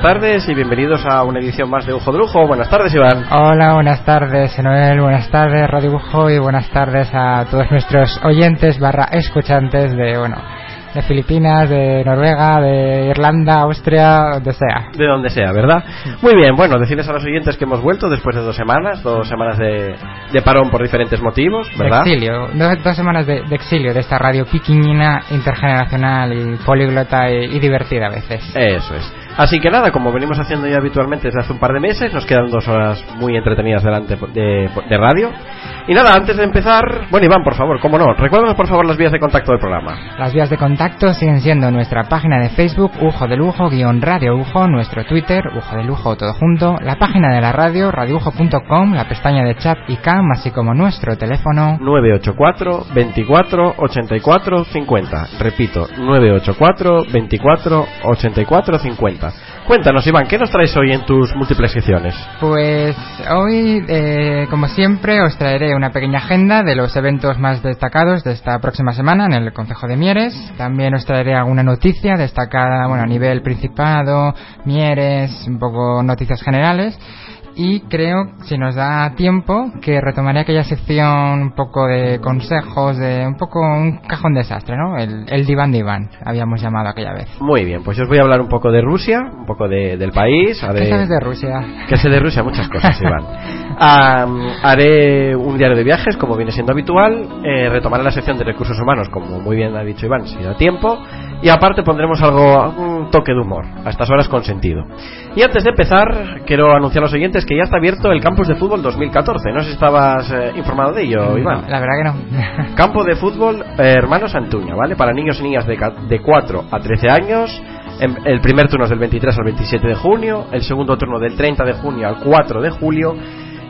buenas tardes y bienvenidos a una edición más de Ujo de Lujo. Buenas tardes, Iván. Hola, buenas tardes, Noel. Buenas tardes, Radio Ujo. Y buenas tardes a todos nuestros oyentes barra escuchantes de, bueno, de Filipinas, de Noruega, de Irlanda, Austria, donde sea. De donde sea, ¿verdad? Muy bien, bueno, decirles a los oyentes que hemos vuelto después de dos semanas, dos semanas de, de parón por diferentes motivos, ¿verdad? De exilio, dos, dos semanas de, de, exilio de esta radio piquiñina, intergeneracional y políglota y, y divertida a veces. Eso es. Así que nada, como venimos haciendo ya habitualmente desde hace un par de meses, nos quedan dos horas muy entretenidas delante de, de radio. Y nada, antes de empezar, bueno Iván, por favor, cómo no, recuérdanos por favor las vías de contacto del programa. Las vías de contacto siguen siendo nuestra página de Facebook, Ujo de Lujo, guion Radio Ujo, nuestro Twitter, Ujo de Lujo todo junto, la página de la radio, radioujo.com, la pestaña de chat y cam, así como nuestro teléfono 984 24 84 50. Repito, 984 24 84 50. Cuéntanos, Iván, ¿qué nos traes hoy en tus múltiples secciones? Pues hoy, eh, como siempre, os traeré una pequeña agenda de los eventos más destacados de esta próxima semana en el Concejo de Mieres. También os traeré alguna noticia destacada bueno, a nivel Principado, Mieres, un poco noticias generales y creo, si nos da tiempo, que retomaré aquella sección un poco de consejos, de un poco un cajón desastre, ¿no? El, el diván diván, habíamos llamado aquella vez. Muy bien, pues yo os voy a hablar un poco de Rusia, un poco de, del país. ¿Qué sabes de Rusia? ¿Qué sé de Rusia? Muchas cosas, Iván. Um, haré un diario de viajes, como viene siendo habitual. Eh, retomaré la sección de recursos humanos, como muy bien ha dicho Iván, si da tiempo. Y aparte pondremos algo, un toque de humor, a estas horas con sentido. Y antes de empezar, quiero anunciar a los oyentes que ya está abierto el campus de fútbol 2014. No sé si estabas eh, informado de ello, Iván. No, la verdad que no. Campo de fútbol eh, Hermanos Antuña, ¿vale? Para niños y niñas de, de 4 a 13 años. El primer turno es del 23 al 27 de junio, el segundo turno del 30 de junio al 4 de julio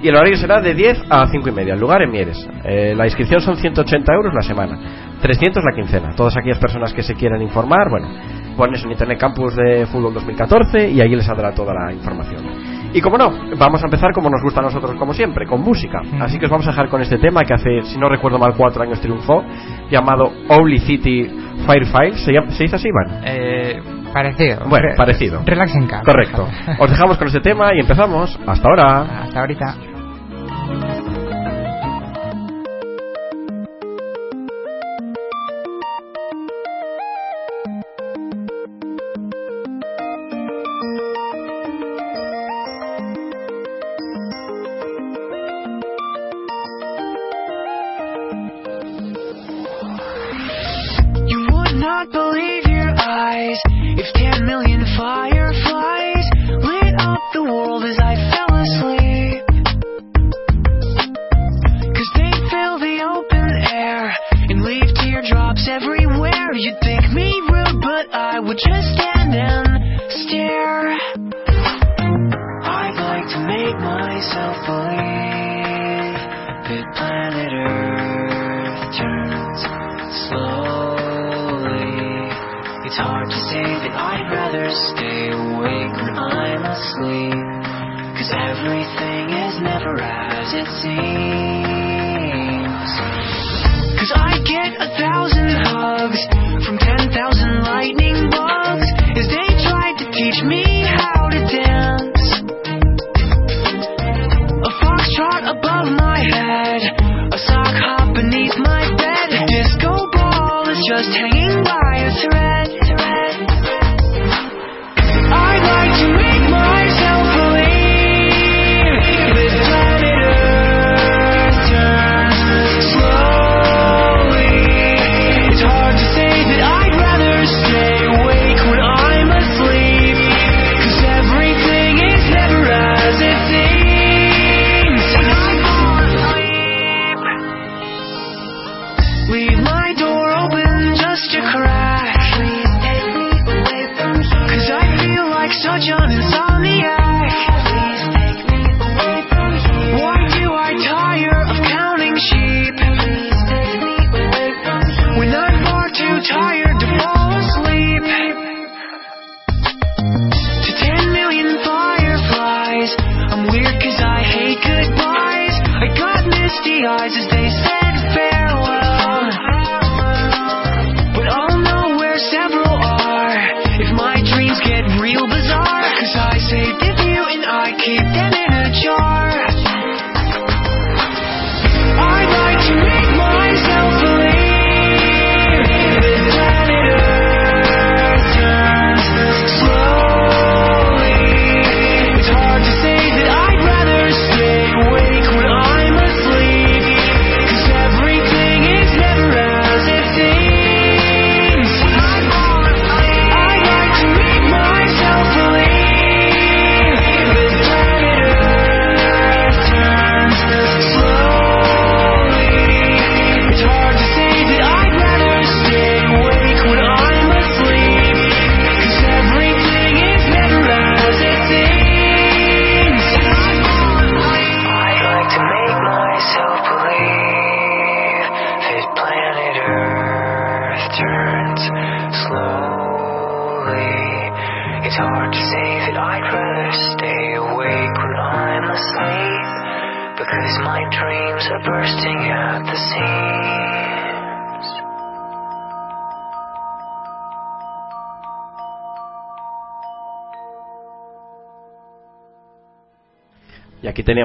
y el horario será de 10 a 5 y media. El lugar en Mieres. Eh, la inscripción son 180 euros la semana, 300 la quincena. Todas aquellas personas que se quieran informar, bueno, pones en Internet Campus de Fútbol 2014 y ahí les saldrá toda la información. Y como no, vamos a empezar como nos gusta a nosotros, como siempre, con música. Así que os vamos a dejar con este tema que hace, si no recuerdo mal, cuatro años triunfó, llamado Holy City Firefile. ¿Se, llama, ¿se dice así, Iván? Eh, parecido. Bueno, Re parecido. Relax en casa. Correcto. Os dejamos con este tema y empezamos. Hasta ahora. Hasta ahorita.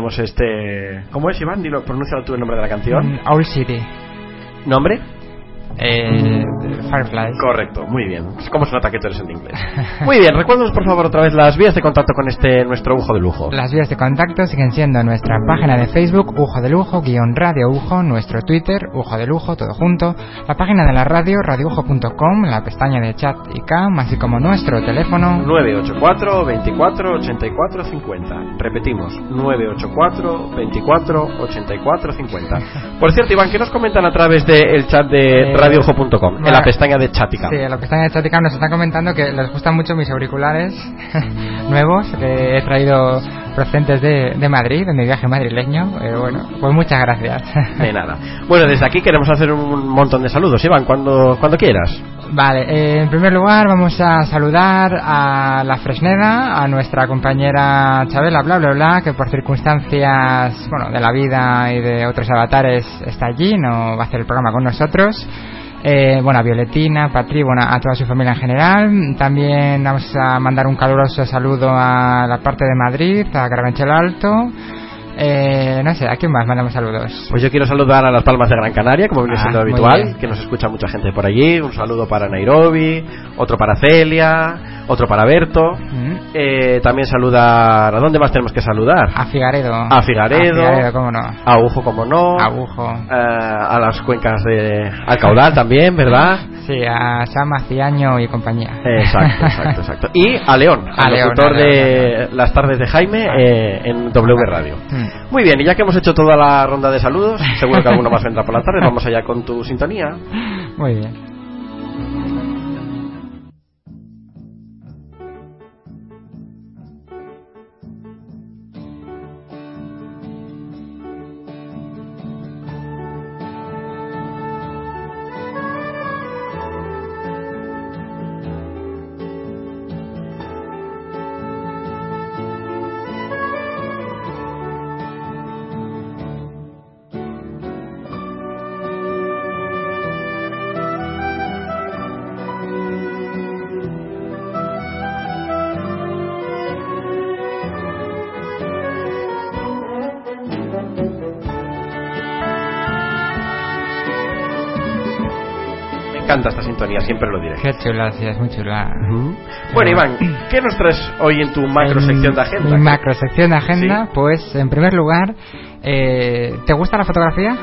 Teníamos este. ¿Cómo es, Iván? Dilo, pronuncia tú el nombre de la canción. Mm, Owl City. ¿Nombre? Eh, Fireflies. Correcto, muy bien. ¿Cómo se nota que tú eres en inglés? Muy bien, recuérdanos por favor otra vez las vías de contacto con este nuestro Ujo de Lujo. Las vías de contacto siguen siendo nuestra página de Facebook, Ujo de Lujo, guion Radio Ujo, nuestro Twitter, Ujo de Lujo, todo junto, la página de la radio, radioujo.com, la pestaña de chat y cam, así como nuestro teléfono. 984 24 84 50. Repetimos, 984 24 84 50. Por cierto, Iván, ¿qué nos comentan a través del chat de Eh, En la pestaña de chatica. Sí, lo que están en Chaticam nos están comentando que les gustan mucho mis auriculares nuevos que he traído procedentes de, de Madrid, de mi viaje madrileño. Eh, bueno, pues muchas gracias. De nada. Bueno, desde aquí queremos hacer un montón de saludos, Iván, cuando, cuando quieras. Vale, eh, en primer lugar vamos a saludar a la Fresneda, a nuestra compañera Chabela, bla bla bla, que por circunstancias, bueno, de la vida y de otros avatares está allí, no va a hacer el programa con nosotros. Eh, bueno, a Violetina, Patri, bueno, a toda su familia en general. También vamos a mandar un caluroso saludo a la parte de Madrid, a Carabanchel Alto. Eh, no sé, ¿a quién más mandamos saludos? Pues yo quiero saludar a las Palmas de Gran Canaria, como viene Ah, siendo habitual, que nos escucha mucha gente por allí. Un saludo para Nairobi, otro para Celia, otro para Berto. Mm, Eh, también saludar. ¿A dónde más tenemos que saludar? A Figaredo. A Figaredo. A Figaredo, cómo no. A Ujo, como no. Agujo. Eh, a las cuencas de. al caudal también, ¿verdad? Sí, a Sama, Ciaño y compañía. Exacto, exacto, exacto. Y a León, A al locutor a León, de las tardes de Jaime eh, en W Radio. Mm. Muy bien, y ya que hemos hecho toda la ronda de saludos, seguro que alguno más vendrá por la tarde, vamos allá con tu sintonía. Muy bien. Siempre lo diré. Qué chula, sí, es muy chula. Ujú. Bueno, Iván, ¿qué nos traes hoy en tu macro sección de agenda? Mi macro sección de agenda, Sí. pues en primer lugar, eh, ¿te gusta la fotografía?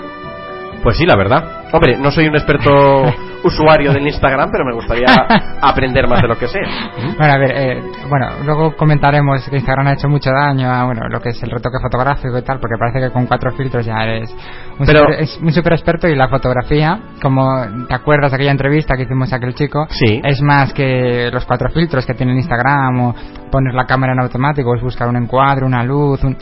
Pues sí, la verdad. Hombre, no soy un experto usuario del Instagram, pero me gustaría aprender más de lo que sé. Bueno, a ver, eh, bueno, luego comentaremos que Instagram ha hecho mucho daño a bueno, lo que es el retoque fotográfico y tal, porque parece que con cuatro filtros ya eres un, Pero- super, es un super experto y la fotografía, como te acuerdas de aquella entrevista que hicimos a aquel chico, Sí. es más que los cuatro filtros que tiene el Instagram o poner la cámara en automático, es buscar un encuadre, una luz, un-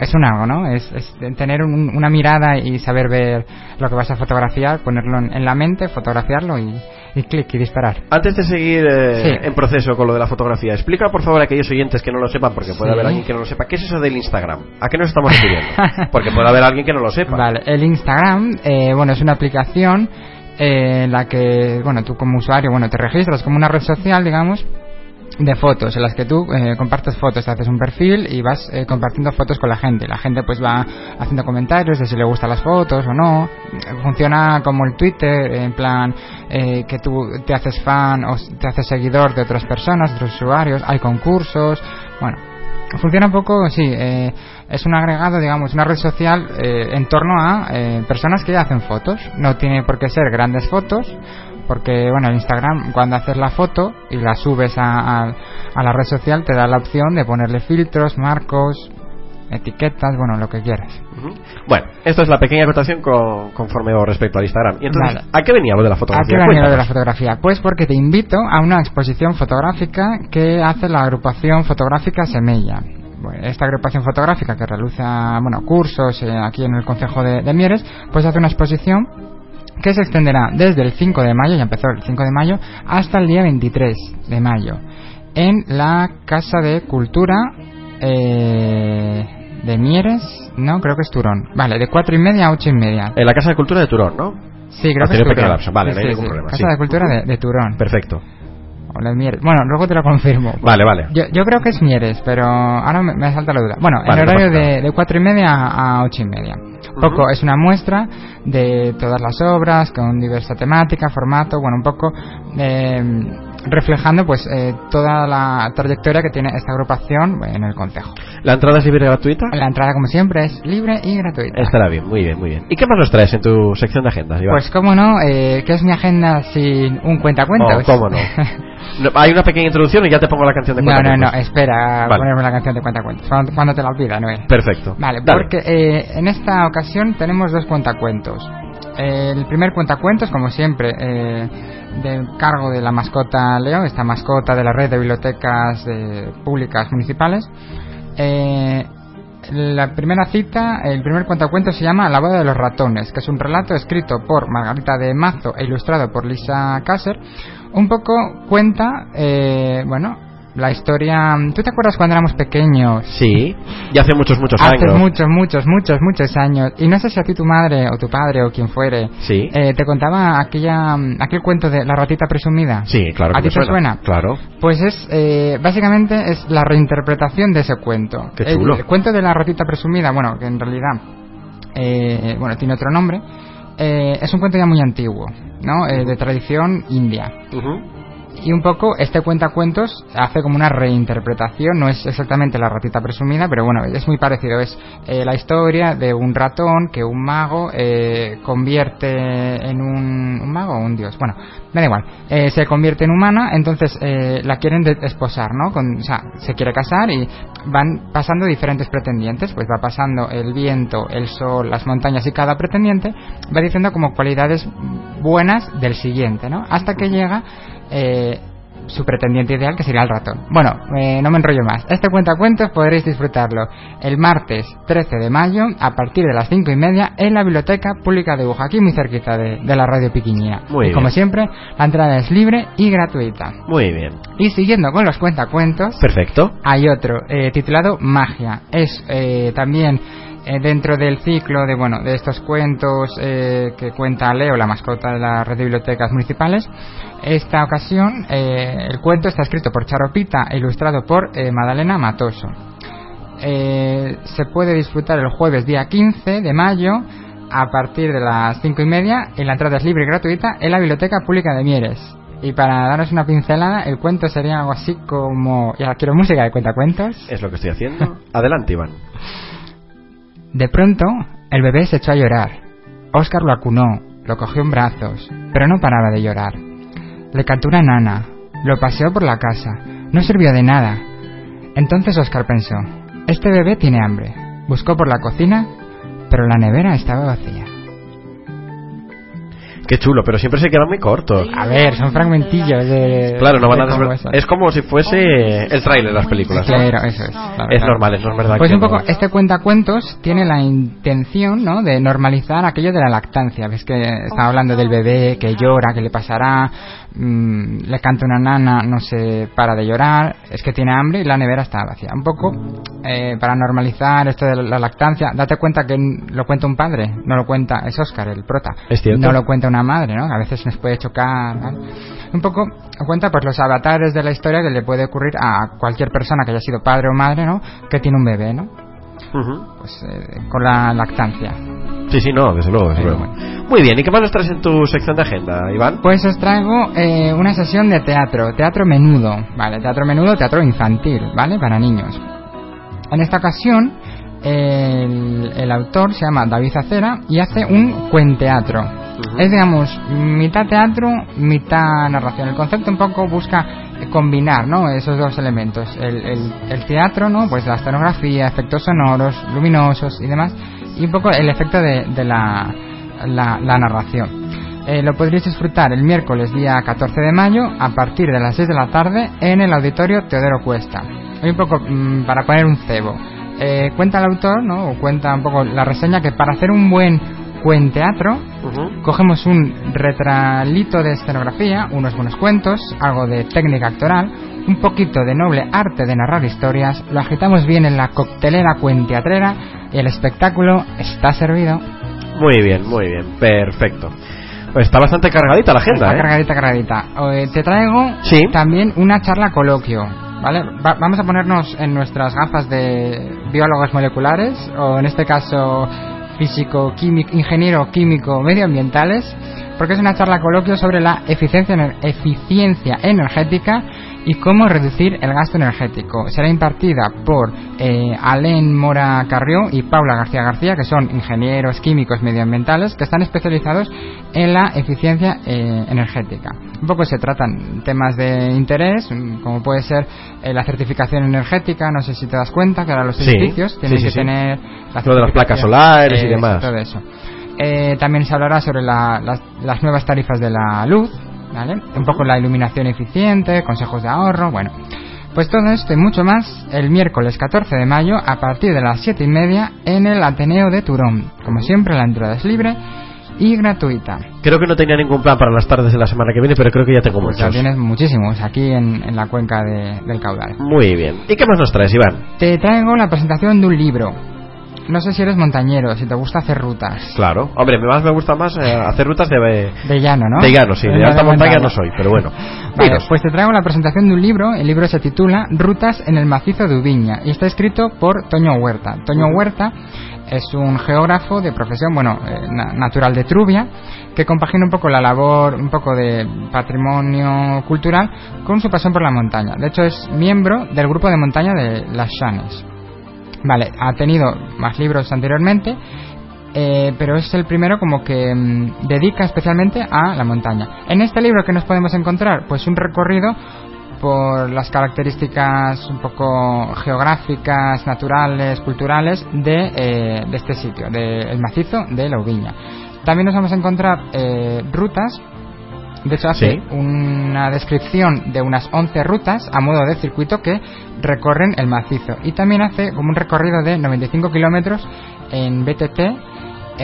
es un algo, ¿no? Es, es tener un- una mirada y saber ver lo que vas a fotografiar, ponerlo en, en la mente, fotografiarlo y, y clic y disparar. Antes de seguir eh, Sí. en proceso con lo de la fotografía, explica por favor a aquellos oyentes que no lo sepan, porque puede Sí. haber alguien que no lo sepa, ¿qué es eso del Instagram? ¿A qué nos estamos refiriendo? Porque puede haber alguien que no lo sepa. Vale, el Instagram, eh, bueno, es una aplicación eh, en la que, bueno, tú como usuario, bueno, te registras como una red social, digamos, de fotos, en las que tú eh, compartes fotos, te haces un perfil y vas eh, compartiendo fotos con la gente. La gente pues va haciendo comentarios de si le gustan las fotos o no. Funciona como el Twitter, en plan eh, que tú te haces fan o te haces seguidor de otras personas, de otros usuarios. Hay concursos, bueno, funciona un poco, sí, eh, es un agregado, digamos, una red social eh, en torno a eh, personas que hacen fotos. No tiene por qué ser grandes fotos, porque, bueno, Instagram, cuando haces la foto y la subes a, a- a la red social, te da la opción de ponerle filtros, marcos, etiquetas, bueno, lo que quieras. Bueno, esto es la pequeña acotación con, conforme respecto al Instagram. Y entonces, Vale. ¿a qué venía lo de la ¿A fotografía? qué venía lo de la fotografía? Pues porque te invito a una exposición fotográfica que hace la agrupación fotográfica Semella. Bueno, esta agrupación fotográfica que realiza bueno, cursos eh, aquí en el Concejo de, de Mieres, pues hace una exposición que se extenderá desde el 5 de mayo, ya empezó el 5 de mayo, hasta el día 23 de mayo, en la Casa de Cultura eh, de Mieres, no, creo que es Turón. Vale, de cuatro y media a ocho y media. En la Casa de Cultura de Turón, ¿no? Sí, creo que Hacer es Turón. Vale, Sí, no hay sí, ningún sí. problema, Casa de Cultura de, de Turón. Perfecto. O Mieres. Bueno, luego te lo confirmo. Vale, vale. Yo, yo creo que es Mieres, pero ahora me, me salta la duda. Bueno, Vale, no horario de, de cuatro y media a ocho y media. Poco, es una muestra de todas las obras con diversa temática, formato, bueno, un poco eh, reflejando pues eh, toda la trayectoria que tiene esta agrupación en el concejo. ¿La entrada es libre y gratuita? La entrada, como siempre, es libre y gratuita. Estará bien, muy bien, muy bien. ¿Y qué más nos traes en tu sección de agendas, Iván? Pues cómo no, eh, ¿qué es mi agenda sin un cuentacuentos? Oh, cómo no. No, Hay una pequeña introducción y ya te pongo la canción de no, no, no, cuentacuentos. espera a Vale. ponerme la canción de cuentacuentos. Cuando, cuando te la olvida, Noé. Perfecto. Vale, Dale. porque eh, en esta ocasión tenemos dos cuentacuentos. El primer cuentacuentos, como siempre, eh, del cargo de la mascota Leo, esta mascota de la red de bibliotecas eh, públicas municipales. Eh, la primera cita, el primer cuentacuentos se llama La boda de los ratones, que es un relato escrito por Margarita de Mazo e ilustrado por Lisa Kasser. Un poco cuenta, eh, bueno, la historia. ¿Tú te acuerdas cuando éramos pequeños? Sí, y hace muchos, muchos Hace años. muchos, muchos, muchos, muchos años. Y no sé si a ti tu madre o tu padre o quien fuere Sí. eh, te contaba aquella, aquel cuento de la ratita presumida. Sí, claro. ¿A ti te suena? Claro. Pues es, eh, básicamente es la reinterpretación de ese cuento. Qué chulo. El, cuento de la ratita presumida, bueno, que en realidad, eh, bueno, tiene otro nombre, eh, es un cuento ya muy antiguo, ¿no? Eh, de tradición india. Ujú. Y un poco este cuentacuentos hace como una reinterpretación, no es exactamente la ratita presumida, pero bueno, es muy parecido. Es eh, la historia de un ratón que un mago eh, convierte en un, un mago o un dios. Bueno, me da igual. Eh, se convierte en humana, entonces eh, la quieren de- desposar, ¿no? Con, o sea, se quiere casar y van pasando diferentes pretendientes, pues va pasando el viento, el sol, las montañas y cada pretendiente va diciendo como cualidades buenas del siguiente, ¿no? Hasta que llega eh, su pretendiente ideal, que sería el ratón. Bueno, eh, no me enrollo más. Este cuentacuentos podréis disfrutarlo el martes 13 de mayo a partir de las 5 y media en la Biblioteca Pública de Buja, aquí muy cerquita de, de la Radio Piquiñía. Muy y como bien. siempre, la entrada es libre y gratuita. Muy bien. Y siguiendo con los cuentacuentos, Perfecto. hay otro eh, titulado Magia. Es eh, también eh, dentro del ciclo de bueno de estos cuentos eh, que cuenta Leo, la mascota de la red de bibliotecas municipales. Esta ocasión eh, el cuento está escrito por Charopita e ilustrado por eh, Madalena Matoso. Eh, se puede disfrutar el jueves día 15 de mayo a partir de las 5 y media y la entrada es libre y gratuita en la Biblioteca Pública de Mieres. Y para daros una pincelada, el cuento sería algo así como... Ya quiero música de cuentacuentos. Es lo que estoy haciendo. Adelante, Iván. De pronto, el bebé se echó a llorar. Oscar lo acunó, lo cogió en brazos, pero no paraba de llorar. Le cantó una nana, lo paseó por la casa, no sirvió de nada. Entonces Oscar pensó, este bebé tiene hambre. Buscó por la cocina, pero la nevera estaba vacía. Qué chulo, pero siempre se quedan muy cortos. A ver, son fragmentillos de... Claro, no van a de cómo desvel- es. Como si fuese el tráiler de las películas. ¿no? Claro, eso es. la Es verdad. normal, es normal. Pues que un poco, no- este cuentacuentos tiene la intención, ¿no? De normalizar aquello de la lactancia. Ves que estaba hablando del bebé que llora, que le pasará, mm, le canta una nana, no se para de llorar, es que tiene hambre y la nevera está vacía. Un poco eh, para normalizar esto de la lactancia, date cuenta que lo cuenta un padre, no lo cuenta, es Oscar, el prota. Es cierto. No lo cuenta una madre, ¿no? A veces nos puede chocar. Un poco cuenta pues los avatares de la historia que le puede ocurrir a cualquier persona que haya sido padre o madre, ¿no? Que tiene un bebé, ¿no? Ujú. Pues eh, con la lactancia. Sí, sí, no, desde luego, desde luego. Muy bien, ¿y qué más nos traes en tu sección de agenda, Iván? Pues os traigo eh, una sesión de teatro, teatro menudo, ¿vale? Teatro menudo, teatro infantil, ¿vale? Para niños. En esta ocasión, el, el autor se llama David Acera y hace un cuenteatro. Ujú. Es, digamos, mitad teatro, mitad narración. El concepto un poco busca combinar, ¿no? Esos dos elementos. El, el- el teatro, ¿no? Pues la escenografía, efectos sonoros, luminosos y demás. Y un poco el efecto de, de la, la, la narración. Eh, lo podréis disfrutar el miércoles día 14 de mayo a partir de las 6 de la tarde en el auditorio Teodoro Cuesta. Hay un poco mm, para poner un cebo. Eh, cuenta el autor, ¿no? O cuenta un poco la reseña que para hacer un buen cuenteatro Ujú. cogemos un retralito de escenografía, unos buenos cuentos, algo de técnica actoral, un poquito de noble arte de narrar historias, lo agitamos bien en la coctelera cuenteatrera y el espectáculo está servido. Muy bien, muy bien, perfecto. Está bastante cargadita la agenda, Está ¿eh? cargadita, cargadita. Eh, te traigo Sí. también una charla coloquio. ¿Vale? Va- vamos a ponernos en nuestras gafas de biólogos moleculares, o en este caso físico, químico, ingeniero químico, medioambientales, porque es una charla coloquio sobre la eficiencia, eficiencia energética y cómo reducir el gasto energético. Será impartida por eh, Alain Mora Carrió y Paula García García, que son ingenieros químicos medioambientales que están especializados en la eficiencia eh, energética. Un poco se tratan temas de interés, mm, como puede ser eh, la certificación energética, no sé si te das cuenta que ahora los Sí, edificios tienen sí, sí, que tener la Lo de las placas solares y demás. Todo eso. Eh, también se hablará sobre la- las, las nuevas tarifas de la luz, ¿vale? Un poco la iluminación eficiente, consejos de ahorro, bueno. Pues todo esto y mucho más el miércoles 14 de mayo a partir de las 7 y media en el Ateneo de Turón. Como siempre, la entrada es libre y gratuita. Creo que no tenía ningún plan para las tardes de la semana que viene, pero creo que ya tengo Pues ya muchos. tienes muchísimos aquí en, en la cuenca de- del caudal. Muy bien. ¿Y qué más nos traes, Iván? Te traigo la presentación de un libro. No sé si eres montañero, si te gusta hacer rutas. Claro. Hombre, más me gusta más eh, hacer rutas de, De llano, ¿no? de llano, sí. De no alta montaña montaña. no soy, pero bueno. Vale, pues te traigo la presentación de un libro. El libro se titula Rutas en el macizo de Ubiña y está escrito por Toño Huerta. Toño Huerta es un geógrafo de profesión, bueno, eh, na- natural de Trubia, que compagina un poco la labor, un poco de patrimonio cultural con su pasión por la montaña. De hecho, es miembro del grupo de montaña de Las Llanes. Vale, ha tenido más libros anteriormente, eh, pero es el primero como que mm, dedica especialmente a la montaña. En este libro que nos podemos encontrar, pues un recorrido por las características un poco geográficas, naturales, culturales de, eh, de este sitio, del macizo de la Ubiña. También nos vamos a encontrar eh, rutas de hecho, hace Sí. una descripción de unas 11 rutas a modo de circuito que recorren el macizo. Y también hace como un recorrido de 95 kilómetros en BTT,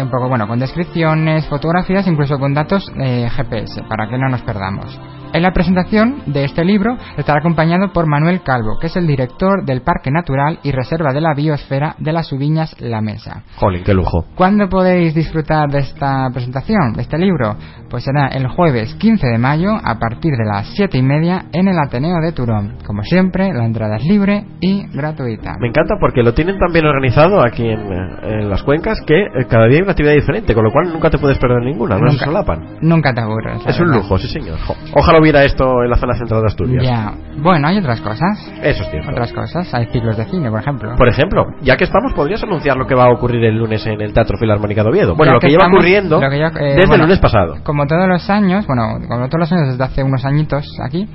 un poco bueno, con descripciones, fotografías, incluso con datos eh, GPS, para que no nos perdamos. En la presentación de este libro estará acompañado por Manuel Calvo, que es el director del Parque Natural y Reserva de la Biosfera de las Ubiñas La Mesa. Jolín, qué lujo. ¿Cuándo podéis disfrutar de esta presentación, de este libro? Pues será el jueves 15 de mayo a partir de las 7 y media en el Ateneo de Turón. Como siempre, la entrada es libre y gratuita. Me encanta porque lo tienen tan bien organizado aquí en, eh, en las cuencas que eh, cada día hay una actividad diferente, con lo cual nunca te puedes perder ninguna, no se solapan. Nunca te aburres. Es un lujo, sí señor. Ojalá hubiera esto en la zona central de Asturias. Ya. Bueno, hay otras cosas. Eso es cierto. Otras cosas. Hay ciclos de cine, por ejemplo. Por ejemplo, ya que estamos, ¿podrías anunciar lo que va a ocurrir el lunes en el Teatro Filarmónica de Oviedo? Bueno, Ya lo que, lleva ocurriendo que eh, desde bueno, el lunes pasado. Como todos los años, bueno, como todos los años desde hace unos añitos aquí,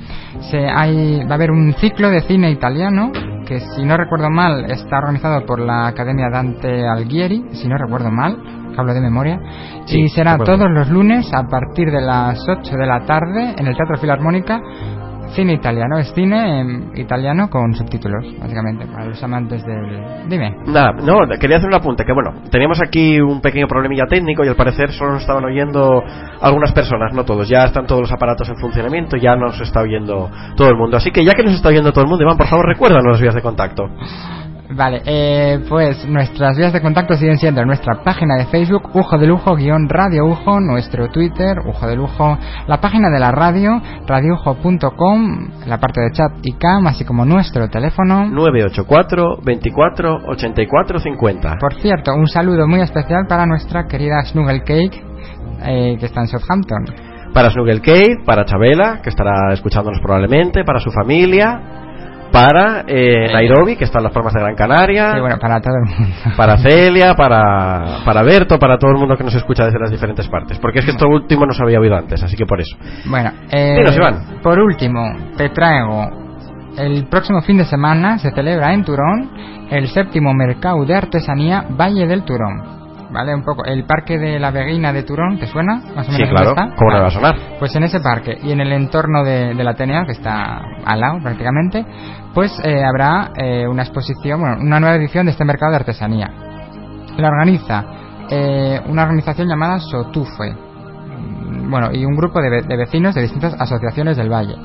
se hay, va a haber un ciclo de cine italiano que, si no recuerdo mal, está organizado por la Academia Dante Alighieri, si no recuerdo mal, hablo de memoria, Sí, y será todos los lunes a partir de las 8 de la tarde en el Teatro Filarmónica. Cine italiano, es cine em, italiano con subtítulos, básicamente, para los amantes del... Dime. Nada, no, quería hacer un apunte, que bueno, teníamos aquí un pequeño problemilla técnico y al parecer solo nos estaban oyendo algunas personas, no todos, ya están todos los aparatos en funcionamiento, ya nos está oyendo todo el mundo. Así que ya que nos está oyendo todo el mundo, Iván, por favor recuérdanos las vías de contacto. Vale, eh, pues nuestras vías de contacto siguen siendo nuestra página de Facebook, Ujo de Lujo, guion Radio Ujo, nuestro Twitter, Ujo de Lujo, la página de la radio, radioujo.com, la parte de chat y cam, así como nuestro teléfono. 984 24 84 50. Por cierto, un saludo muy especial para nuestra querida Snuggle Cake, eh, que está en Southampton. Para Snuggle Cave, para Chabela, que estará escuchándonos probablemente, para su familia, para eh, Nairobi, que está en las Palmas de Gran Canaria, Sí, bueno, para todo el mundo. para Celia, para, para Berto, para todo el mundo que nos escucha desde las diferentes partes. Porque es que esto último no se había oído antes, así que por eso. Bueno, eh, Dinos, Iván. por último, te traigo. El próximo fin de semana se celebra en Turón el séptimo mercado de artesanía Valle del Turón. ¿Vale? Un poco. El parque de la Veguina de Turón, ¿te suena? Más o Sí, menos claro, dónde está? ¿cómo le va a sonar? Pues en ese parque y en el entorno de, del Ateneo, que está al lado prácticamente, pues eh, habrá eh, una exposición, bueno, una nueva edición de este mercado de artesanía. La organiza eh, una organización llamada Sotufe, Mm, bueno, y un grupo de, de vecinos de distintas asociaciones del valle.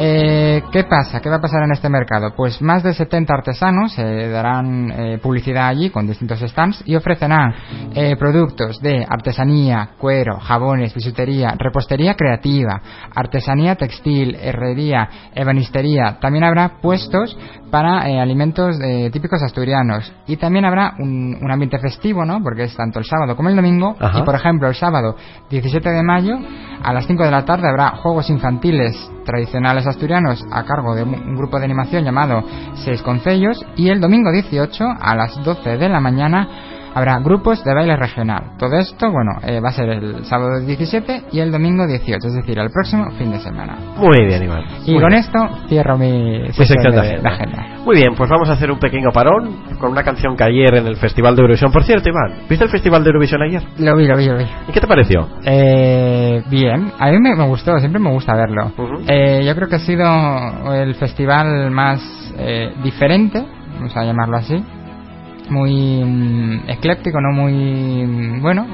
Eh, ¿Qué pasa? ¿Qué va a pasar en este mercado? Pues más de 70 artesanos eh, darán eh, publicidad allí con distintos stands y ofrecerán eh, productos de artesanía, cuero, jabones, bisutería, repostería creativa, artesanía textil, herrería, ebanistería. También habrá puestos para eh, alimentos eh, típicos asturianos y también habrá un, un ambiente festivo, ¿no? Porque es tanto el sábado como el domingo Ajá. y por ejemplo el sábado 17 de mayo a las 5 de la tarde habrá juegos infantiles tradicionales asturianos a cargo de un grupo de animación llamado Seis Concellos y el domingo 18 a las 12 de la mañana habrá grupos de baile regional. Todo esto, bueno, eh, va a ser el sábado 17 y el domingo 18, es decir, el próximo fin de semana. Muy bien, Iván. Y Muy con bien. esto cierro mi Mi sección de agenda. de agenda. Muy bien, pues vamos a hacer un pequeño parón con una canción que ayer en el Festival de Eurovisión. Por cierto, Iván, ¿viste el Festival de Eurovisión ayer? Lo vi, lo vi, lo vi. ¿Y qué te pareció? Eh, bien, a mí me, me gustó, siempre me gusta verlo. Ujú. Eh, yo creo que ha sido el festival más eh, diferente, vamos a llamarlo así, muy mm, ecléptico, no muy mm, bueno,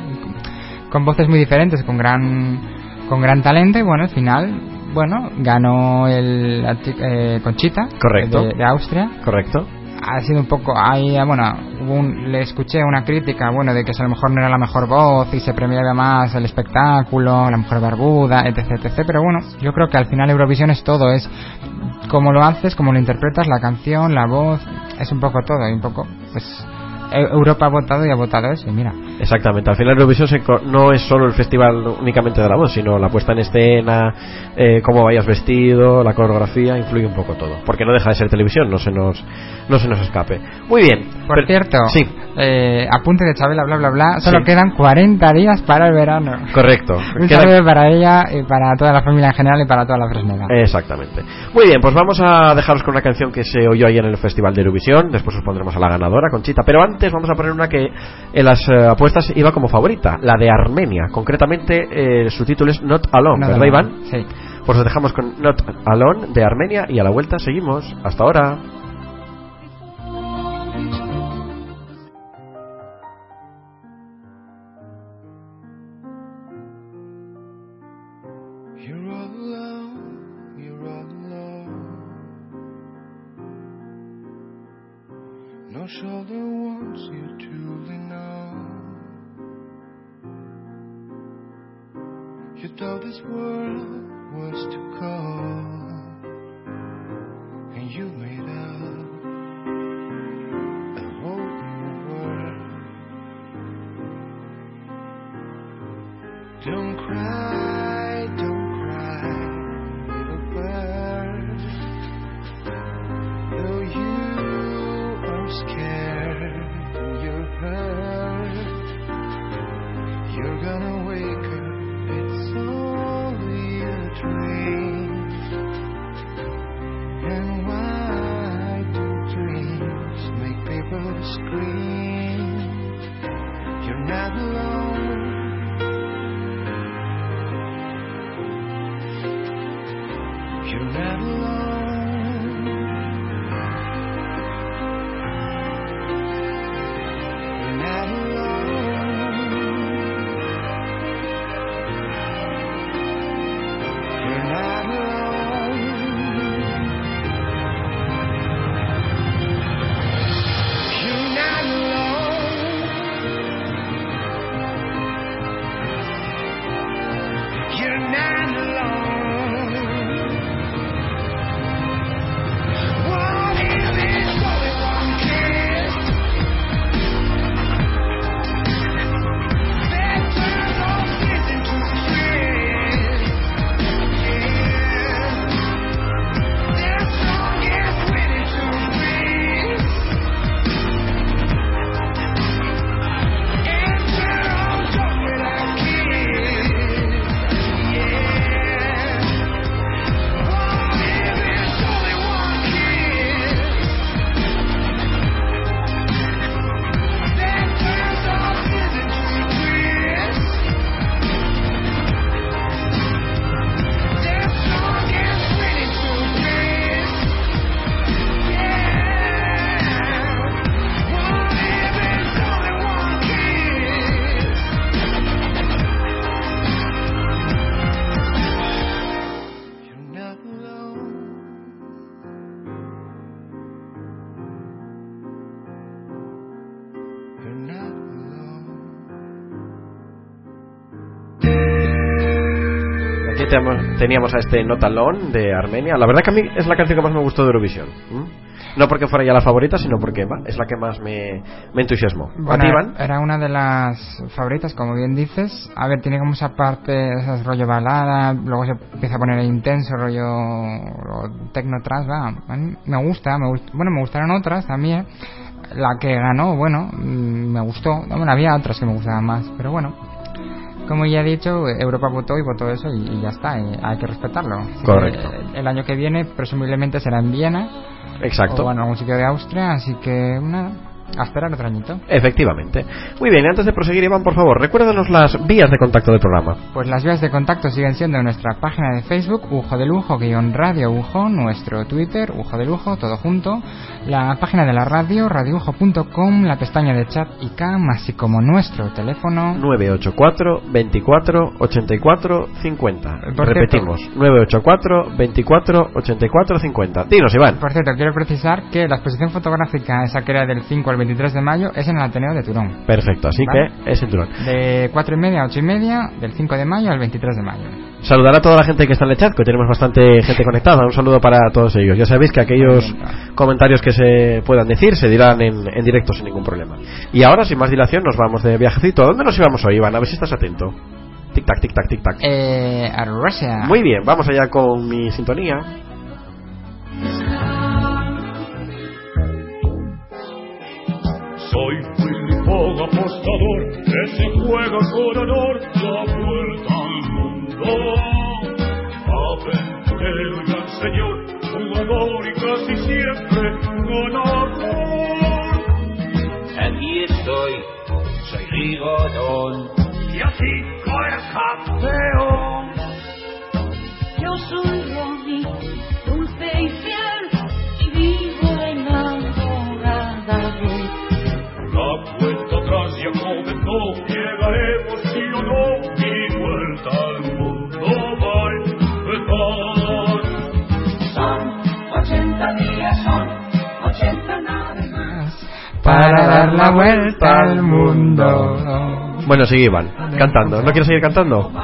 con voces muy diferentes, con gran con gran talento y bueno, al final, bueno, ganó el la eh, Conchita Correcto. de, de Austria ¿Correcto? Ha sido un poco ahí bueno hubo un- le escuché una crítica bueno de que a lo mejor no era la mejor voz y se premiaba más el espectáculo la mujer barbuda etc etc pero bueno yo creo que al final Eurovisión es todo es cómo lo haces cómo lo interpretas la canción la voz es un poco todo y un poco pues Europa ha votado y ha votado eso mira Exactamente, al final Eurovisión no es solo el festival únicamente de la voz, sino la puesta en escena, eh, cómo vayas vestido, la coreografía, influye un poco todo. Porque no deja de ser televisión, no se nos, no se nos escape. Muy bien. por Pero- cierto Sí, eh, apunte de Chabela bla bla bla solo Sí. quedan 40 días para el verano correcto. un Queda- saludo para ella y para toda la familia en general y para toda la fresneda Exactamente. Muy bien, pues vamos a dejaros con una canción que se oyó ayer en el Festival de Eurovisión. Después os pondremos a la ganadora, Conchita. Pero antes vamos a poner una que en las eh, apuestas iba como favorita, la de Armenia. Concretamente, eh, su título es Not Alone, Nada ¿verdad. Iván? sí Pues os dejamos con Not Alone de Armenia y a la vuelta seguimos. Hasta ahora. Alone. Teníamos a este Notalón de Armenia. La verdad que a mí es la canción que más me gustó de Eurovisión. ¿m? No porque fuera ya la favorita, sino porque va, es la que más me, me entusiasmó. ¿A Bueno, ti, Iván? era una de las favoritas, como bien dices. A ver, tiene como esa parte, esas rollo balada, luego se empieza a poner intenso, rollo tecno trans, va. Me gusta, me gust- bueno, me gustaron otras también. La que ganó, bueno, mm, me gustó. No, Bueno, había otras que me gustaban más, pero bueno. Como ya he dicho, Europa votó y votó eso y, y ya está, y hay que respetarlo. Correcto. que El año que viene presumiblemente será en Viena Exacto. o en algún sitio de Austria, así que nada, a esperar otro añito. Efectivamente. Muy bien, antes de proseguir, Iván, por favor, recuérdanos las vías de contacto del programa. Pues las vías de contacto siguen siendo nuestra página de Facebook, Ujo de Lujo, guion Radio Ujo, nuestro Twitter, Ujo de Lujo, todo junto, la página de la radio, radioujo.com, la pestaña de chat y cam, así como nuestro teléfono. 984 24 84 50. Por Repetimos, 984 24 84 50. Dinos, Iván. Por cierto, quiero precisar que la exposición fotográfica, esa que era del 5 al 23 de mayo, es en el Ateneo de Turón. Perfecto, así Vale. que es cinturón. De 4 y media a 8 y media, del 5 de mayo al 23 de mayo. Saludar a toda la gente que está en el chat, que tenemos bastante gente conectada. Un saludo para todos ellos. Ya sabéis que aquellos comentarios que se puedan decir se dirán en, en directo sin ningún problema. Y ahora, sin más dilación, nos vamos de viajecito. ¿A dónde nos íbamos hoy, Iván? A ver si estás atento. Tic tac, tic tac, tic tac. Eh, a Rusia. Muy bien, vamos allá con mi sintonía. Soy Willy Fogg, apostador, que se juega con honor la vuelta al mundo. Aventurero y gran señor, jugador y casi siempre ganador. Aquí estoy, soy Rigodón. Y así el campeón. Yo soy Romy, dulce y fiel, ya comenzó, llegaremos sí o no, mi vuelta al mundo va a empezar. Son 80 días, son 80 naves más. para dar la vuelta al mundo. Bueno, sigue Iván, cantando. ¿No quieres seguir cantando? No,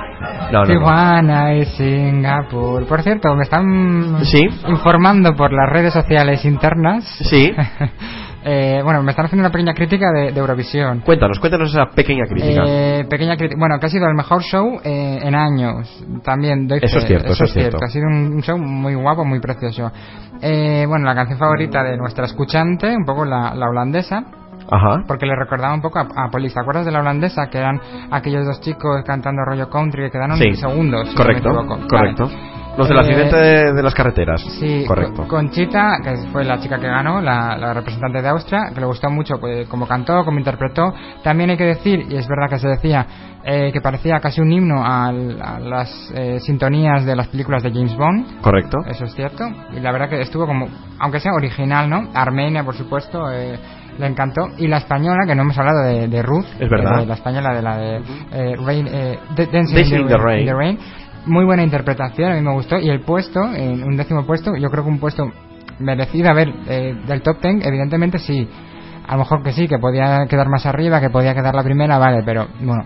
no. no. Tijuana y Singapur. Por cierto, me están Sí. informando por las redes sociales internas. Sí. Eh, bueno, me están haciendo una pequeña crítica de, de Eurovisión. Cuéntanos, cuéntanos esa pequeña crítica. Eh, pequeña crítica. Bueno, que ha sido el mejor show eh, en años. También doy Eso es cierto, eso es cierto. Ha sido un, show muy guapo, muy precioso. Eh, bueno, la canción favorita de nuestra escuchante, un poco la, la holandesa. Ajá. Porque le recordaba un poco a, a Police. ¿Te acuerdas de la holandesa? Que eran aquellos dos chicos cantando rollo country que quedaron Sí. segundos. si no Correcto, me equivoco. correcto. Vale. Los del Eh, accidente de, de las carreteras. Sí, correcto. Co- Conchita, que fue la chica que ganó, la, la representante de Austria, que le gustó mucho pues, como cantó, como interpretó. También hay que decir, y es verdad que se decía, eh, que parecía casi un himno al- a, las eh, sintonías de las películas de James Bond. Correcto. Eso es cierto. Y la verdad que estuvo como, aunque sea original, ¿no? Armenia, por supuesto, eh, le encantó. Y la española, que no hemos hablado de, de Ruth. Es verdad. eh, la española de la de eh, Rain, eh, Dancing, in the Rain. in the Rain. Muy buena interpretación, a mí me gustó. Y el puesto, en un décimo puesto, yo creo que un puesto merecido. A ver, eh, del top ten, evidentemente sí. A lo mejor que sí, que podía quedar más arriba, que podía quedar la primera, vale, pero bueno,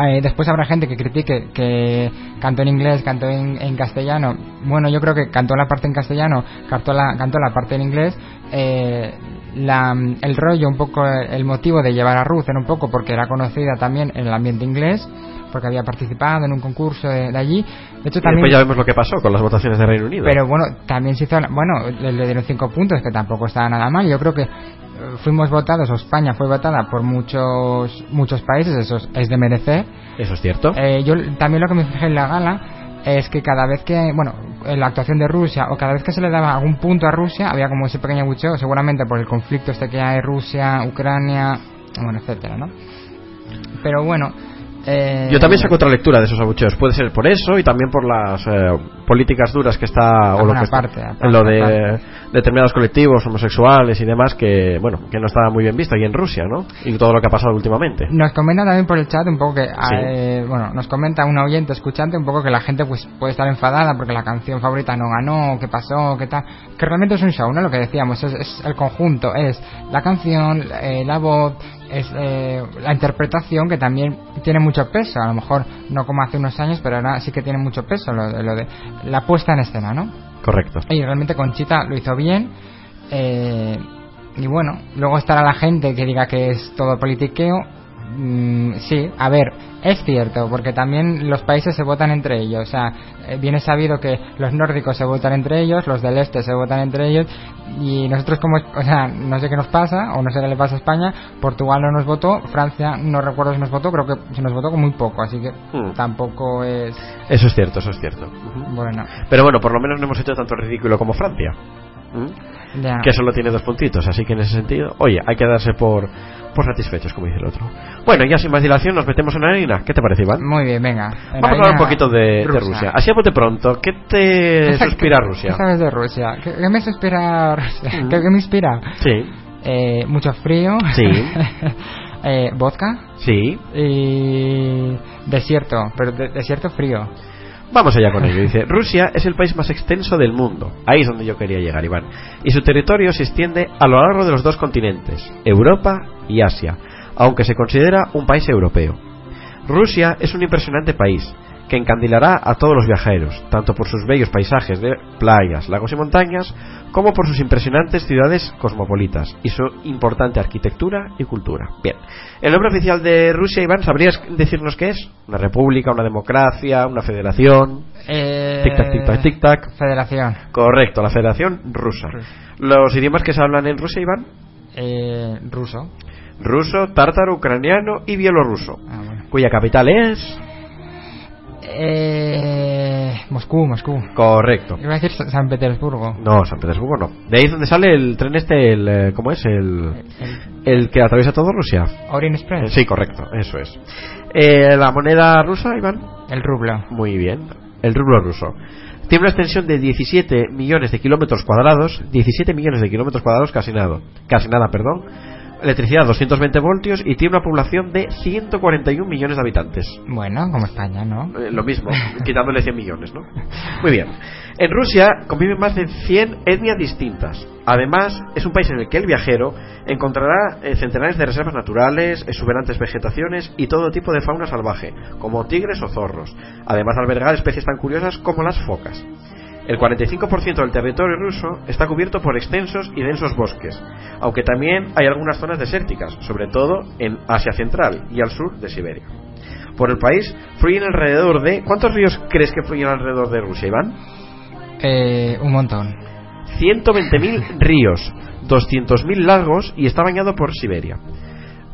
eh, después habrá gente que critique que cantó en inglés, cantó en, castellano. Bueno, yo creo que cantó la parte en castellano, cantó la, cantó la parte en inglés. Eh, la, el rollo, un poco el motivo de llevar a Ruth era un poco porque era conocida también en el ambiente inglés, porque había participado en un concurso de, de allí. De hecho, Y también. después ya vemos lo que pasó con las votaciones de Reino Unido. Pero bueno, también se hizo. Bueno, le, le dieron cinco puntos, que tampoco estaba nada mal. Yo creo que eh, fuimos votados, o España fue votada por muchos muchos países, eso es, es de merecer. Eso es cierto. Eh, yo también lo que me fijé en la gala es que cada vez que, bueno, en la actuación de Rusia o cada vez que se le daba algún punto a Rusia, había como ese pequeño bucheo, seguramente por el conflicto este que hay Rusia, Ucrania, bueno, etcétera, ¿no? Pero bueno. Eh, Yo también saco otra lectura de esos abucheos. Puede ser por eso y también por las eh, políticas duras que está o lo que está- parte, aparte, en lo de determinados colectivos homosexuales y demás que bueno que no está muy bien visto ahí en Rusia no y todo lo que ha pasado últimamente Nos comenta también por el chat un poco que, Sí. eh, bueno, nos comenta un oyente escuchante un poco que la gente pues puede estar enfadada porque la canción favorita no ganó, qué pasó, qué tal. Que realmente es un show, ¿no? Lo que decíamos, es, es el conjunto, es la canción, eh, la voz, es eh, la interpretación que también tiene mucho peso. A lo mejor no como hace unos años, pero ahora sí que tiene mucho peso lo, de- lo de la puesta en escena, ¿no? correcto Y realmente Conchita lo hizo bien. eh, y bueno, luego estará la gente que diga que es todo politiqueo. Mm, sí, a ver, es cierto, porque también los países se votan entre ellos. O sea, eh, viene sabido que los nórdicos se votan entre ellos, los del este se votan entre ellos. Y nosotros, como, o sea, no sé qué nos pasa, o no sé qué le pasa a España. Portugal no nos votó, Francia no recuerdo si nos votó, creo que se nos votó con muy poco. Así que Hmm. tampoco es. eso es cierto eso es cierto. Bueno, pero bueno por lo menos no hemos hecho tanto ridículo como Francia ¿Mm? que solo tiene dos puntitos, así que en ese sentido, oye, hay que darse por, por satisfechos, como dice el otro. Bueno, ya sin más dilación nos metemos en la harina. ¿Qué te parece, Iván? Muy bien, venga. En Vamos a la hablar un poquito de. Rusia. Así a bote pronto, ¿qué te ¿Qué- suspira Rusia? ¿Qué sabes de Rusia? ¿Qué, qué me suspira Rusia? Mm. ¿Qué, qué me inspira? Sí, Eh, mucho frío. Sí. eh, vodka. sí. Y desierto, pero de- desierto frío. Vamos allá con ello. Dice, Rusia es el país más extenso del mundo. Ahí es donde yo quería llegar, Iván. Y su territorio se extiende a lo largo de los dos continentes, Europa y Asia, aunque se considera un país europeo. Rusia es un impresionante país que encandilará a todos los viajeros, tanto por sus bellos paisajes de playas, lagos y montañas, como por sus impresionantes ciudades cosmopolitas y su importante arquitectura y cultura. Bien, el nombre oficial de Rusia, Iván, ¿sabrías decirnos qué es? ¿Una república, una democracia, una federación? Eh, Tic-tac, tic-tac, tic-tac. Federación. Correcto, la Federación Rusa. ¿Los idiomas que se hablan en Rusia, Iván? Eh, ruso. Ruso, tártaro, ucraniano y bielorruso, Ah, bueno. cuya capital es... Eh, Moscú, Moscú. Correcto. Iba a decir Sa- San Petersburgo. No, San Petersburgo no. De ahí es donde sale el tren este, el, eh, ¿cómo es? El, El el que atraviesa todo Rusia. Orient Eh, Express. Sí, correcto, eso es. Eh, la moneda rusa, Iván. El rublo. Muy bien. El rublo ruso. Tiene una extensión de 17 millones de kilómetros cuadrados. 17 millones de kilómetros cuadrados, casi nada. Casi nada, perdón. Electricidad 220 voltios y tiene una población de 141 millones de habitantes. Bueno, como España, ¿no? Eh, lo mismo, quitándole 100 millones, ¿no? Muy bien. En Rusia conviven más de 100 etnias distintas. Además, es un país en el que el viajero encontrará eh, centenares de reservas naturales, exuberantes vegetaciones y todo tipo de fauna salvaje, como tigres o zorros. Además de albergar especies tan curiosas como las focas. El 45% del territorio ruso está cubierto por extensos y densos bosques, aunque también hay algunas zonas desérticas, sobre todo en Asia Central y al sur de Siberia. Por el país fluyen alrededor de... ¿Cuántos ríos crees que fluyen alrededor de Rusia, Iván? Eh, un montón. 120.000 ríos, 200.000 lagos y está bañado por Siberia.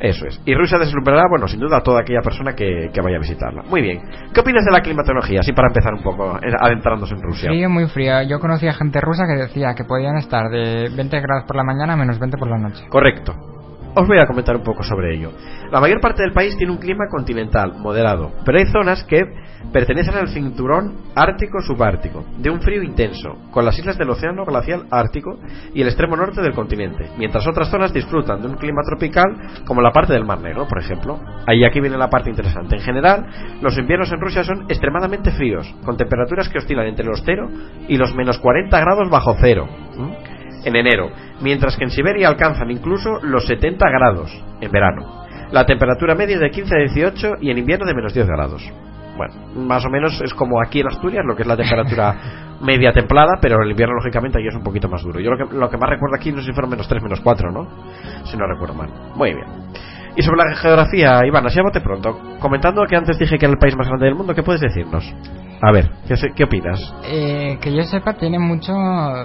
Eso es. Y Rusia deslumbrará, bueno, sin duda a toda aquella persona que, que vaya a visitarla. Muy bien. ¿Qué opinas de la climatología? Así para empezar un poco, eh, adentrándose en Rusia. Frío, muy frío. Yo conocía gente rusa que decía que podían estar de 20 grados por la mañana a menos 20 por la noche. Correcto. Os voy a comentar un poco sobre ello. La mayor parte del país tiene un clima continental, moderado, pero hay zonas que pertenecen al cinturón ártico-subártico, de un frío intenso, con las islas del Océano Glacial Ártico y el extremo norte del continente, mientras otras zonas disfrutan de un clima tropical, como la parte del Mar Negro, por ejemplo. Ahí aquí viene la parte interesante. En general, los inviernos en Rusia son extremadamente fríos, con temperaturas que oscilan entre los 0 y los menos 40 grados bajo cero. En enero, mientras que en Siberia alcanzan incluso los 70 grados en verano. La temperatura media es de 15 a 18 y en invierno de menos 10 grados. Bueno, más o menos es como aquí en Asturias, lo que es la temperatura media templada, pero en el invierno lógicamente ahí es un poquito más duro. Yo lo que, lo que más recuerdo aquí no sé si fueron menos 3, menos 4, ¿no? Si no recuerdo mal. Muy bien. Y sobre la geografía, Iván, así a bote pronto. Comentando que antes dije que era el país más grande del mundo, ¿qué puedes decirnos? A ver, ¿qué, opinas? Eh, que yo sepa, tiene mucho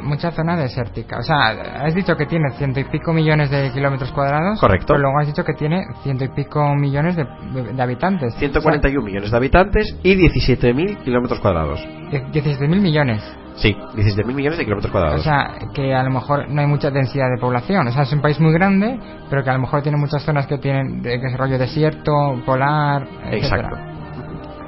mucha zona desértica. O sea, has dicho que tiene ciento y pico millones de kilómetros cuadrados. Correcto. Pero luego has dicho que tiene ciento y pico millones de, de- de habitantes. 141 millones de habitantes y 17.000 kilómetros cuadrados. O sea, 17 mil millones. Sí, 17.000 millones de kilómetros O cuadrados. sea, que a lo mejor no hay mucha densidad de población. O sea, es un país muy grande, pero que a lo mejor tiene muchas zonas que tienen de, que es rollo desierto, polar, etcétera. Exacto.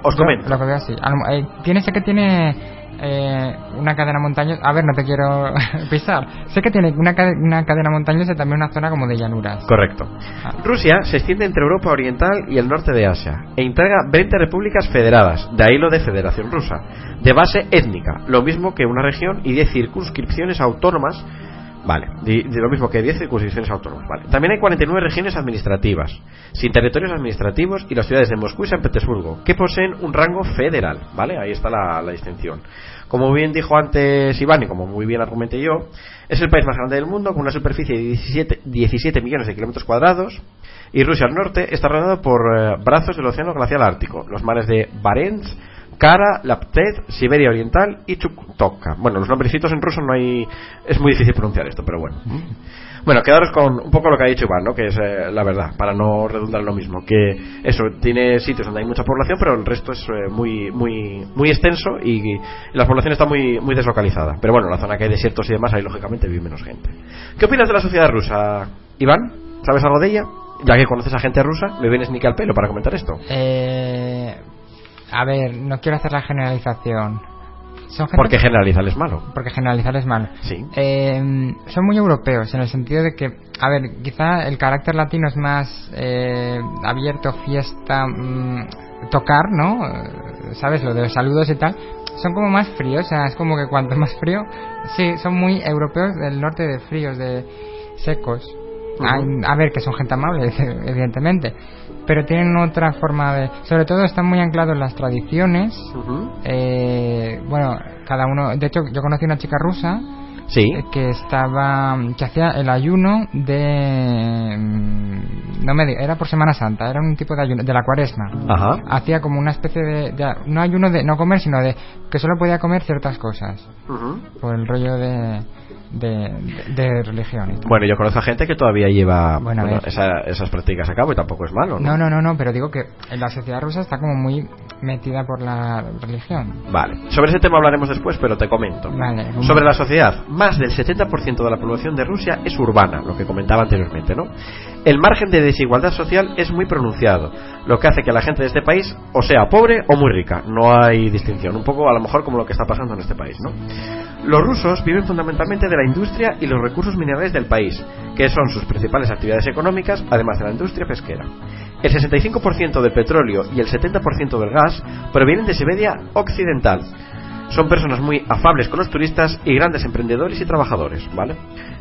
os comento. Lo que veo así. Lo- eh, tiene, sé que tiene eh, una cadena montañosa. A ver, no te quiero pisar. Sé que tiene una, cade- una cadena montañosa y también una zona como de llanuras. Correcto. Ah. Rusia se extiende entre Europa Oriental y el norte de Asia e integra 20 repúblicas federadas, de ahí lo de Federación Rusa, de base étnica, lo mismo que una región y 10 circunscripciones autónomas. Vale, de, lo mismo que 10 circunscripciones autónomas. Vale. También hay 49 regiones administrativas, sin territorios administrativos y las ciudades de Moscú y San Petersburgo, que poseen un rango federal. Vale, ahí está la, la distinción. Como bien dijo antes Iván y como muy bien argumenté yo, es el país más grande del mundo con una superficie de 17, 17 millones de kilómetros cuadrados y Rusia al norte está rodeado por eh, brazos del Océano Glacial Ártico, los mares de Barents, Kara, Laptev, Siberia Oriental y Chukotka. Bueno, los nombrecitos en ruso no hay. Es muy difícil pronunciar esto, pero bueno. Bueno, quedaros con un poco lo que ha dicho Iván, ¿no? Que es eh, la verdad, para no redundar lo mismo. Que eso, tiene sitios donde hay mucha población, pero el resto es eh, muy muy muy extenso y, y la población está muy muy deslocalizada. Pero bueno, la zona que hay desiertos y demás, ahí lógicamente vive menos gente. ¿Qué opinas de la sociedad rusa, Iván? ¿Sabes algo de ella? Ya que conoces a gente rusa, me vienes ni que al pelo para comentar esto. Eh, a ver, no quiero hacer la generalización. Son gente Porque generalizar es malo. porque generalizar es malo. Sí. Eh, son muy europeos en el sentido de que, a ver, quizá el carácter latino es más eh, abierto, fiesta, mm, tocar, ¿no? Eh, ¿Sabes? Lo de los saludos y tal. Son como más fríos, o sea, es como que cuanto más frío, sí, son muy europeos del norte de fríos, de secos. A ver, que son gente amable, evidentemente, pero tienen otra forma de... Sobre todo están muy anclados en las tradiciones, eh, bueno, cada uno. De hecho, yo conocí una chica rusa Sí. eh, que estaba. que hacía el ayuno de. mm, No me diga, era por Semana Santa, era un tipo de ayuno, de la cuaresma. Ajá. Hacía como una especie de, de- No ayuno de no comer, sino de que solo podía comer ciertas cosas. Ujú. Por el rollo de. De, de- religión y tal. Bueno, yo conozco a gente que todavía lleva Bueno, bueno, esa- esas prácticas a cabo y tampoco es malo, ¿no? No, no, no, no, pero digo que la sociedad rusa está como muy metida por la religión. Vale, sobre ese tema hablaremos después, pero te comento. Vale. Sobre la sociedad, más del 70% de la población de Rusia es urbana, lo que comentaba anteriormente, ¿no? El margen de desigualdad social es muy pronunciado, lo que hace que la gente de este país o sea pobre o muy rica, no hay distinción, un poco a lo mejor como lo que está pasando en este país, ¿no? Los rusos viven fundamentalmente de la industria y los recursos minerales del país, que son sus principales actividades económicas, además de la industria pesquera. El 65% del petróleo y el 70% del gas provienen de Siberia Occidental. Son personas muy afables con los turistas y grandes emprendedores y trabajadores, ¿vale?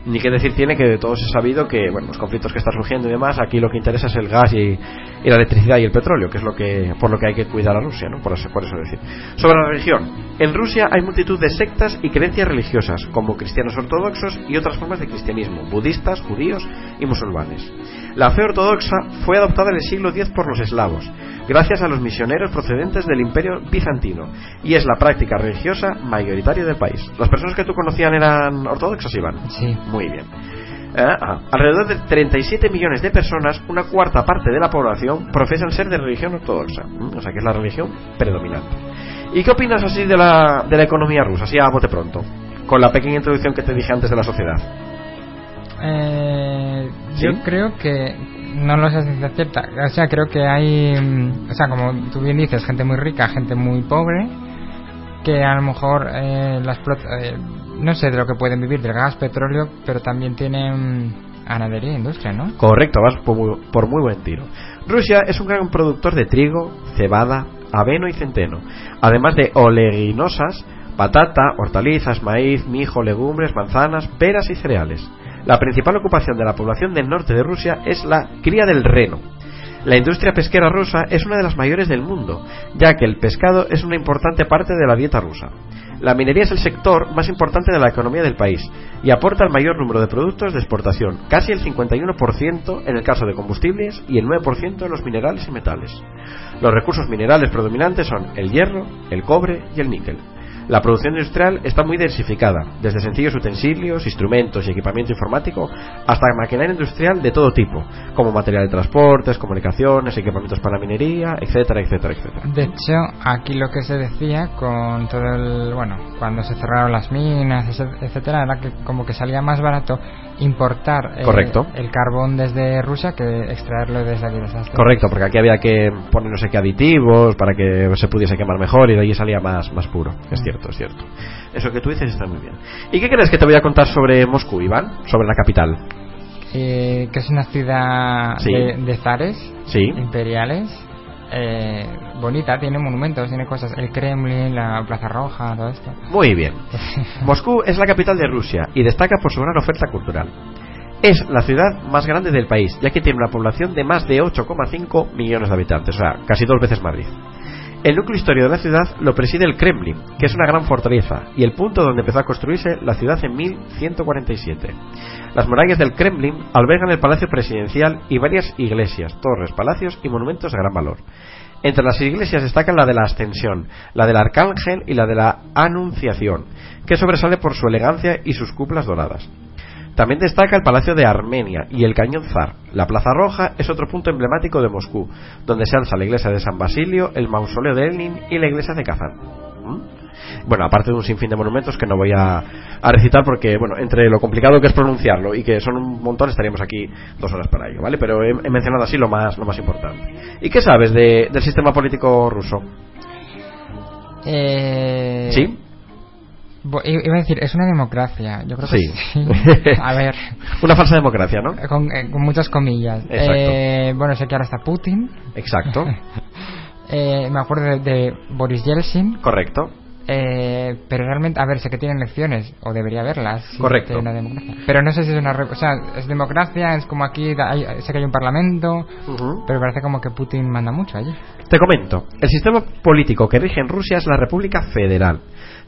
Ni qué decir tiene que de todos es sabido que, bueno, los conflictos que están surgiendo y demás, aquí lo que interesa es el gas y, la electricidad y el petróleo, que es lo que, por lo que hay que cuidar a Rusia, ¿no? Por eso, por eso decir. Sobre la religión. En Rusia hay multitud de sectas y creencias religiosas, como cristianos ortodoxos y otras formas de cristianismo, budistas, judíos y musulmanes. La fe ortodoxa fue adoptada en el siglo X por los eslavos, gracias a los misioneros procedentes del imperio bizantino, y es la práctica religiosa mayoritaria del país. ¿Las personas que tú conocían eran ortodoxas, Iván? Sí. Muy bien. Eh, ah, alrededor de 37 millones de personas, una cuarta parte de la población, profesan ser de religión ortodoxa, ¿m? o sea que es la religión predominante. ¿Y qué opinas así de la, de la economía rusa, así a bote pronto? Con la pequeña introducción que te dije antes de la sociedad. Eh, ¿Sí? Yo creo que no lo sé ciencia cierta. O sea, creo que hay, mm, o sea, como tú bien dices, gente muy rica, gente muy pobre, que a lo mejor eh, las eh, no sé de lo que pueden vivir, del gas, petróleo, pero también tienen ganadería e industria, ¿no? Correcto, vas por muy, por muy buen tiro. Rusia es un gran productor de trigo, cebada, aveno y centeno, además de oleaginosas, patata, hortalizas, maíz, mijo, legumbres, manzanas, peras y cereales. La principal ocupación de la población del norte de Rusia es la cría del reno. La industria pesquera rusa es una de las mayores del mundo, ya que el pescado es una importante parte de la dieta rusa. La minería es el sector más importante de la economía del país y aporta el mayor número de productos de exportación, casi el 51% en el caso de combustibles y el 9% en los minerales y metales. Los recursos minerales predominantes son el hierro, el cobre y el níquel. La producción industrial está muy diversificada, desde sencillos utensilios, instrumentos y equipamiento informático hasta maquinaria industrial de todo tipo, como material de transportes, comunicaciones, equipamientos para minería, etcétera, etcétera, etcétera. De hecho, aquí lo que se decía con todo el. Bueno, cuando se cerraron las minas, etcétera, era que como que salía más barato importar eh, Correcto. el carbón desde Rusia que extraerlo desde aquí. desde Asturias. Correcto, porque aquí había que poner no sé qué aditivos para que se pudiese quemar mejor y de allí salía más, más puro. Es cierto, es cierto. Eso que tú dices está muy bien. ¿Y qué crees que te voy a contar sobre Moscú, Iván? Sobre la capital. Eh, que es una ciudad Sí. de, de zares Sí. imperiales. Eh, bonita, tiene monumentos, tiene cosas. El Kremlin, la Plaza Roja, todo esto. Muy bien. Moscú es la capital de Rusia y destaca por su gran oferta cultural. Es la ciudad más grande del país, ya que tiene una población de más de 8,5 millones de habitantes, o sea, casi dos veces Madrid. El núcleo histórico de la ciudad lo preside el Kremlin, que es una gran fortaleza, y el punto donde empezó a construirse la ciudad en 1147. Las murallas del Kremlin albergan el palacio presidencial y varias iglesias, torres, palacios y monumentos de gran valor. Entre las iglesias destacan la de la Ascensión, la del Arcángel y la de la Anunciación, que sobresale por su elegancia y sus cúpulas doradas. También destaca el Palacio de Armenia y el Cañón Zar. La Plaza Roja es otro punto emblemático de Moscú, donde se alza la iglesia de San Basilio, el mausoleo de Lenin y la iglesia de Kazán. ¿Mm? Bueno, aparte de un sinfín de monumentos que no voy a, a recitar porque, bueno, entre lo complicado que es pronunciarlo y que son un montón, estaríamos aquí dos horas para ello, ¿vale? Pero he, he mencionado así lo más, lo más importante. ¿Y qué sabes de- del sistema político ruso? Eh, ¿Sí? Iba a decir, es una democracia. Yo creo que Sí. sí. a ver, Una falsa democracia, ¿no? con, eh, con muchas comillas. Exacto. Eh, bueno, sé que ahora está Putin. Exacto. Eh, me acuerdo de, de Boris Yeltsin. Correcto. Eh, pero realmente, a ver, sé que tienen elecciones, o debería haberlas. sí, Correcto. de una democracia. Pero no sé si es una. O sea, es democracia, es como aquí, hay- sé que hay un parlamento, pero parece como que Putin manda mucho allí. Te comento, el sistema político que rige en Rusia es la República Federal.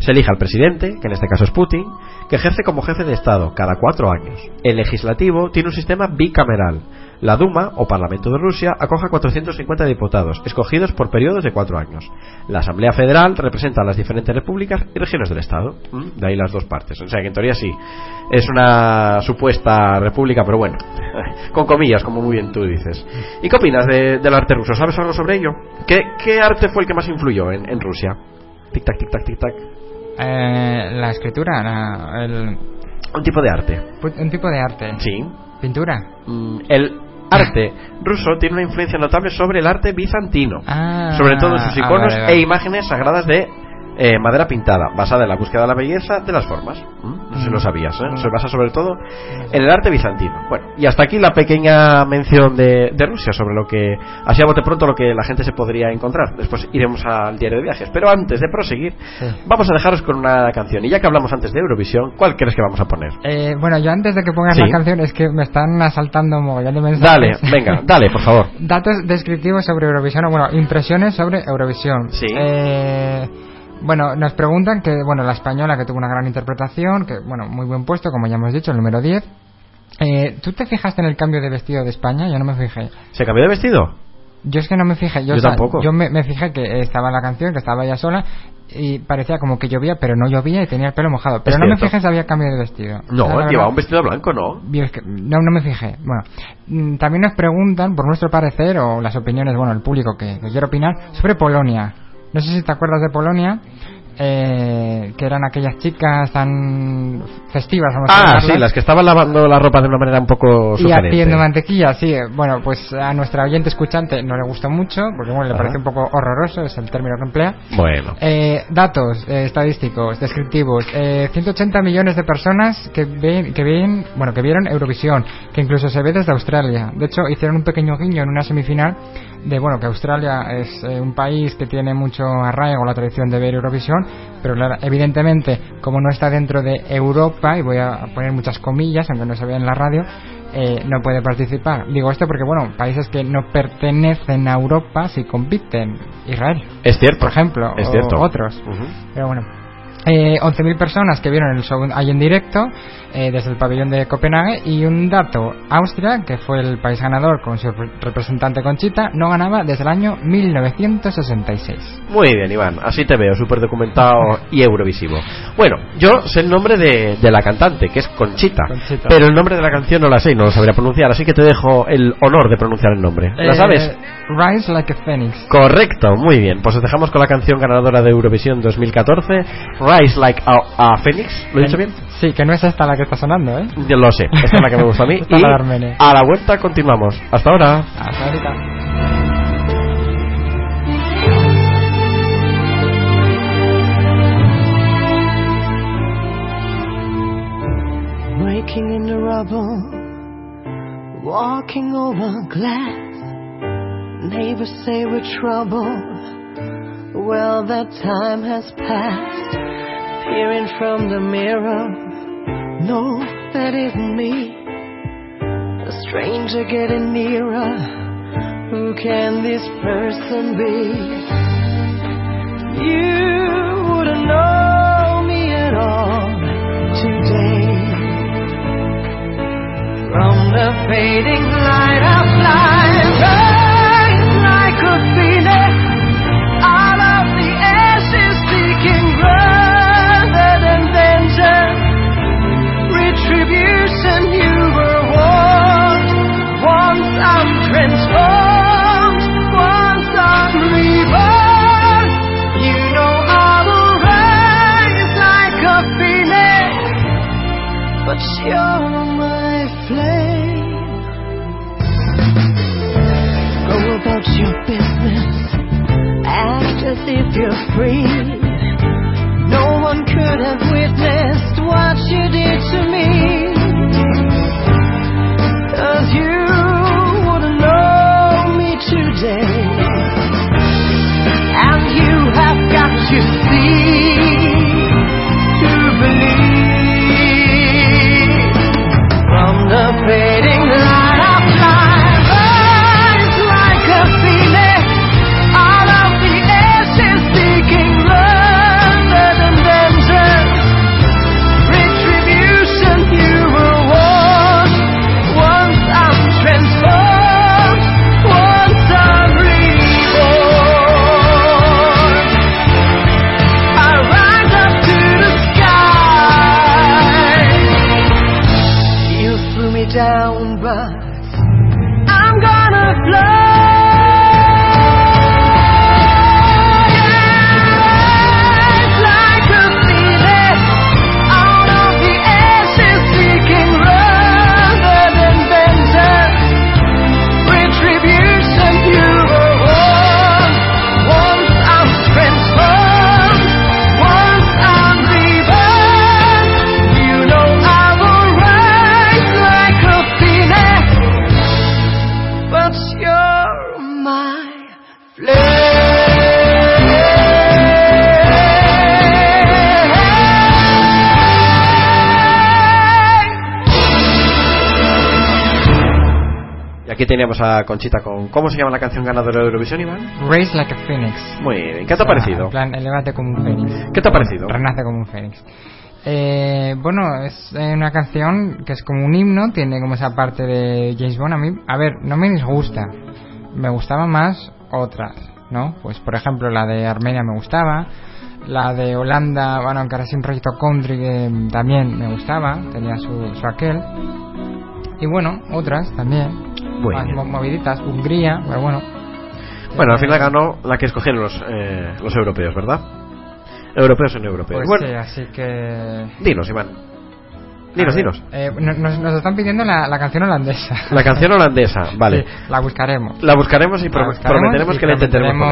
Se elige al presidente, que en este caso es Putin, que ejerce como jefe de Estado cada cuatro años. El legislativo tiene un sistema bicameral. La Duma, o Parlamento de Rusia, acoge a 450 diputados, escogidos por periodos de cuatro años. La Asamblea Federal representa a las diferentes repúblicas y regiones del Estado. ¿Mm? De ahí las dos partes. O sea que en teoría sí. Es una supuesta república, pero bueno, con comillas, como muy bien tú dices. ¿Y qué opinas de- del arte ruso? ¿Sabes algo sobre ello? ¿Qué, qué arte fue el que más influyó en, en Rusia? Tic-tac, tic-tac, tic-tac. Eh, la escritura, la- el, Un tipo de arte. un tipo de arte. Sí. Pintura. Mm, El arte ruso tiene una influencia notable sobre el arte bizantino. Ah, sobre todo en sus ah, iconos vale, vale. e imágenes sagradas de eh, madera pintada, basada en la búsqueda de la belleza de las formas. ¿Mm? No sé si lo sabías, ¿eh? Se basa sobre todo en el arte bizantino. Bueno, y hasta aquí la pequeña mención de, de Rusia sobre lo que, así a bote pronto, lo que la gente se podría encontrar. Después iremos al diario de viajes. Pero antes de proseguir, Sí. vamos a dejaros con una canción. Y ya que hablamos antes de Eurovisión, ¿cuál crees que vamos a poner? Eh, bueno, yo antes de que pongas Sí. la canción es que me están asaltando un mogollón de mensajes. Dale, venga, dale, por favor. Datos descriptivos sobre Eurovisión, o bueno, impresiones sobre Eurovisión. Sí. Eh, bueno, nos preguntan que, bueno, la española que tuvo una gran interpretación, que, bueno, muy buen puesto, como ya hemos dicho, el número 10. Eh, ¿Tú te fijaste en el cambio de vestido de España? Yo no me fijé. ¿Se cambió de vestido? Yo es que no me fijé. Yo, Yo o sea, tampoco. Yo me, me fijé que estaba la canción, que estaba ella sola, y parecía como que llovía, pero no llovía y tenía el pelo mojado. Pero Es no me fijé si había cambio de vestido. No, llevaba verdad- un vestido blanco, ¿no? Bien, es que no, no me fijé. Bueno, mm, también nos preguntan, por nuestro parecer, o las opiniones, bueno, el público que, que quiere opinar, sobre Polonia. No sé si te acuerdas de Polonia, eh, que eran aquellas chicas tan festivas, vamos a Ah, llamarlas, sí, las que estaban lavando la ropa de una manera un poco y sugerente. haciendo mantequilla, sí. Bueno, pues a nuestra oyente escuchante no le gustó mucho, porque bueno, le parece un poco horroroso, es el término que emplea. Bueno, Eh, datos eh, estadísticos, descriptivos. Eh, 180 millones de personas que ven, que ven, bueno, que vieron Eurovisión, que incluso se ve desde Australia. De hecho, hicieron un pequeño guiño en una semifinal de, bueno, que Australia es eh, un país que tiene mucho arraigo la tradición de ver Eurovisión, pero claro, evidentemente, como no está dentro de Europa, y voy a poner muchas comillas, aunque no se vea en la radio, eh, no puede participar. Digo esto porque, bueno, países que no pertenecen a Europa sí compiten. Israel es cierto. por ejemplo, es o cierto. otros. Pero bueno. Eh, 11.000 personas que vieron el show ahí en directo eh, desde el pabellón de Copenhague y un dato, Austria, que fue el país ganador con su re- representante Conchita, no ganaba desde el año 1966. Muy bien, Iván, así te veo, súper documentado y eurovisivo. Bueno, yo sé el nombre de, de la cantante, que es Conchita, Conchita. pero el nombre de la canción no la sé y no lo sabría pronunciar, así que te dejo el honor de pronunciar el nombre. ¿La Eh, sabes? Rise Like a Phoenix. Correcto, muy bien. Pues os dejamos con la canción ganadora de Eurovisión 2014, Rise Like a, a Phoenix. ¿Lo he dicho bien? Sí, que no es esta la que está sonando, ¿eh? Yo lo sé, esta es la que me gusta a mí. Esta y la a la vuelta continuamos. Hasta ahora. Hasta ahorita. Breaking in the rubble, walking over glass. Neighbors say we're trouble. Well, that time has passed. Peering from the mirror, no, that isn't me. A stranger getting nearer. Who can this person be? You wouldn't know me at all today. From the fading light of life, your business, act as if you're free. No one could have witnessed what you did to me. Teníamos a Conchita con. ¿Cómo se llama la canción ganadora de Eurovisión, Iván? Rise Like a Phoenix. Muy bien. ¿Qué te ha O sea, parecido? En plan, elevate como un fénix. ¿Qué te ha parecido? Renace como un fénix. Eh, bueno, es una canción que es como un himno, tiene como esa parte de James Bond. A mí, a ver, no me disgusta. Me gustaban más otras, ¿no? Pues por ejemplo, la de Armenia me gustaba. La de Holanda, bueno, aunque era así un proyecto country que también me gustaba, tenía su, su aquel. Y bueno, otras también, Más moviditas. Hungría, pero bueno. Bueno, al final ganó la que escogieron los, eh, los europeos, ¿verdad? Europeos son europeos. Pues bueno, sí, así que... dinos, Iván. Dinos, ver, dinos. eh, no- nos, nos están pidiendo la, la canción holandesa. La canción holandesa, vale. Sí, la buscaremos. La buscaremos y pro- La buscaremos prometeremos y que la intentaremos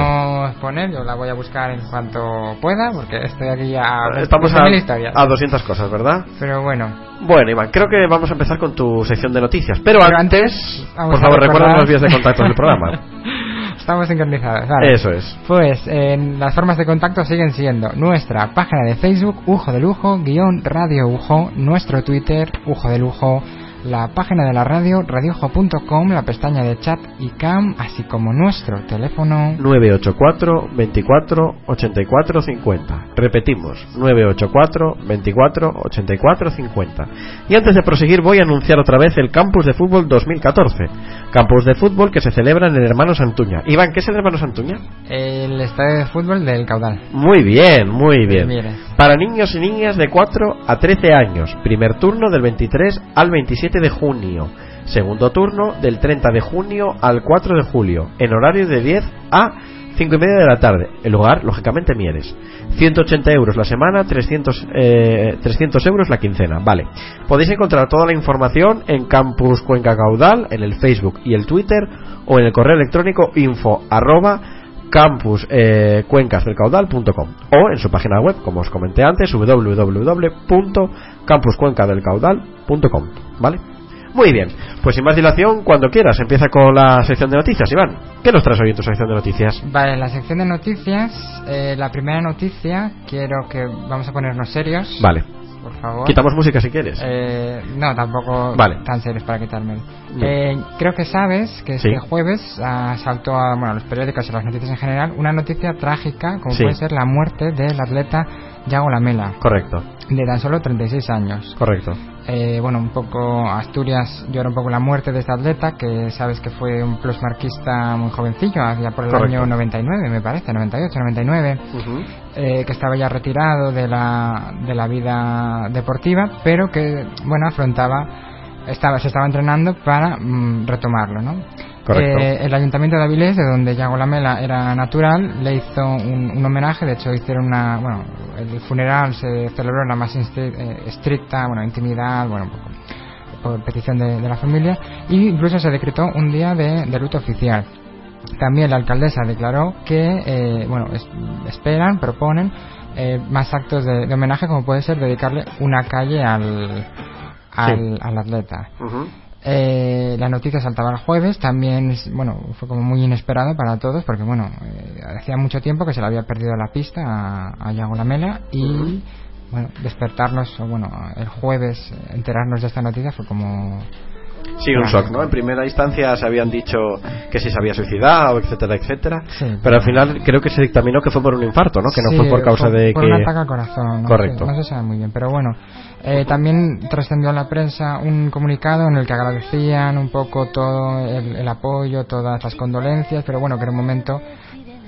poner. poner. Yo la voy a buscar en cuanto pueda, porque estoy aquí a... Estamos a a, mil historias. a 200 cosas, ¿verdad? Pero bueno, Bueno, Iván, creo que vamos a empezar con tu sección de noticias. Pero, Pero antes, por favor, recuerda los vías de contacto del programa. estamos sincronizados. vale. Eso es. Pues en las formas de contacto siguen siendo nuestra página de Facebook, Ujo de Lujo, guion Radio Ujo, nuestro Twitter, Ujo de Lujo, la página de la radio, radiojo.com, la pestaña de chat y cam, así como nuestro teléfono 984 24 84 50. Repetimos, 984 24 84 50. Y antes de proseguir voy a anunciar otra vez el Campus de Fútbol 2014. Campus de Fútbol que se celebra en el Hermano Santuña. Iván, ¿qué es el Hermano Santuña? el estadio de fútbol del caudal. Muy bien, muy bien. Para niños y niñas de 4 a 13 años. Primer turno del 23 al 27 de junio. Segundo turno del 30 de junio al 4 de julio. En horario de 10 a 5 y media de la tarde. El lugar, lógicamente, Mieres. 180 euros la semana, 300, eh, 300 euros la quincena. Vale. Podéis encontrar toda la información en Campus Cuenca Caudal, en el Facebook y el Twitter, o en el correo electrónico info arroba campus eh, o en su página web, como os comenté antes, www.campuscuencadelcaudal.com. ¿Vale? Muy bien, pues sin más dilación, cuando quieras, empieza con la sección de noticias, Iván. ¿Qué nos traes hoy en tu sección de noticias? Vale, en la sección de noticias, eh, la primera noticia, quiero que vamos a ponernos serios. Vale, Por favor. quitamos música si quieres. Eh, no, tampoco Vale. tan serios para quitármelo. Bien. Eh, creo que sabes que este Sí. jueves ah, saltó a bueno, los periódicos y a las noticias en general una noticia trágica, como Sí. puede ser la muerte del atleta Yago Lamela, Correcto, de tan solo 36 años. correcto. Eh, bueno, un poco Asturias llora un poco la muerte de este atleta, que sabes que fue un plusmarquista muy jovencillo, hacia por el Correcto. año 99, me parece, 98, 99 Ujú. eh, que estaba ya retirado de la, de la vida deportiva, pero que, bueno, afrontaba, estaba, se estaba entrenando para mm, retomarlo, ¿no? Eh, el Ayuntamiento de Avilés, de donde Yago Lamela era natural, le hizo un, un homenaje, de hecho hicieron una, bueno, el funeral se celebró en la más eh, estricta, bueno, intimidad, bueno, por, por petición de, de la familia, e incluso se decretó un día de, de luto oficial. También la alcaldesa declaró que, eh, bueno, es- esperan, proponen eh, más actos de, de homenaje, como puede ser dedicarle una calle al, al, al atleta. Eh, la noticia saltaba el jueves, también, bueno, fue como muy inesperado para todos, porque, bueno, eh, hacía mucho tiempo que se le había perdido la pista a, a Yago Lamela y, bueno, despertarnos, o bueno, el jueves, enterarnos de esta noticia fue como... Sí, un shock, ¿no? En primera instancia se habían dicho que si se había suicidado, etcétera, etcétera. Sí. Pero al final creo que se dictaminó que fue por un infarto, ¿no? Que no Sí, fue por causa de por que... un ataque al corazón. ¿no? Correcto. No se sabe muy bien, pero bueno. Eh, también trascendió a la prensa un comunicado en el que agradecían un poco todo el, el apoyo, todas las condolencias, pero bueno, que era un momento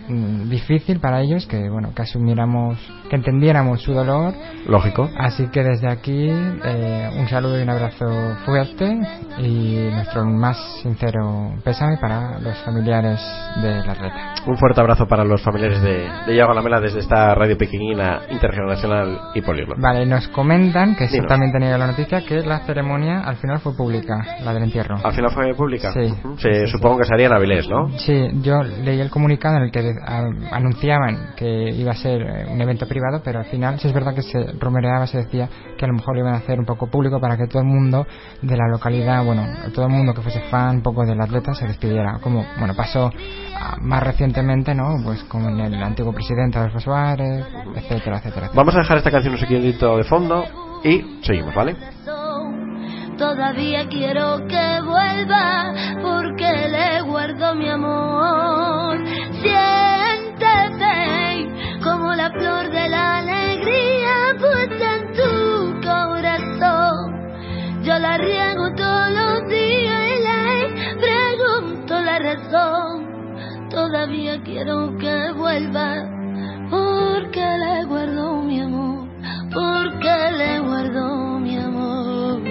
mm, difícil para ellos, que bueno, que asumiéramos, que entendiéramos su dolor. Lógico. Así que desde aquí eh, un saludo y un abrazo fuerte y nuestro más sincero pésame para los familiares del atleta. Un fuerte abrazo para los familiares de, de Iago Lamela desde esta radio pequeñina, intergeneracional y políglota. Vale, nos comentan, que eso también tenía la noticia, que la ceremonia al final fue pública, la del entierro. ¿Al final fue pública? Sí. Ujú. Se- supongo que sería en Avilés, ¿no? Sí, yo leí el comunicado en el que a- anunciaban que iba a ser eh, un evento privado, pero al final sí es verdad que se rumoreaba, se decía que a lo mejor lo iban a hacer un poco público para que todo el mundo de la localidad, bueno, todo el mundo que fuese fan un poco del atleta se despidiera. Como, bueno, pasó ah, más recientemente, ¿no? Pues como en el antiguo presidente Adolfo Suárez, etcétera, etcétera, etcétera. Vamos a dejar esta canción un segundito de fondo y seguimos, ¿vale? Todavía quiero que vuelva porque le guardo mi amor. Flor de la alegría puesta en tu corazón. Yo la riego todos los días y le pregunto la razón. Todavía quiero que vuelva porque le guardo mi amor. Porque le guardo mi amor.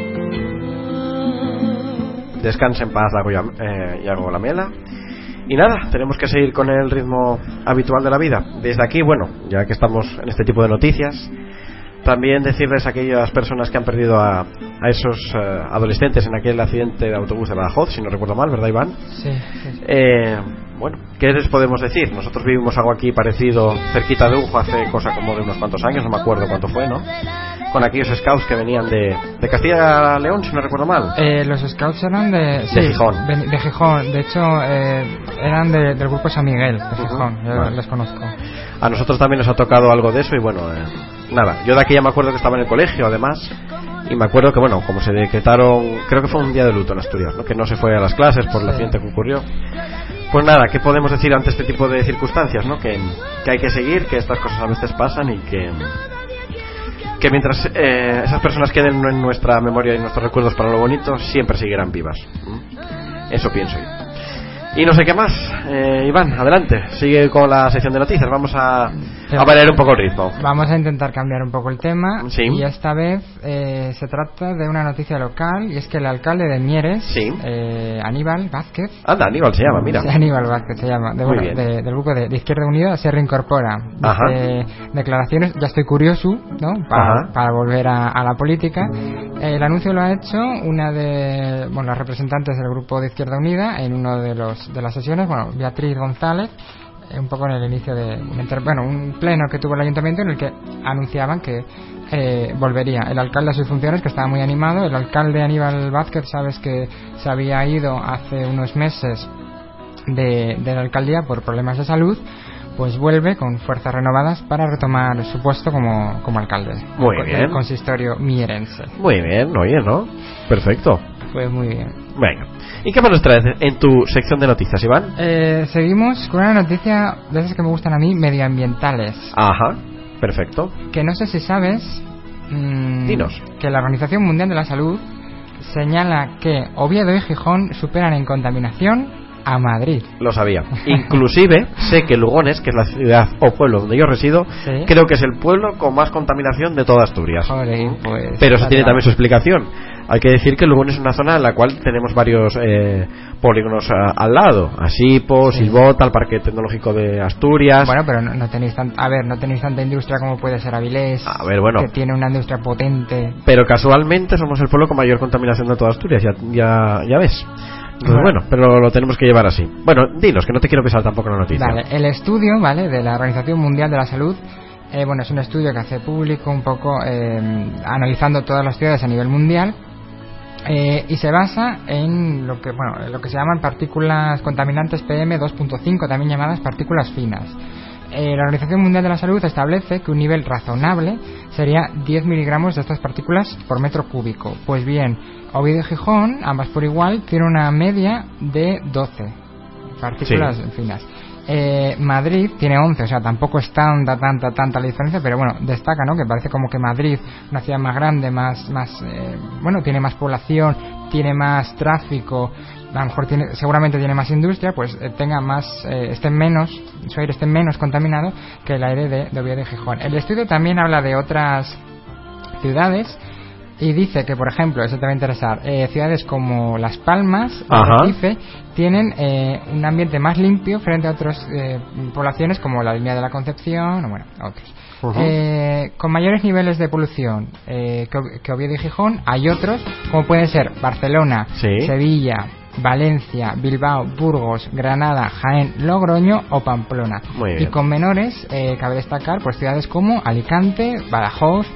Descanse en paz, Yam- eh, Iago Lamela. Y nada, tenemos que seguir con el ritmo habitual de la vida. Desde aquí, bueno, ya que estamos en este tipo de noticias, también decirles a aquellas personas que han perdido a, a esos eh, adolescentes en aquel accidente de autobús de Badajoz, si no recuerdo mal, ¿verdad, Iván? Sí, sí, sí. Eh, bueno, ¿qué les podemos decir? Nosotros vivimos algo aquí parecido cerquita de Ujo hace cosa como de unos cuantos años, no me acuerdo cuánto fue, ¿no? Con aquellos scouts que venían de, de Castilla-León, si no recuerdo mal. Eh, los scouts eran de, sí, Gijón. de Gijón. De hecho, eh, eran de- del grupo San Miguel, de Gijón. Yo Vale. les conozco. A nosotros también nos ha tocado algo de eso y bueno, eh, nada, yo de aquí ya me acuerdo que estaba en el colegio además y me acuerdo que, bueno, como se decretaron, creo que fue un día de luto en Asturias, ¿no? que no se fue a las clases por el accidente que ocurrió. Pues nada, ¿qué podemos decir ante este tipo de circunstancias? ¿no? Que, que hay que seguir, que estas cosas a veces pasan y que, que mientras eh, esas personas queden en nuestra memoria y en nuestros recuerdos para lo bonito, siempre seguirán vivas. ¿Mm? Eso pienso yo. Y no sé qué más. Eh, Iván, adelante. Sigue con la sección de noticias. Vamos a, a variar un poco el ritmo. Vamos a intentar cambiar un poco el tema. Sí. Y esta vez eh, se trata de una noticia local y es que el alcalde de Mieres, Sí. eh, Aníbal Vázquez, Anda, Aníbal se llama, mira. Sí, Aníbal Vázquez se llama, de, Muy bueno, de- del grupo de, de Izquierda Unida, se reincorpora. Ajá. Dice declaraciones, ya estoy curioso, ¿no? Para, para volver a, a la política. El anuncio lo ha hecho una de bueno, las representantes del grupo de Izquierda Unida en uno de los de las sesiones, bueno, Beatriz González, un poco en el inicio de un bueno, un pleno que tuvo el ayuntamiento en el que anunciaban que eh, volvería el alcalde a sus funciones, que estaba muy animado. El alcalde Aníbal Vázquez, sabes que se había ido hace unos meses de, de la alcaldía por problemas de salud, pues vuelve con fuerzas renovadas para retomar su puesto como, como alcalde Muy del bien. consistorio mierense. Muy bien, oye, ¿no? Perfecto. Pues muy bien. Venga. ¿Y qué más nos traes en tu sección de noticias, Iván? Eh, seguimos con una noticia de esas que me gustan a mí, medioambientales. Ajá. Perfecto. Que no sé si sabes mm, Dinos. que la Organización Mundial de la Salud señala que Oviedo y Gijón superan en contaminación a Madrid. Lo sabía. Inclusive sé que Lugones, que es la ciudad o pueblo donde yo resido, Sí. creo que es el pueblo con más contaminación de toda Asturias. Joder, pues, Pero eso tiene también su explicación. Hay que decir que Lugones es una zona en la cual tenemos varios eh, polígonos ah, al lado. Asipo, Sí. Silbota, el Parque Tecnológico de Asturias. Bueno, pero no, no tenéis tan, a ver, no tenéis tanta industria como puede ser Avilés. A ver, bueno. Que tiene una industria potente. Pero casualmente somos el pueblo con mayor contaminación de toda Asturias, ya, ya, ya ves. Entonces, Bueno. pero lo tenemos que llevar así. Bueno, dinos, que no te quiero pisar tampoco la noticia. Vale, el estudio, ¿vale? De la Organización Mundial de la Salud, eh, bueno, es un estudio que hace público un poco eh, analizando todas las ciudades a nivel mundial. eh, y se basa en lo que bueno en lo que se llaman partículas contaminantes PM 2.5 también llamadas partículas finas Eh, la Organización Mundial de la Salud establece que un nivel razonable sería 10 miligramos de estas partículas por metro cúbico. Pues bien, Oviedo y Gijón, ambas por igual, tienen una media de 12 partículas Sí. finas. Eh, Madrid tiene 11, o sea, tampoco es tanta, tanta, tanta la diferencia, pero bueno, destaca, ¿no? Que parece como que Madrid, una ciudad más grande, más, más, eh, bueno, tiene más población, tiene más tráfico, a lo mejor tiene, seguramente tiene más industria, pues eh, tenga más, eh, esté menos, su aire esté menos contaminado que el aire de, de Oviedo y Gijón. El estudio también habla de otras ciudades y dice que, por ejemplo, eso te va a interesar, eh, ciudades como Las Palmas o. Recife tienen eh, un ambiente más limpio frente a otras eh, poblaciones como la línea de la Concepción o bueno, otros. Eh, con mayores niveles de polución eh, que, que Oviedo y Gijón, hay otros como pueden ser Barcelona, Sí. Sevilla, Valencia, Bilbao, Burgos, Granada, Jaén, Logroño o Pamplona. Muy Y con menores, eh, cabe destacar pues ciudades como Alicante, Badajoz,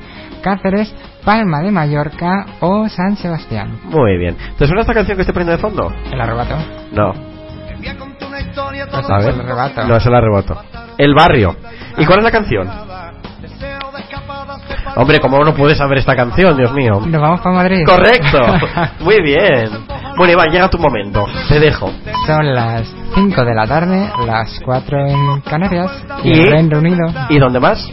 Cáceres, Palma de Mallorca o San Sebastián. Muy bien. ¿Te suena esta canción que estoy poniendo de fondo? El arrebato. No. Pues A ver. No, es el arrebato. El barrio. ¿Y cuál es la canción? Hombre, ¿cómo no puedes saber esta canción, Dios mío? Nos vamos para Madrid. Correcto. Muy bien. Bueno, Iván, llega tu momento. Te dejo. Son las 5 de la tarde, las 4 en Canarias y, ¿Y? en Reino Unido ¿Y dónde más?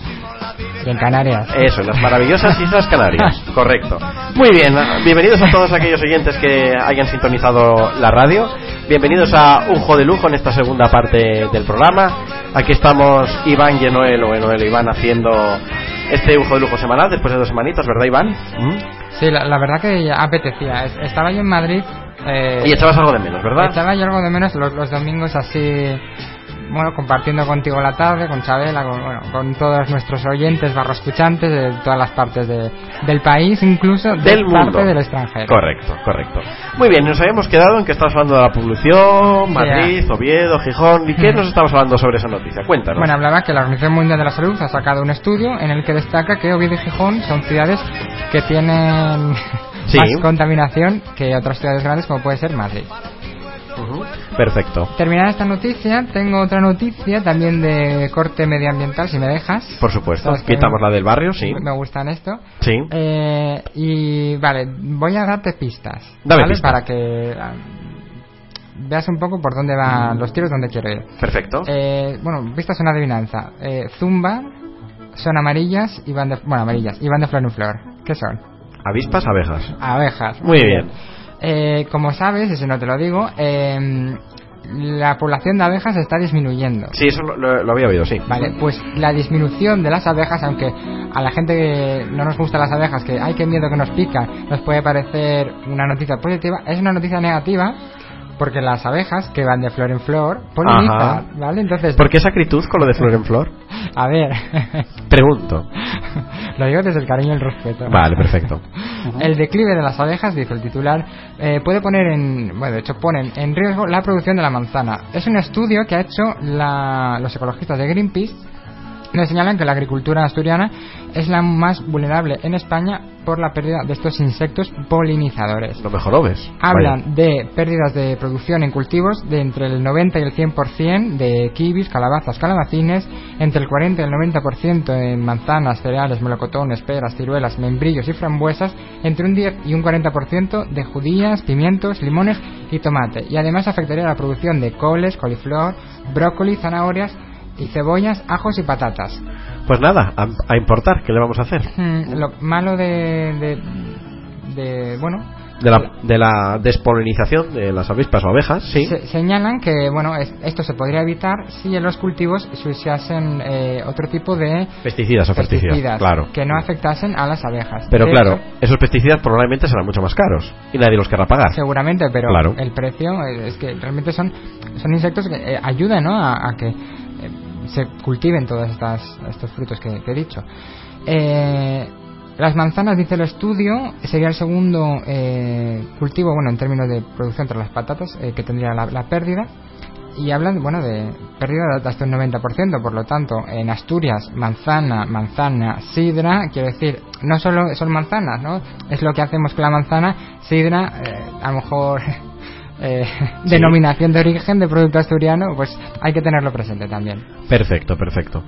Y en Canarias. Eso, en las maravillosas Islas Canarias. Correcto. Muy bien, bienvenidos a todos aquellos oyentes que hayan sintonizado la radio. Bienvenidos a Un Jo de Lujo en esta segunda parte del programa. Aquí estamos Iván y Enoel, o Enoel e Iván, haciendo este Un Jo de Lujo semanal después de dos semanitas, ¿verdad, Iván? ¿Mm? Sí, la, la verdad que apetecía. Es- Estaba yo en Madrid. Eh, Y echabas algo de menos, ¿verdad? Echaba yo algo de menos los, los domingos así, bueno, compartiendo contigo la tarde, con Chabela, con, bueno, con todos nuestros oyentes, barra escuchantes de todas las partes de- del país, incluso de Del mundo. parte del extranjero. Correcto, correcto. Muy bien, nos habíamos quedado en que estabas hablando de la polución, Madrid, Oviedo, Gijón. ¿Y qué nos estabas hablando sobre esa noticia? Cuéntanos. Bueno, hablaba que la Organización Mundial de la Salud ha sacado un estudio en el que destaca que Oviedo y Gijón son ciudades que tienen Sí. más contaminación que otras ciudades grandes como puede ser Madrid. Perfecto. Terminada esta noticia, tengo otra noticia también de corte medioambiental, si me dejas. Por supuesto. Quitamos la del barrio, sí. Me gustan esto. Sí. Eh, y vale, voy a darte pistas. Dame ¿vale? Para que ah, veas un poco por dónde van los tiros, dónde quiero ir. Perfecto. Eh, bueno, pistas una adivinanza. Eh, Zumba, son amarillas y van de, bueno, amarillas, y van de flor en flor. ¿Qué son? Avispas, abejas. Abejas. Muy bien. Eh, como sabes, si no te lo digo, eh, la población de abejas está disminuyendo. Sí, eso lo, lo- lo había oído, sí. Vale, pues la disminución de las abejas, aunque a la gente que no nos gustan las abejas, que hay que miedo que nos pican, nos puede parecer una noticia positiva, es una noticia negativa porque las abejas que van de flor en flor polinizan, ¿vale? Entonces, ¿Por qué esa acritud con lo de flor en flor? a ver, Pregunto. lo digo desde el cariño y el respeto. Vale, perfecto. El declive de las abejas, dice el titular, eh, puede poner en, bueno, de hecho ponen en riesgo la producción de la manzana. Es un estudio que ha hecho la- los ecologistas de Greenpeace nos señalan que la agricultura asturiana es la más vulnerable en España por la pérdida de estos insectos polinizadores. Lo mejor ves. Hablan de pérdidas de producción en cultivos de entre el 90 y el 100% de kiwis, calabazas, calabacines, entre el 40 y el 90% en manzanas, cereales, melocotones, peras, ciruelas, membrillos y frambuesas, entre un 10 y un 40% de judías, pimientos, limones y tomate. Y además afectaría la producción de coles, coliflor, brócoli, zanahorias y cebollas, ajos y patatas. Pues nada, a, a importar, ¿qué le vamos a hacer? Hmm, lo malo de, de, de bueno De la, de la despolinización de las avispas o abejas, sí. Se- señalan que bueno es- esto se podría evitar si en los cultivos se usasen eh, otro tipo de Pesticidas o pesticidas, claro. que no afectasen a las abejas. Pero De claro, hecho, esos pesticidas probablemente serán mucho más caros y nadie los querrá pagar. seguramente, pero Claro. el precio eh, es que realmente son son insectos que eh, ayudan ¿no? a, a que eh, se cultiven todos estos frutos que, he dicho. Eh, las manzanas, dice el estudio, sería el segundo eh, cultivo, bueno, en términos de producción tras las patatas, eh, que tendría la, la pérdida. Y hablan, bueno, de pérdida de hasta un 90%, por lo tanto, en Asturias, manzana, manzana, sidra, quiero decir, no solo son manzanas, ¿no? Es lo que hacemos con la manzana, sidra, eh, a lo mejor eh, denominación de origen de producto asturiano, pues hay que tenerlo presente también. Perfecto, perfecto.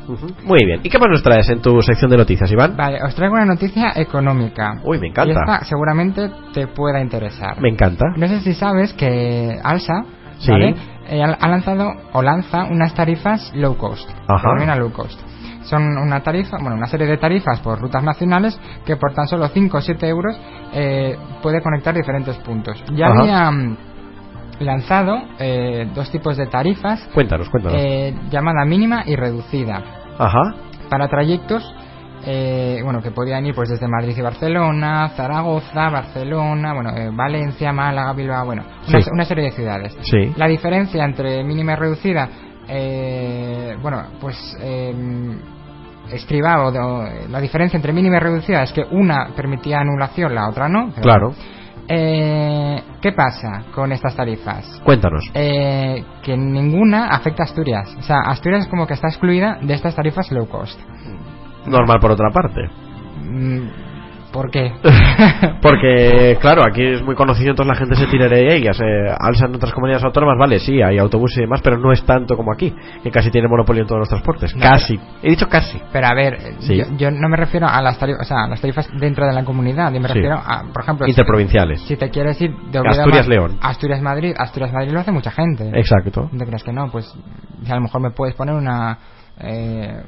Muy bien. ¿Y qué más nos traes en tu sección de noticias, Iván? Vale, os traigo una noticia económica. Uy, me Y encanta. esta seguramente te pueda interesar. Me encanta. No sé si sabes que Alsa Sí. ¿vale? Eh, ha lanzado o lanza unas tarifas low cost. Ajá. Low cost. Son una tarifa, bueno, una serie de tarifas por rutas nacionales que por tan solo 5 o 7 euros eh, puede conectar diferentes puntos. Ya Ajá. había mm, lanzado eh, dos tipos de tarifas, Cuéntanos, cuéntanos. eh, llamada mínima y reducida Ajá. para trayectos eh, bueno que podían ir pues desde Madrid y Barcelona Zaragoza Barcelona bueno eh, Valencia Málaga Bilbao bueno una, Sí. una serie de ciudades Sí. la diferencia entre mínima y reducida eh, bueno pues eh, estribaba o de- o, eh, la diferencia entre mínima y reducida es que una permitía anulación la otra no Claro. Eh, ¿qué pasa con estas tarifas? Cuéntanos. Eh, que ninguna afecta a Asturias. O sea, Asturias es como que está excluida de estas tarifas low cost. Normal por otra parte. Mm, ¿Por qué? Porque, claro, aquí es muy conocido, entonces la gente se tiraría de ellas. Eh, alza en otras comunidades autónomas, vale, sí, hay autobuses y demás, pero no es tanto como aquí, que casi tiene monopolio en todos los transportes. No, casi. He dicho casi. Pero a ver, Sí. yo, yo no me refiero a las tarifas, o sea, a las tarifas dentro de la comunidad. Yo me Sí. refiero a, por ejemplo, Interprovinciales. Si te quieres ir de Asturias-León. Ma- Asturias-Madrid, Asturias-Madrid lo hace mucha gente. Exacto. ¿No te creas que no? Pues a lo mejor me puedes poner una eh,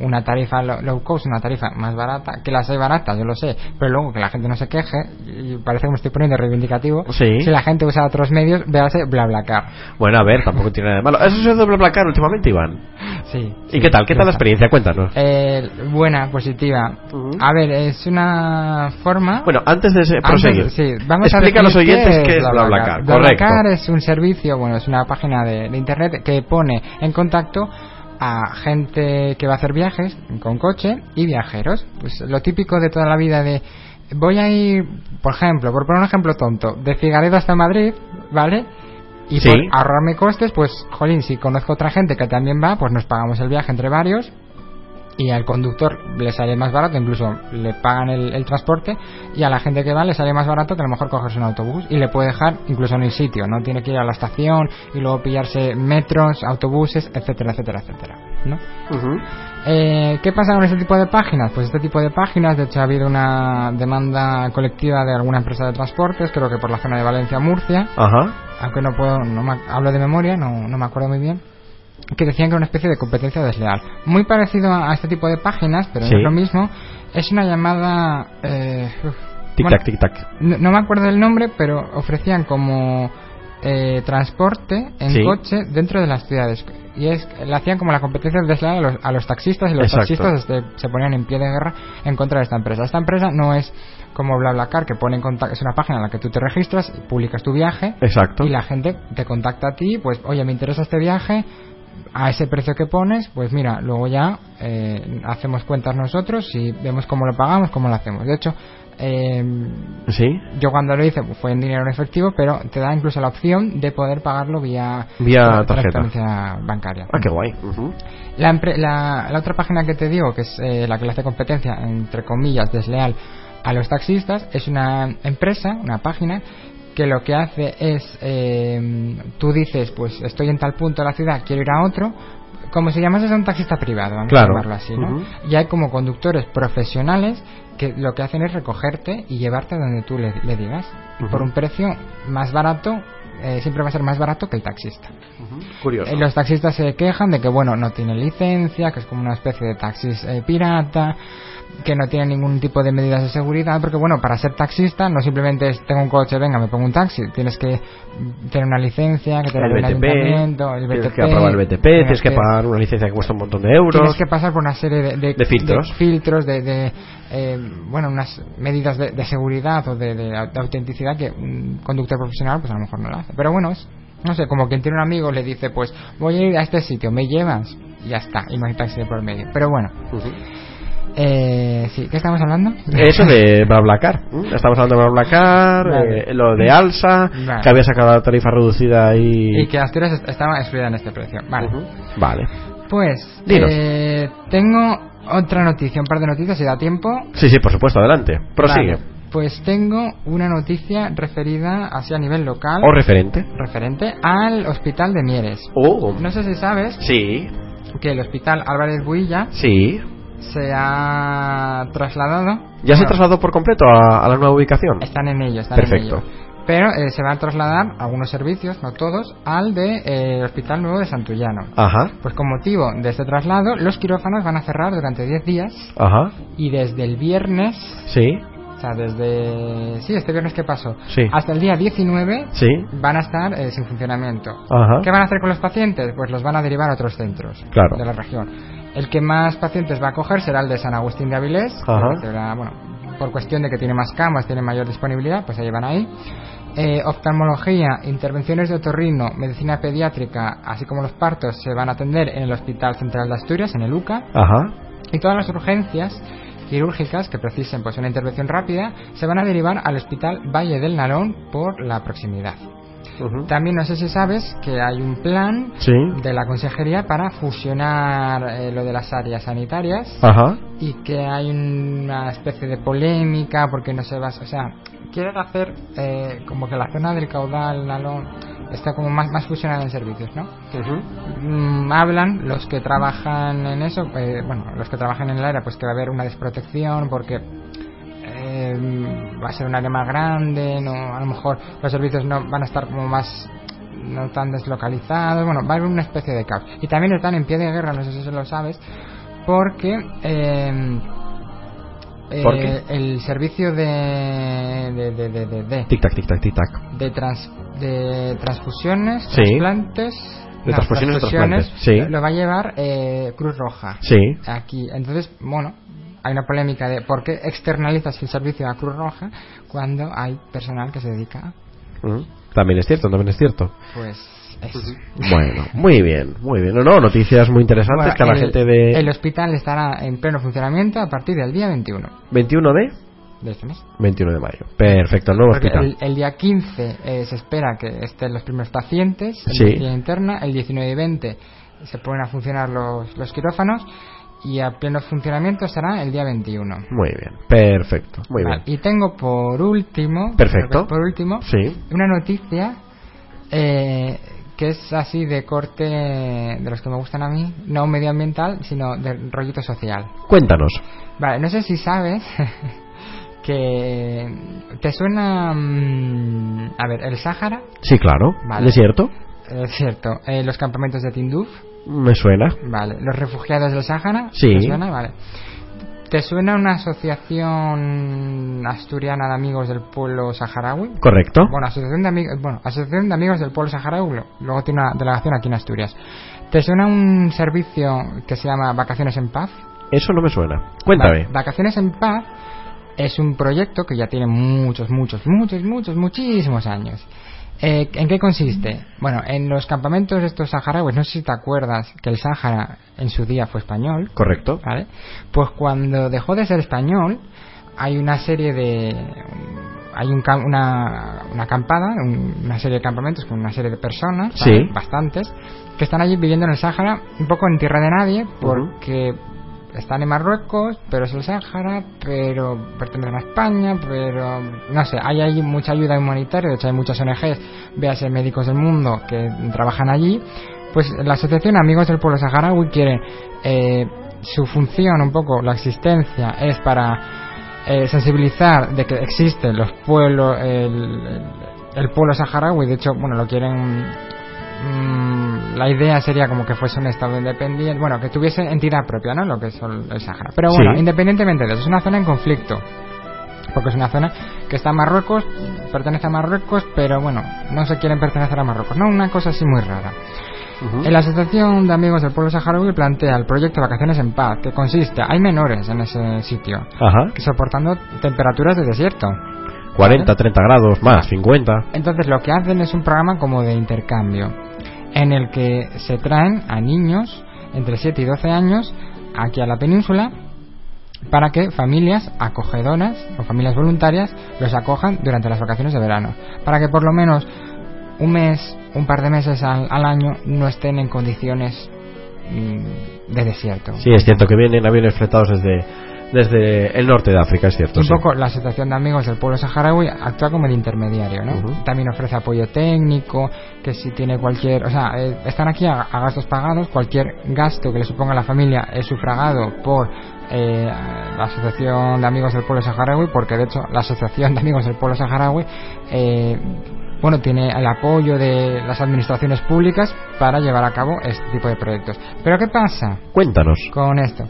una tarifa lo- low cost, una tarifa más barata, que las hay baratas, yo lo sé, pero luego que la gente no se queje, y parece que me estoy poniendo reivindicativo, Sí. si la gente usa otros medios, véase BlaBlaCar. Bueno, a ver, tampoco tiene nada de malo. ¿Has usado BlaBlaCar últimamente, Iván? Sí. ¿Y qué tal? ¿Qué tal la experiencia? Cuéntanos. Eh, buena, positiva. A ver, es una forma... Bueno, antes de Antes- proseguir, sí, vamos explica a los definir oyentes qué es BlaBlaCar. BlaBlaCar Correcto. es un servicio, bueno, es una página de, de internet que pone en contacto a gente que va a hacer viajes con coche y viajeros. Pues lo típico de toda la vida de voy a ir, por ejemplo, por poner un ejemplo tonto, de Figaredo hasta Madrid, ¿vale? Y Sí. por ahorrarme costes, pues, jolín, si conozco otra gente que también va, pues nos pagamos el viaje entre varios y al conductor le sale más barato, incluso le pagan el, el transporte y a la gente que va le sale más barato que a lo mejor cogerse un autobús y le puede dejar incluso en el sitio, no tiene que ir a la estación y luego pillarse metros, autobuses, etcétera, etcétera, etcétera. ¿no? Ujú. Eh, ¿Qué pasa con este tipo de páginas? Pues este tipo de páginas, de hecho ha habido una demanda colectiva de alguna empresa de transportes, creo que por la zona de Valencia-Murcia, Ajá. aunque no puedo, no me, hablo de memoria, no, no me acuerdo muy bien, que decían que era una especie de competencia desleal. Muy parecido a, este tipo de páginas, pero Sí. no es lo mismo, es una llamada... Eh, uf, Tic bueno, tac, tic tac. no, no me acuerdo del nombre, pero ofrecían como eh, transporte en Sí. coche dentro de las ciudades. Y es, le hacían como la competencia desleal a los, a los taxistas y los Exacto. taxistas este, se ponían en pie de guerra en contra de esta empresa. Esta empresa no es como BlaBlaCar, que pone en contacto, es una página en la que tú te registras, publicas tu viaje Exacto. y la gente te contacta a ti, pues, oye, me interesa este viaje, a ese precio que pones, pues mira, luego ya eh, hacemos cuentas nosotros y vemos cómo lo pagamos, cómo lo hacemos. De hecho, eh, Sí. yo cuando lo hice fue en dinero en efectivo, pero te da incluso la opción de poder pagarlo vía, Vía tarjeta. transferencia bancaria. Ah, qué guay. Ujú. La, empre- la, la otra página que te digo, que es eh, la que le hace competencia, entre comillas, desleal a los taxistas, es una empresa, una página, que lo que hace es, eh, tú dices, pues estoy en tal punto de la ciudad, quiero ir a otro, como si llamases a un taxista privado, vamos Claro. a llamarlo así, ¿no? Y hay como conductores profesionales que lo que hacen es recogerte y llevarte a donde tú le, le digas, por un precio más barato, eh, siempre va a ser más barato que el taxista. Curioso. Eh, Los taxistas se quejan de que, bueno, no tienen licencia, que es como una especie de taxis eh, pirata, que no tienen ningún tipo de medidas de seguridad, porque, bueno, para ser taxista no simplemente es tengo un coche, venga, me pongo un taxi, tienes que tener una licencia, que tener el BTP, ayuntamiento, el tienes BTP, que aprobar el BTP, tienes que pagar una licencia que cuesta un montón de euros. Tienes que pasar por una serie de, de, De filtros. de filtros, de, eh, bueno, unas medidas de, de seguridad o de, de- de autenticidad que un conductor profesional, pues a lo mejor no lo hace. Pero bueno, es, no sé, como quien tiene un amigo le dice, pues voy a ir a este sitio, ¿me llevas? Y ya está, y no hay taxi por medio. Pero bueno, eh, sí, ¿qué estamos hablando? Eso de BlaBlaCar. ¿Mm? Estamos hablando de BlaBlaCar, Vale. eh, lo de Alsa, Vale. que había sacado la tarifa reducida y... Y que Asturias est- estaba excluida en este precio. Vale. Vale. Pues, Dinos. eh, tengo otra noticia, un par de noticias, si da tiempo. Sí, sí, por supuesto, adelante. Prosigue. Vale, Pues tengo una noticia referida así a nivel local. O referente. referente al hospital de Mieres. Oh. No sé si sabes Sí, que el hospital Álvarez Builla sí. se ha trasladado. ¿Ya se Bueno, trasladó por completo a, a la nueva ubicación? Están en ello, están Perfecto. en ello. Pero eh, se van a trasladar algunos servicios, no todos, al de eh, Hospital Nuevo de Santullano. Ajá, Pues con motivo de este traslado, los quirófanos van a cerrar durante 10 días ajá. y desde el viernes, Sí, o sea, desde... Sí, este viernes que pasó, Sí. hasta el día 19 sí. van a estar eh, sin funcionamiento. Ajá. ¿Qué van a hacer con los pacientes? Pues los van a derivar a otros centros Claro. de la región. El que más pacientes va a coger será el de San Agustín de Avilés, Ajá. será, bueno, por cuestión de que tiene más camas, tiene mayor disponibilidad, pues ahí van ahí. Eh, oftalmología, intervenciones de otorrino, medicina pediátrica, así como los partos se van a atender en el Hospital Central de Asturias, en el UCA, Ajá. y todas las urgencias quirúrgicas que precisen pues una intervención rápida se van a derivar al Hospital Valle del Nalón por la proximidad. También no sé si sabes que hay un plan Sí. de la consejería para fusionar eh, lo de las áreas sanitarias Ajá. y que hay una especie de polémica porque no se va, o sea, quieren hacer eh, como que la zona del caudal Nalón está como más, más fusionada en servicios, ¿no? Mm, hablan los que trabajan en eso, eh, bueno, los que trabajan en el área, pues que va a haber una desprotección porque eh, va a ser un área más grande, no, a lo mejor los servicios no van a estar como más no tan deslocalizados, bueno, va a haber una especie de caos. Y también están en pie de guerra, no sé si se lo sabes, porque eh, ¿Por eh, el servicio de de, de, de, de- de- Tic tac, tic tac, tic tac. de, trans- de transfusiones, Sí. trasplantes. De transfusiones sí. Lo va a llevar eh, Cruz Roja. Sí. Aquí. Entonces, bueno, hay una polémica de por qué externalizas el servicio a Cruz Roja cuando hay personal que se dedica. También es cierto, también es cierto. pues. Bueno, muy bien, muy bien. No, no, noticias muy interesantes Bueno, que la gente de... El hospital estará en pleno funcionamiento a partir del día 21 21 de... de este mes. 21 de mayo. Perfecto, el nuevo Porque hospital. el, el día 15 eh, se espera que estén los primeros pacientes en Sí. medicina interna, el 19 y 20 se ponen a funcionar los, los quirófanos y a pleno funcionamiento estará el día 21. Muy bien, perfecto. Muy Vale, bien. Y tengo por último, Perfecto. por último, Sí. una noticia eh, que es así de corte de los que me gustan a mí, no medioambiental, sino de rollito social. Cuéntanos. Vale, no sé si sabes que te suena, mm, a ver, el Sáhara, Sí, claro. Vale. ¿Desierto? es cierto, eh, los campamentos de Tinduf, Me suena. vale, los refugiados del Sáhara, Sí. ¿te suena? Vale. ¿Te suena una asociación asturiana de amigos del pueblo saharaui? Correcto. Bueno, asociación de amigos, bueno, asociación de amigos del pueblo saharaui. Luego tiene una delegación aquí en Asturias. ¿Te suena un servicio que se llama Vacaciones en Paz? Eso no me suena. Cuéntame. Vale, Vacaciones en Paz es un proyecto que ya tiene muchos, muchos, muchos, muchos, muchísimos años. Eh, ¿En qué consiste? Bueno, en los campamentos estos saharauis, no sé si te acuerdas que el Sáhara en su día fue español, Correcto. ¿vale? Pues cuando dejó de ser español, hay una serie de. Hay un, una, una acampada, un- una serie de campamentos con una serie de personas, bastantes, que están allí viviendo en el Sáhara, un poco en tierra de nadie, porque están en Marruecos, pero es el Sáhara, pero pertenecen a España, pero no sé, hay allí mucha ayuda humanitaria, de hecho hay muchas ONGs, véase Médicos del Mundo, que trabajan allí. Pues la Asociación Amigos del Pueblo Saharaui quiere eh, su función, un poco, la existencia, es para eh, sensibilizar de que existen los pueblos, el- el pueblo saharaui, de hecho, bueno, lo quieren. Mm, la idea sería como que fuese un estado independiente, bueno, que tuviese entidad propia, ¿no? Lo que es el, Sahara. Pero bueno, Sí. independientemente de eso, es una zona en conflicto. Porque es una zona que está en Marruecos, pertenece a Marruecos, pero bueno, no se quieren pertenecer a Marruecos, ¿no? Una cosa así muy rara. En la Asociación de Amigos del Pueblo Saharaui plantea el proyecto Vacaciones en Paz, que consiste, hay menores en ese sitio, Ajá. que soportando temperaturas de desierto. 40, 30 grados, más, 50. Entonces lo que hacen es un programa como de intercambio, en el que se traen a niños entre 7 y 12 años aquí a la península para que familias acogedoras o familias voluntarias los acojan durante las vacaciones de verano, para que por lo menos un mes, un par de meses al, al año no estén en condiciones mm, de desierto. Sí, es cierto que vienen aviones fletados desde, desde el norte de África, es cierto. un sí. poco la Asociación de Amigos del Pueblo Saharaui actúa como el intermediario, ¿no? También ofrece apoyo técnico, que si tiene cualquier, o sea, eh, están aquí a, a gastos pagados, cualquier gasto que le suponga a la familia es sufragado por eh, la Asociación de Amigos del Pueblo Saharaui, porque de hecho la Asociación de Amigos del Pueblo Saharaui eh, bueno, tiene el apoyo de las administraciones públicas para llevar a cabo este tipo de proyectos. Pero ¿qué pasa? Cuéntanos. con esto.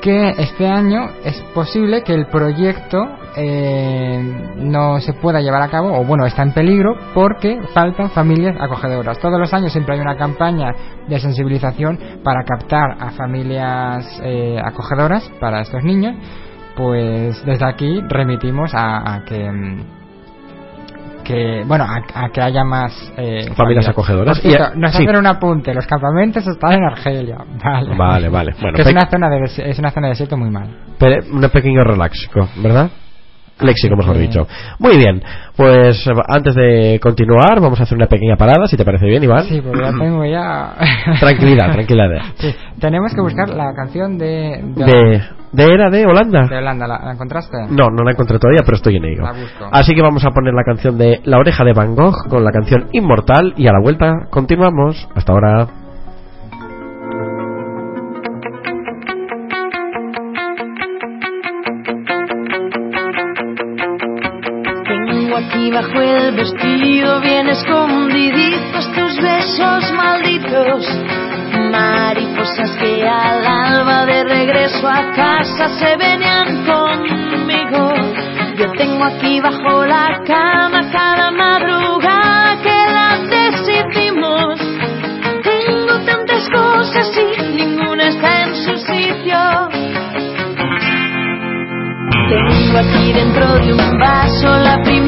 Que este año es posible que el proyecto eh, no se pueda llevar a cabo, o bueno, está en peligro porque faltan familias acogedoras. Todos los años siempre hay una campaña de sensibilización para captar a familias eh, acogedoras para estos niños. Pues desde aquí remitimos a, a que. Que bueno a, a que haya más eh, Familias acogedoras. Cierto, Y, nos sí. hacen un apunte los campamentos están en Argelia vale Vale, vale. Bueno, que es una zona de es una zona de desierto muy mal pe- un pequeño relaxico, ¿verdad? Léxico, mejor dicho. Muy bien, pues antes de continuar, vamos a hacer una pequeña parada, si te parece bien, Iván. sí porque ya tengo ya Tranquilidad, tranquilidad. sí, tenemos que buscar la canción de de, De, ¿De era de Holanda? de Holanda ¿la, la encontraste? No, no la encontré todavía, pero estoy en ello. La busco. Así que vamos a poner la canción de La oreja de Van Gogh con la canción Inmortal y a la vuelta continuamos. Hasta ahora. Se venían conmigo. Yo tengo aquí bajo la cama cada madrugada que las decidimos. Tengo tantas cosas y ninguna está en su sitio. Tengo aquí dentro de un vaso la primera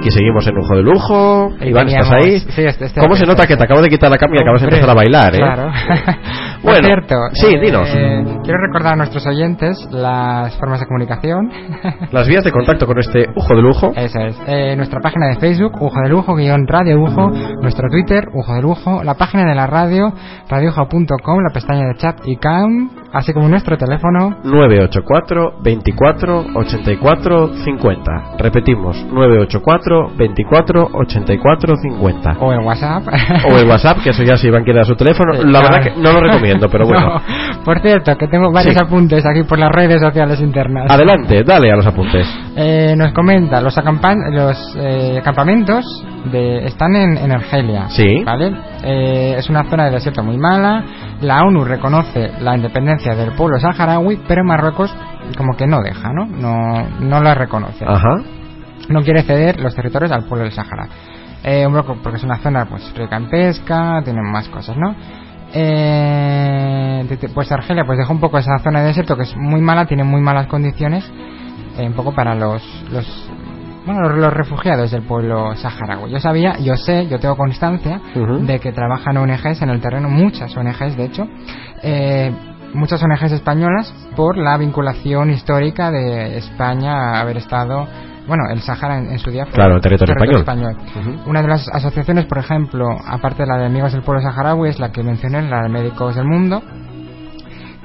aquí seguimos en Lujo de Lujo. Iván, ¿estás ahí? sí, este- este- ¿Cómo se nota que te acabo de quitar la cama y acabas de empezar a bailar, eh? Por Bueno, cierto, sí, eh, dinos. quiero recordar a nuestros oyentes las formas de comunicación. Las vías de contacto con este Ujo de Lujo. Eso es. Eh, nuestra página de Facebook, Ujo de Lujo, guion Radio Ujo. Nuestro Twitter, Ujo de Lujo. La página de la radio, radioujo.com, la pestaña de chat y cam. Así como nuestro teléfono. 984 24 84 50. Repetimos, 984 24 84 50. O el WhatsApp. O el WhatsApp, que eso ya si Iván quiere dar su teléfono. Eh, La verdad que no lo recomiendo, pero bueno. No. Por cierto, que tengo varios Sí. apuntes aquí por las redes sociales internas. Adelante, dale a los apuntes. Eh, nos comenta, los, los eh, campamentos de, están en, en Argelia. Sí. ¿Vale? Eh, es una zona de desierto muy mala. La ONU reconoce la independencia del pueblo saharaui, pero Marruecos como que no deja, ¿no? No, no la reconoce. Ajá. No quiere ceder los territorios al pueblo del Sahara. Eh, porque es una zona pues rica en pesca, tienen más cosas, ¿no? Eh, pues Argelia pues deja un poco esa zona de desierto que es muy mala, tiene muy malas condiciones, eh, un poco para los, los bueno los, los refugiados del pueblo saharaui. Yo sabía, yo sé, yo tengo constancia de que trabajan ONGs en el terreno, muchas ONGs de hecho, eh, muchas ONGs españolas por la vinculación histórica de España a haber estado, bueno, el Sahara en, en su día fue Claro, el territorio español. Una de las asociaciones, por ejemplo, aparte de la de Amigos del Pueblo Saharaui, es la que mencioné, la de Médicos del Mundo,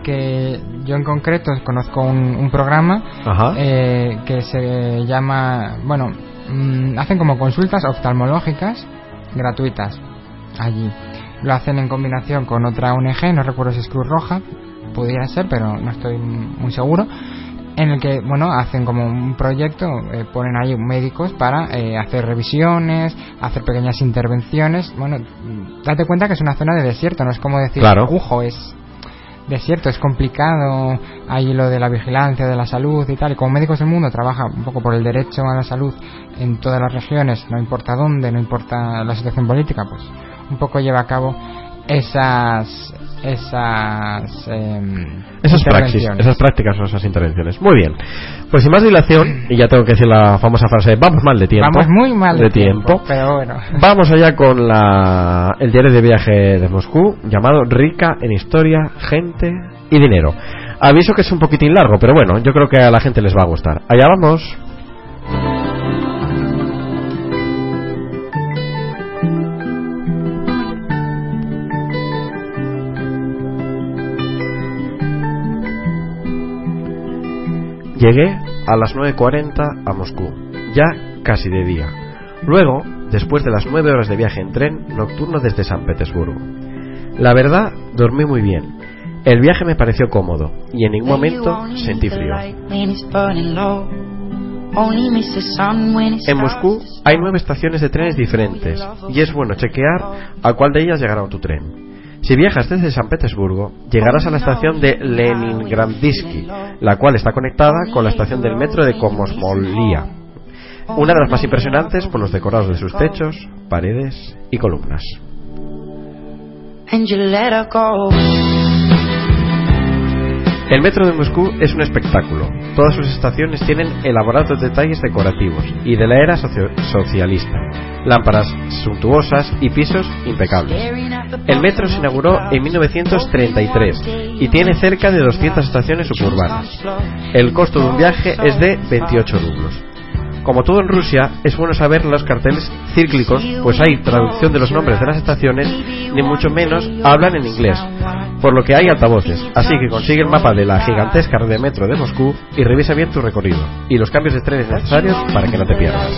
que yo en concreto conozco un, un programa eh, que se llama, bueno, mm, hacen como consultas oftalmológicas gratuitas allí. Lo hacen en combinación con otra ONG, no recuerdo si es Cruz Roja, pudiera ser, pero no estoy muy seguro, en el que, bueno, hacen como un proyecto, eh, ponen ahí médicos para eh, hacer revisiones, hacer pequeñas intervenciones. Bueno, date cuenta que es una zona de desierto, no es como decir, Claro. "Ujo, es desierto, es complicado, ahí lo de la vigilancia de la salud y tal, y como Médicos del Mundo trabaja un poco por el derecho a la salud en todas las regiones, no importa dónde, no importa la situación política, pues un poco lleva a cabo esas esas em, Esas praxis, esas prácticas o esas intervenciones. Muy bien. Pues sin más dilación, y ya tengo que decir la famosa frase, vamos mal de tiempo. Vamos muy mal de, de tiempo. pero bueno. Vamos allá con la, el diario de viaje de Moscú, llamado Rica en Historia, Gente y Dinero. Aviso que es un poquitín largo, pero bueno, yo creo que a la gente les va a gustar. Allá vamos. Llegué a las 9.40 a Moscú, ya casi de día. Luego, después de las 9 horas de viaje en tren nocturno desde San Petersburgo. La verdad, dormí muy bien. El viaje me pareció cómodo y en ningún momento sentí frío. En Moscú hay nueve estaciones de trenes diferentes y es bueno chequear a cuál de ellas llegará tu tren. Si viajas desde San Petersburgo, llegarás a la estación de Leningradisky, la cual está conectada con la estación del metro de Komsomolya, una de las más impresionantes por los decorados de sus techos, paredes y columnas. El metro de Moscú es un espectáculo. Todas sus estaciones tienen elaborados detalles decorativos y de la era socio- socialista, lámparas suntuosas y pisos impecables. El metro se inauguró en 1933 y tiene cerca de 200 estaciones suburbanas. El costo de un viaje es de 28 rublos. Como todo en Rusia, es bueno saber los carteles cíclicos, pues hay traducción de los nombres de las estaciones, ni mucho menos hablan en inglés, por lo que hay altavoces. Así que consigue el mapa de la gigantesca red de metro de Moscú y revisa bien tu recorrido y los cambios de trenes necesarios para que no te pierdas.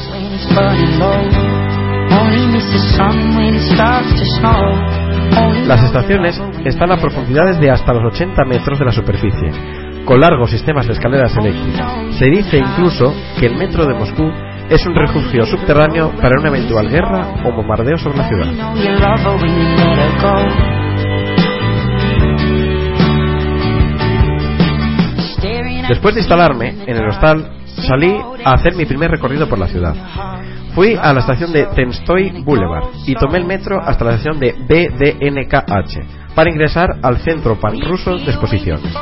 Las estaciones están a profundidades de hasta los 80 metros de la superficie, con largos sistemas de escaleras eléctricas. Se dice incluso que el metro de Moscú es un refugio subterráneo para una eventual guerra o bombardeo sobre la ciudad. Después de instalarme en el hostal, salí a hacer mi primer recorrido por la ciudad. Fui a la estación de Temstoy Boulevard y tomé el metro hasta la estación de BDNKH para ingresar al centro panruso de exposiciones.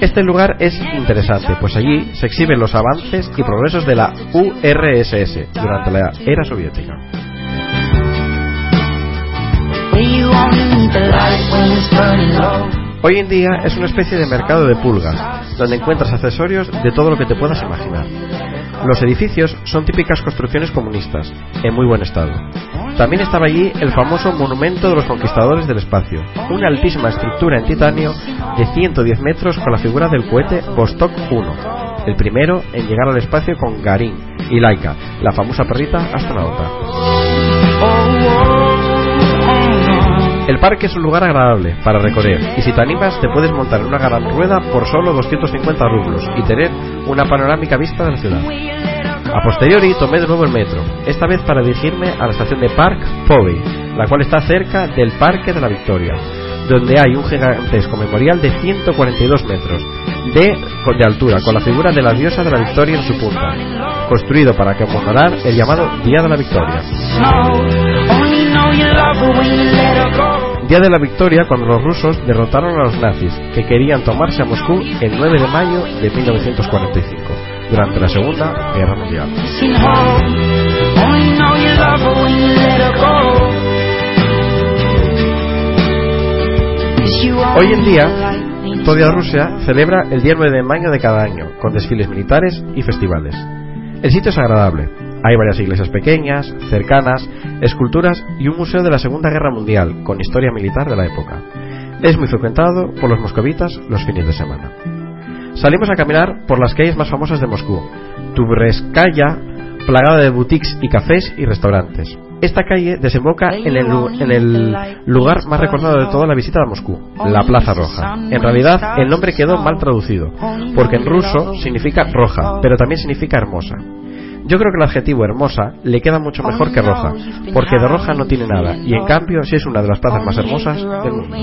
Este lugar es interesante, pues allí se exhiben los avances y progresos de la URSS durante la era soviética. Hoy en día es una especie de mercado de pulgas, donde encuentras accesorios de todo lo que te puedas imaginar. Los edificios son típicas construcciones comunistas, en muy buen estado. También estaba allí el famoso Monumento de los Conquistadores del Espacio, una altísima estructura en titanio de 110 metros con la figura del cohete Vostok 1, el primero en llegar al espacio con Garin y Laika, la famosa perrita astronauta. El parque es un lugar agradable para recorrer y si te animas te puedes montar en una gran rueda por solo 250 rublos y tener una panorámica vista de la ciudad. A posteriori tomé de nuevo el metro, esta vez para dirigirme a la estación de Park Povey, la cual está cerca del Parque de la Victoria, donde hay un gigantesco memorial de 142 metros de, de altura con la figura de la diosa de la Victoria en su punta, construido para conmemorar el llamado Día de la Victoria. Día de la Victoria cuando los rusos derrotaron a los nazis, que querían tomarse a Moscú el 9 de mayo de 1945, durante la Segunda Guerra Mundial. Hoy en día, toda Rusia celebra el día 9 de mayo de cada año, con desfiles militares y festivales. El sitio es agradable. Hay varias iglesias pequeñas, cercanas, esculturas y un museo de la Segunda Guerra Mundial, con historia militar de la época. Es muy frecuentado por los moscovitas los fines de semana. Salimos a caminar por las calles más famosas de Moscú, Tubreskaya, plagada de boutiques y cafés y restaurantes. Esta calle desemboca en el, en el lugar más recordado de toda la visita a Moscú, la Plaza Roja. En realidad, el nombre quedó mal traducido, porque en ruso significa roja, pero también significa hermosa. Yo creo que el adjetivo hermosa le queda mucho mejor que roja, porque de roja no tiene nada, y en cambio sí es una de las plazas más hermosas del mundo.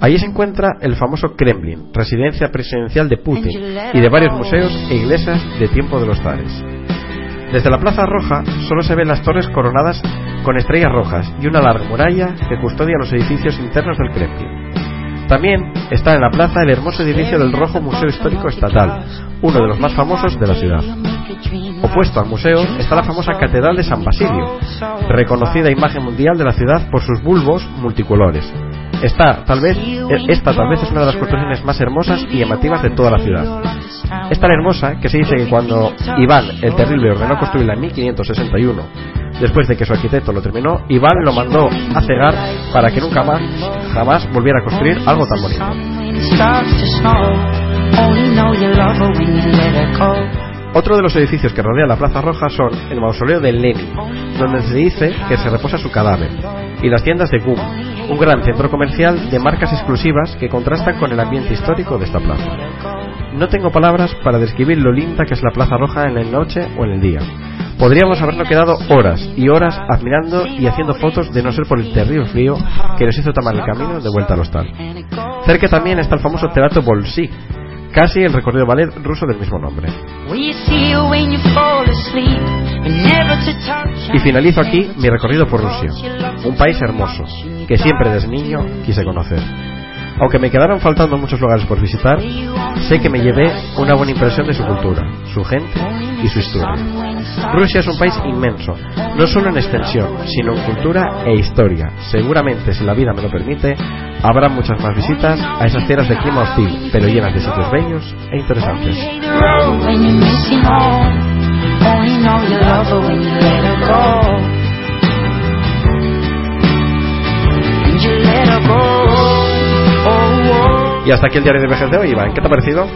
Allí se encuentra el famoso Kremlin, residencia presidencial de Putin, y de varios museos e iglesias de tiempo de los zares. Desde la Plaza Roja solo se ven las torres coronadas con estrellas rojas y una larga muralla que custodia los edificios internos del Kremlin. También está en la plaza el hermoso edificio del Rojo Museo Histórico Estatal, uno de los más famosos de la ciudad. Opuesto al museo está la famosa Catedral de San Basilio, reconocida imagen mundial de la ciudad por sus bulbos multicolores. Esta tal vez, eh, esta tal vez es una de las construcciones más hermosas y llamativas de toda la ciudad. Es tan hermosa que se dice que cuando Iván el Terrible ordenó construirla en 1561, después de que su arquitecto lo terminó, Iván lo mandó a cegar para que nunca más, jamás volviera a construir algo tan bonito. Otro de los edificios que rodea la Plaza Roja son el mausoleo de Lenin, donde se dice que se reposa su cadáver, y las tiendas de GUM, un gran centro comercial de marcas exclusivas que contrastan con el ambiente histórico de esta plaza. No tengo palabras para describir lo linda que es la Plaza Roja en la noche o en el día. Podríamos habernos quedado horas y horas admirando y haciendo fotos de no ser por el terrible frío que nos hizo tomar el camino de vuelta al hostal. Cerca también está el famoso Teatro Bolsí, casi el recorrido ballet ruso del mismo nombre. Y finalizo aquí mi recorrido por Rusia, un país hermoso que siempre desde niño quise conocer. Aunque me quedaron faltando muchos lugares por visitar, sé que me llevé una buena impresión de su cultura, su gente y su historia. Rusia es un país inmenso, no solo en extensión, sino en cultura e historia. Seguramente, si la vida me lo permite, habrá muchas más visitas a esas tierras de clima hostil, pero llenas de sitios bellos e interesantes. Y hasta aquí el diario de viajes de hoy, Iván. ¿Qué te ha parecido?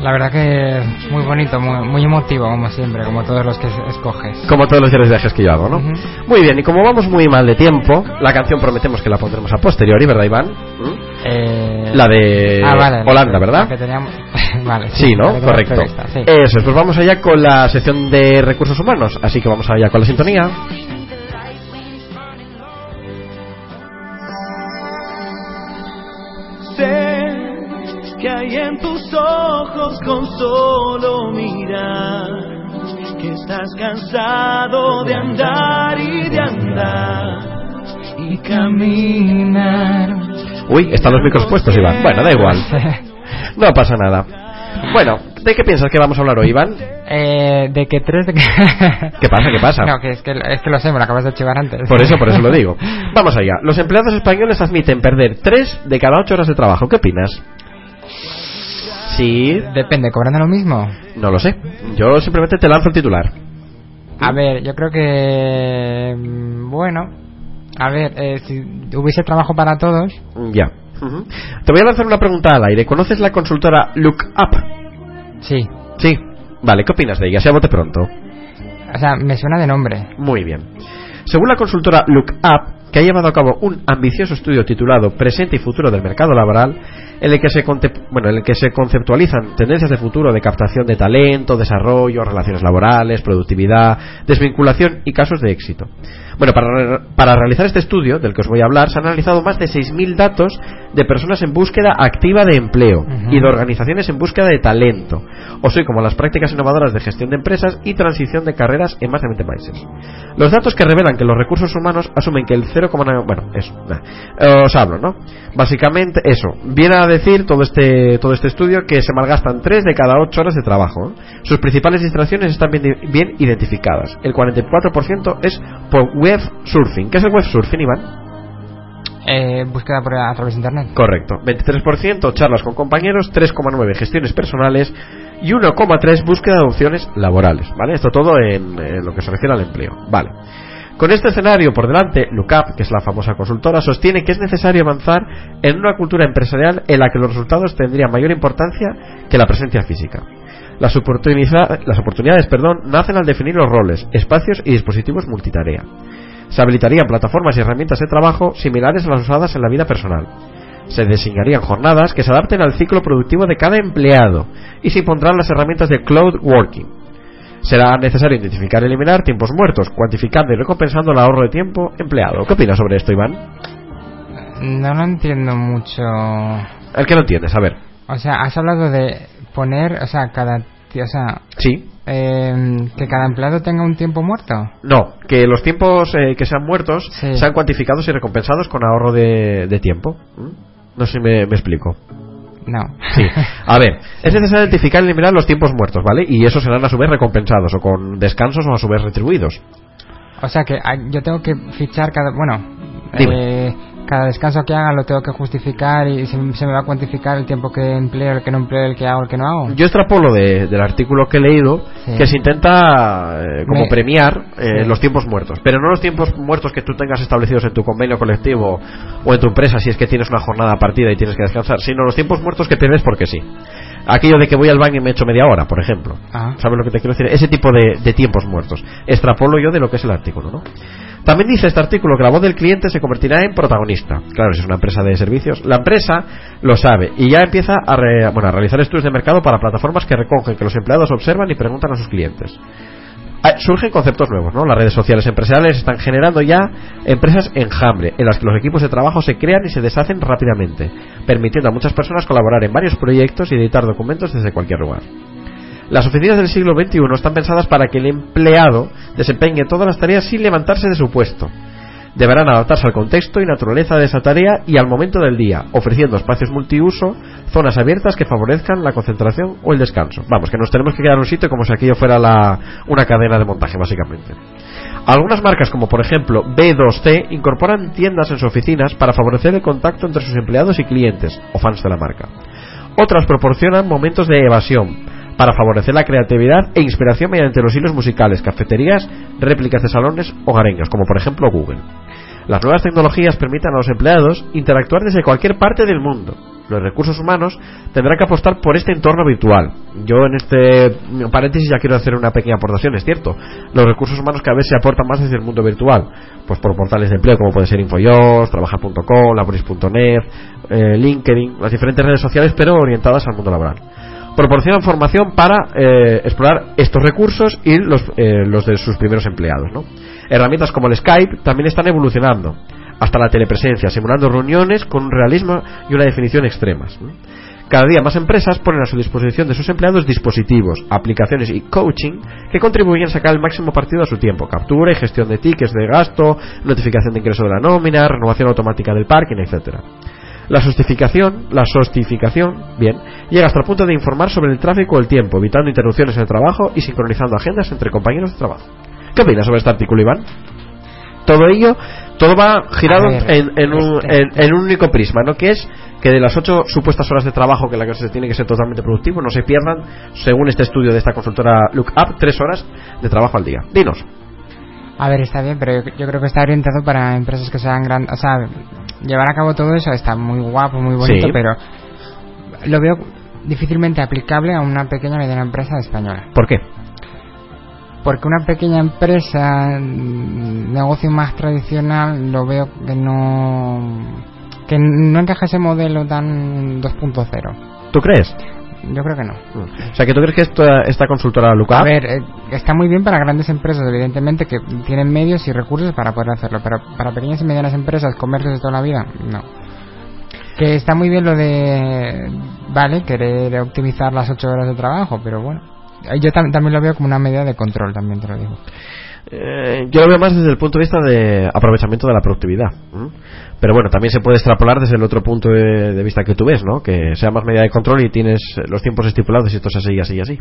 La verdad que muy bonito, muy, muy emotivo, como siempre, como todos los que escoges. Como todos los diarios de viajes que yo hago, ¿no? Ujú. Muy bien, y como vamos muy mal de tiempo, la canción prometemos que la pondremos a posteriori, ¿verdad, Iván? ¿Mm? Eh, La de ah, vale, Holanda, la ¿verdad? que teníamos- vale, Sí, ¿no? la que teníamos Correcto. sí. Eso es, pues vamos allá con la sección de recursos humanos, así que vamos allá con la sintonía. En tus ojos con solo mirar que estás cansado de andar y de andar y caminar Uy, están los micros puestos, Iván. Bueno, da igual. No pasa nada. Bueno, ¿de qué piensas que vamos a hablar hoy, Iván? Eh, de que tres de que... ¿Qué pasa? ¿Qué pasa? No, que es que, es que lo sé, me lo acabas de chivar antes. Por eso, por eso lo digo. Vamos allá. Los empleados españoles admiten perder 3 de cada 8 horas de trabajo. ¿Qué opinas? Sí, Depende, ¿cobrando lo mismo? no lo sé. Yo simplemente te lanzo el titular. A ver, yo creo que... mm, Bueno, a ver, eh, si hubiese trabajo para todos... Ya. Te voy a lanzar una pregunta al aire. ¿Conoces la consultora Lookup? Sí. Sí. Vale, ¿qué opinas de ella? Se bote pronto. O sea, me suena de nombre. Muy bien. Según la consultora Lookup, que ha llevado a cabo un ambicioso estudio titulado Presente y futuro del mercado laboral, en el que se, conte- bueno, en el que se conceptualizan tendencias de futuro de captación de talento, desarrollo, relaciones laborales, productividad, desvinculación y casos de éxito. Bueno, para, re- para realizar este estudio, del que os voy a hablar, se han analizado más de 6.000 datos de personas en búsqueda activa de empleo y de organizaciones en búsqueda de talento, o soy como las prácticas innovadoras de gestión de empresas y transición de carreras en más de 20 países. Los datos que revelan que los recursos humanos asumen que el 0,9... Bueno, eso, nah. Eh, os hablo, ¿no? Básicamente eso. Viene a decir todo este, todo este estudio que se malgastan 3 de cada 8 horas de trabajo. ¿eh? Sus principales distracciones están bien, bien identificadas. El 44% es por web surfing. ¿Qué es el web surfing, Iván? Eh, búsqueda por, a través de internet. Correcto. 23% charlas con compañeros, 3,9 gestiones personales y 1,3 búsqueda de opciones laborales. ¿Vale? Esto todo en, en lo que se refiere al empleo. Vale. Con este escenario por delante, Lookup, que es la famosa consultora, sostiene que es necesario avanzar en una cultura empresarial en la que los resultados tendrían mayor importancia que la presencia física. Las, oportunidades perdón, nacen al definir los roles, espacios y dispositivos multitarea. Se habilitarían plataformas y herramientas de trabajo similares a las usadas en la vida personal. Se diseñarían jornadas que se adapten al ciclo productivo de cada empleado y se impondrán las herramientas de cloud working. Será necesario identificar y eliminar tiempos muertos, cuantificando y recompensando el ahorro de tiempo empleado. ¿Qué opinas sobre esto, Iván? No lo entiendo mucho. El que no entiendes, a ver. O sea, has hablado de poner, o sea, cada... O sea, Sí. eh, que cada empleado tenga un tiempo muerto. No, que los tiempos eh, que sean muertos Sí. sean cuantificados y recompensados con ahorro de, de tiempo. ¿Mm? No sé si me, me explico. No. Sí. A ver, es necesario identificar y eliminar los tiempos muertos, ¿vale? Y esos serán a su vez recompensados o con descansos o a su vez retribuidos. O sea que ah, yo tengo que fichar cada... Bueno. Eh, cada descanso que haga lo tengo que justificar y se, se me va a cuantificar el tiempo que empleo, el que no empleo, el que hago, el que no hago. Yo extrapolo de- del artículo que he leído Sí. que se intenta eh, como Me- premiar eh, Sí. los tiempos muertos, pero no los tiempos muertos que tú tengas establecidos en tu convenio colectivo o en tu empresa si es que tienes una jornada partida y tienes que descansar, sino los tiempos muertos que pierdes porque sí. Aquello de que voy al baño y me echo media hora, por ejemplo. Ah. ¿Sabes lo que te quiero decir? Ese tipo de, de tiempos muertos. Extrapolo yo de lo que es el artículo, ¿no? También dice este artículo que la voz del cliente se convertirá en protagonista. Claro, si es una empresa de servicios, la empresa lo sabe y ya empieza a, re- bueno, a realizar estudios de mercado para plataformas que recogen que los empleados observan y preguntan a sus clientes. Ah, Surgen conceptos nuevos, ¿no? Las redes sociales empresariales están generando ya empresas enjambre, en las que los equipos de trabajo se crean y se deshacen rápidamente, permitiendo a muchas personas colaborar en varios proyectos y editar documentos desde cualquier lugar. Las oficinas del siglo XXI están pensadas para que el empleado desempeñe todas las tareas sin levantarse de su puesto. Deberán adaptarse al contexto y naturaleza de esa tarea y al momento del día, ofreciendo espacios multiuso, zonas abiertas que favorezcan la concentración o el descanso. Vamos, que nos tenemos que quedar en un sitio como si aquello fuera la- una cadena de montaje, básicamente. Algunas marcas, como por ejemplo B2C, incorporan tiendas en sus oficinas para favorecer el contacto entre sus empleados y clientes, o fans de la marca. Otras proporcionan momentos de evasión para favorecer la creatividad e inspiración mediante los hilos musicales, cafeterías, réplicas de salones hogareños, como por ejemplo Google. Las nuevas tecnologías permiten a los empleados interactuar desde cualquier parte del mundo. Los recursos humanos tendrán que apostar por este entorno virtual. Yo en este paréntesis ya quiero hacer una pequeña aportación, es cierto. Los recursos humanos cada vez se aportan más desde el mundo virtual. Pues por portales de empleo como puede ser Infojobs, Trabajar.com, Laboris.net, eh, LinkedIn, las diferentes redes sociales pero orientadas al mundo laboral proporcionan formación para eh, explorar estos recursos y los, eh, los de sus primeros empleados. Herramientas como el Skype también están evolucionando, hasta la telepresencia, simulando reuniones con un realismo y una definición extremas. Cada día más empresas ponen a su disposición de sus empleados dispositivos, aplicaciones y coaching que contribuyen a sacar el máximo partido a su tiempo, captura y gestión de tickets de gasto, notificación de ingreso de la nómina, renovación automática del parking, etcétera. La justificación, la sostificación, bien, llega hasta el punto de informar sobre el tráfico o el tiempo, evitando interrupciones en el trabajo y sincronizando agendas entre compañeros de trabajo. ¿Qué opinas sobre este artículo, Iván? Todo ello, todo va girado A ver, en, en un, este- en- en un único prisma, ¿no? Que es que de las ocho supuestas horas de trabajo que la que se tiene que ser totalmente productivo, no se pierdan, según este estudio de esta consultora Look Up, tres horas de trabajo al día. Dinos. A ver, está bien, pero yo, yo creo que está orientado para empresas que sean grandes. O sea, llevar a cabo todo eso está muy guapo, muy bonito, Sí. pero lo veo difícilmente aplicable a una pequeña y mediana empresa española. ¿Por qué? Porque una pequeña empresa, mm, negocio más tradicional, lo veo que no. que no encaja ese modelo tan 2.0. ¿Tú crees? Yo creo que no. O sea, que tú crees que esta, esta consultora Look A ver, eh, está muy bien para grandes empresas, evidentemente, que tienen medios y recursos para poder hacerlo, pero para pequeñas y medianas empresas, comercios de toda la vida, no. Que está muy bien lo de, vale, querer optimizar las ocho horas de trabajo, pero bueno. Yo tam- también lo veo como una medida de control, también te lo digo. Eh, yo lo veo más desde el punto de vista de aprovechamiento de la productividad. Pero bueno, también se puede extrapolar desde el otro punto de, vista que tú ves, ¿no? Que sea más medida de control y tienes los tiempos estipulados y esto es así, así y así.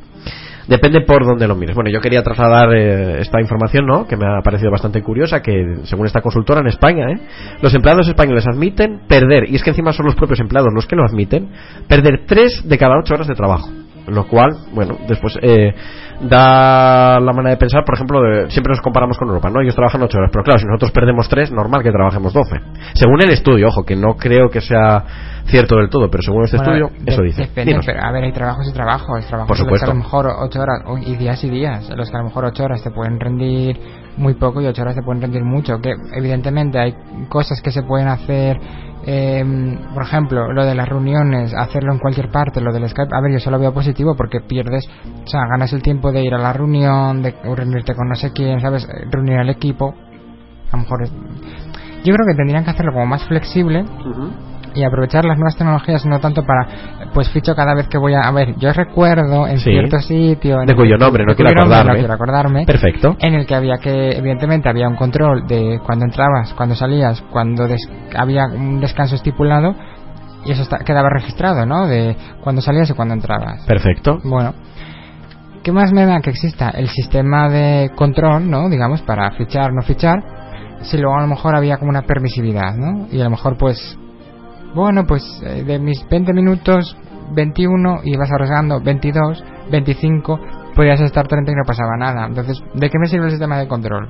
Depende por dónde lo mires. Bueno, yo quería trasladar eh, esta información, ¿no? Que me ha parecido bastante curiosa, que según esta consultora en España, ¿eh? Los empleados españoles admiten perder, y es que encima son los propios empleados los que lo admiten, perder tres de cada ocho horas de trabajo. Lo cual, bueno, después eh, da la manera de pensar, por ejemplo, de- siempre nos comparamos con Europa, ¿no? Ellos trabajan 8 horas, pero claro, si nosotros perdemos 3, normal que trabajemos 12. Según el estudio, ojo, que no creo que sea cierto del todo, pero según este Bueno, estudio, de- eso dice. Depende, pero a ver, hay trabajos y trabajos. Trabajos Por los que supuesto. a lo mejor ocho horas, o- y días y días, los que a lo mejor ocho horas te pueden rendir muy poco y ocho horas te pueden rendir mucho. Que evidentemente hay cosas que se pueden hacer, eh, por ejemplo, lo de las reuniones, hacerlo en cualquier parte, lo del Skype. A ver, yo eso lo veo positivo porque pierdes, o sea, ganas el tiempo de ir a la reunión, de reunirte con no sé quién, ¿sabes? Reunir al equipo. A lo mejor es- Yo creo que tendrían que hacerlo como más flexible y aprovechar las nuevas tecnologías no tanto para pues ficho cada vez que voy a a ver yo recuerdo en Sí. cierto sitio en De cuyo nombre quiero acordarme. no quiero acordarme Perfecto. en el que había que evidentemente había un control de cuando entrabas cuando salías cuando des- había un descanso estipulado y eso está- quedaba registrado no de cuando salías y cuando entrabas Perfecto. bueno ¿Qué más me da que exista el sistema de control, ¿no? Digamos, para fichar, no fichar, si luego a lo mejor había como una permisividad, ¿no? Y a lo mejor, pues, bueno, pues eh, de mis 20 minutos, 21 y vas arriesgando 22, 25, podías estar 30 y no pasaba nada. Entonces, ¿de qué me sirve el sistema de control?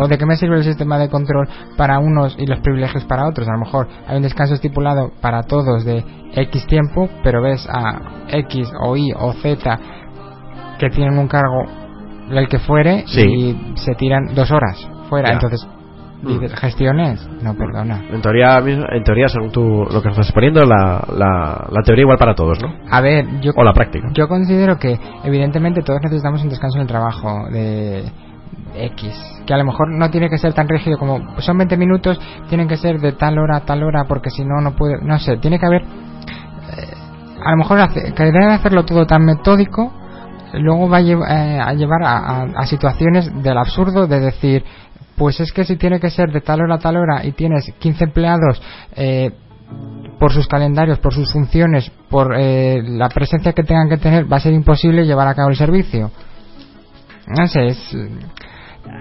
¿O de qué me sirve el sistema de control para unos y los privilegios para otros? A lo mejor hay un descanso estipulado para todos de X tiempo, pero ves a X o Y o Z que tienen un cargo, el que fuere, Sí. y se tiran dos horas fuera. Entonces, dices, gestiones, no perdona. En teoría, en teoría según tú lo que estás poniendo, la, la, la teoría igual para todos, ¿no? A ver, yo, O la práctica. yo considero que evidentemente todos necesitamos un descanso en el trabajo de X, que a lo mejor no tiene que ser tan rígido como pues son 20 minutos, tienen que ser de tal hora a tal hora porque si no no puede, no sé, tiene que haber eh, a lo mejor hace, que debe hacerlo todo tan metódico luego va a, eh, a llevar a, a- a situaciones del absurdo de decir pues es que si tiene que ser de tal hora a tal hora y tienes 15 empleados eh, por sus calendarios, por sus funciones, por eh, la presencia que tengan que tener, va a ser imposible llevar a cabo el servicio. No sé, es,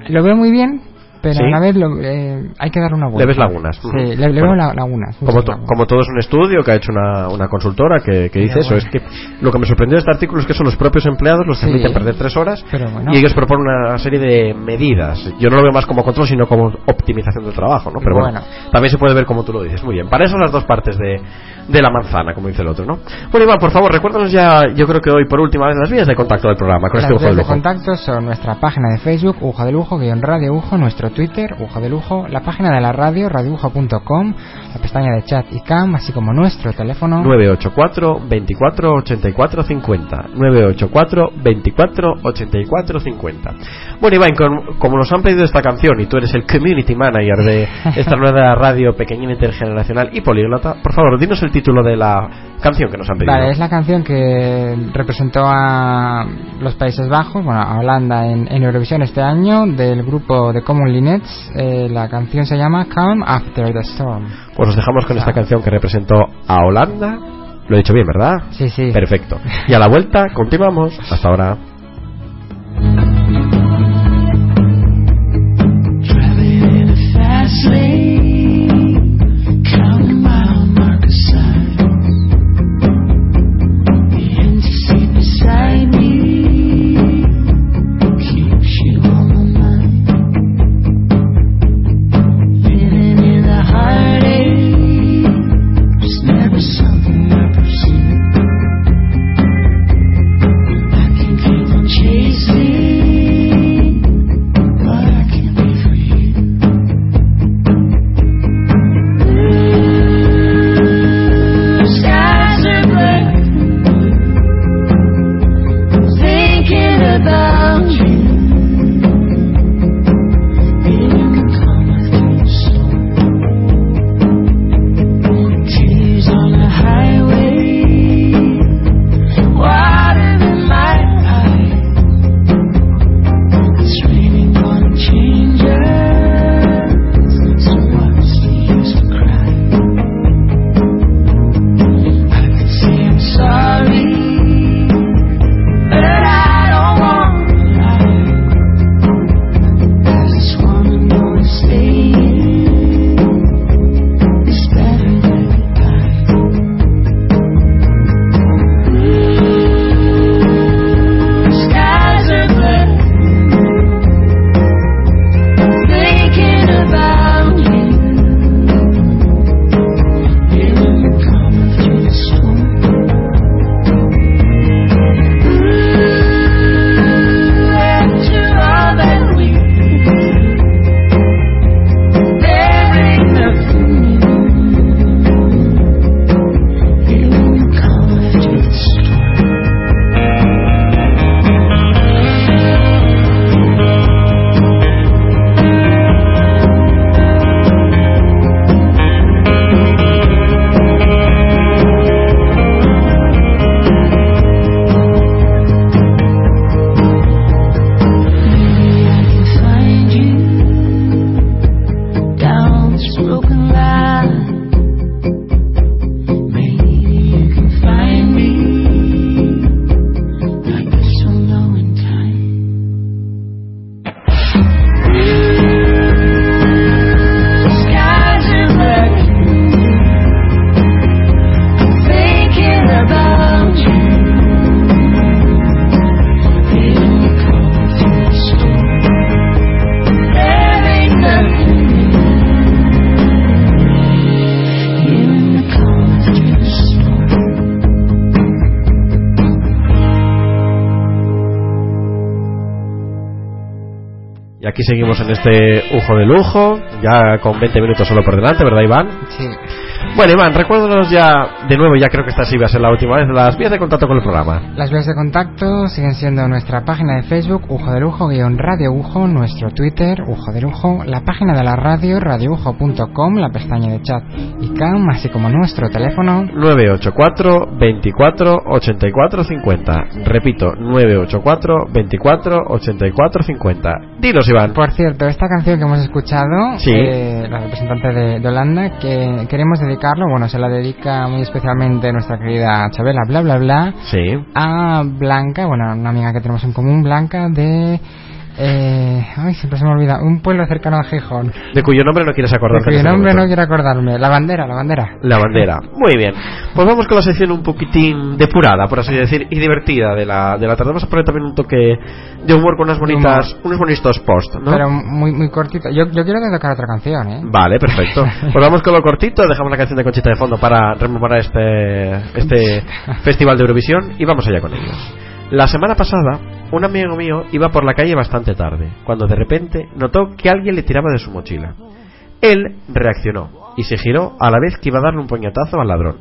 lo veo muy bien, pero Sí. a la vez lo- eh, hay que dar una vuelta. Le ves lagunas. Sí, le, le Bueno, veo la- lagunas. Como, muchas to- lagunas. como todo es un estudio que ha hecho una, una consultora que, que dice Pero eso, bueno. es que lo que me sorprendió de este artículo es que son los propios empleados los que Sí. admiten perder tres horas Pero bueno. y ellos proponen una serie de medidas. Yo no lo veo más como control, sino como optimización del trabajo, ¿no? Pero bueno, también se puede ver como tú lo dices. Muy bien, para eso las dos partes de, de la manzana, como dice el otro, ¿no? Bueno, Iván, por favor, recuérdanos ya, yo creo que hoy por última vez las vías de contacto del programa con Las este de vías de lujo. contacto son nuestra página de Facebook, Ujo de Lujo, guion Radio Ujo, nuestro Twitter, Ujo de Lujo, la página de la radio, radioujo.com, la pestaña de chat y cam, así como nuestro teléfono. 984 24 84 50 984 24 84 50 Bueno Iván, con- como nos han pedido esta canción y tú eres el community manager de esta nueva radio pequeñina intergeneracional y políglota, por favor, dinos el título de la canción que nos han pedido. Vale, es la canción que representó a los Países Bajos, bueno, a Holanda en, en Eurovisión este año, del grupo de Common Linnets. Eh, la canción se llama Calm After the Storm. Pues os dejamos con esta canción que representó a Holanda. Lo he dicho bien, ¿verdad? Sí, sí. Perfecto. Y a la vuelta continuamos. Hasta ahora. A seguimos en este Ujo de Lujo, ya con 20 minutos solo por delante, ¿verdad, Iván? Sí. Bueno, Iván, recuérdanos ya, de nuevo, ya creo que esta sí va a ser la última vez, las vías de contacto con el programa. Las vías de contacto siguen siendo nuestra página de Facebook, Ujo de Lujo, guion Radio Ujo, nuestro Twitter, Ujo de Lujo, la página de la radio, radioujo.com, la pestaña de chat cam, así como nuestro teléfono. 984 24 84 50. Repito, 984 24 84 50. Dinos, Iván. Por cierto, esta canción que hemos escuchado, Sí. eh, la representante de, de Holanda, que queremos dedicarlo, bueno, se la dedica muy especialmente nuestra querida Chabela, bla bla bla, Sí. a Blanca, bueno, una amiga que tenemos en común, Blanca, de... Eh, ay, siempre se me olvida, un pueblo cercano a Gijón. De cuyo nombre no quieres De acordarte. en cuyo nombre no quiero acordarme. La bandera, la bandera. La bandera. Muy bien. Pues vamos con la sección un poquitín depurada, por así decir, y divertida de la, de la tarde. Vamos a poner también un toque de humor con unas bonitas, unos bonitos post, ¿no? Pero muy muy cortito. Yo, yo quiero tocar otra canción, ¿eh? Vale, perfecto. Pues vamos con lo cortito, dejamos la canción de Conchita de fondo para rememorar este, este festival de Eurovisión y vamos allá con ellos. La semana pasada, un amigo mío iba por la calle bastante tarde, cuando de repente notó que alguien le tiraba de su mochila. Él reaccionó y se giró a la vez que iba a darle un puñetazo al ladrón.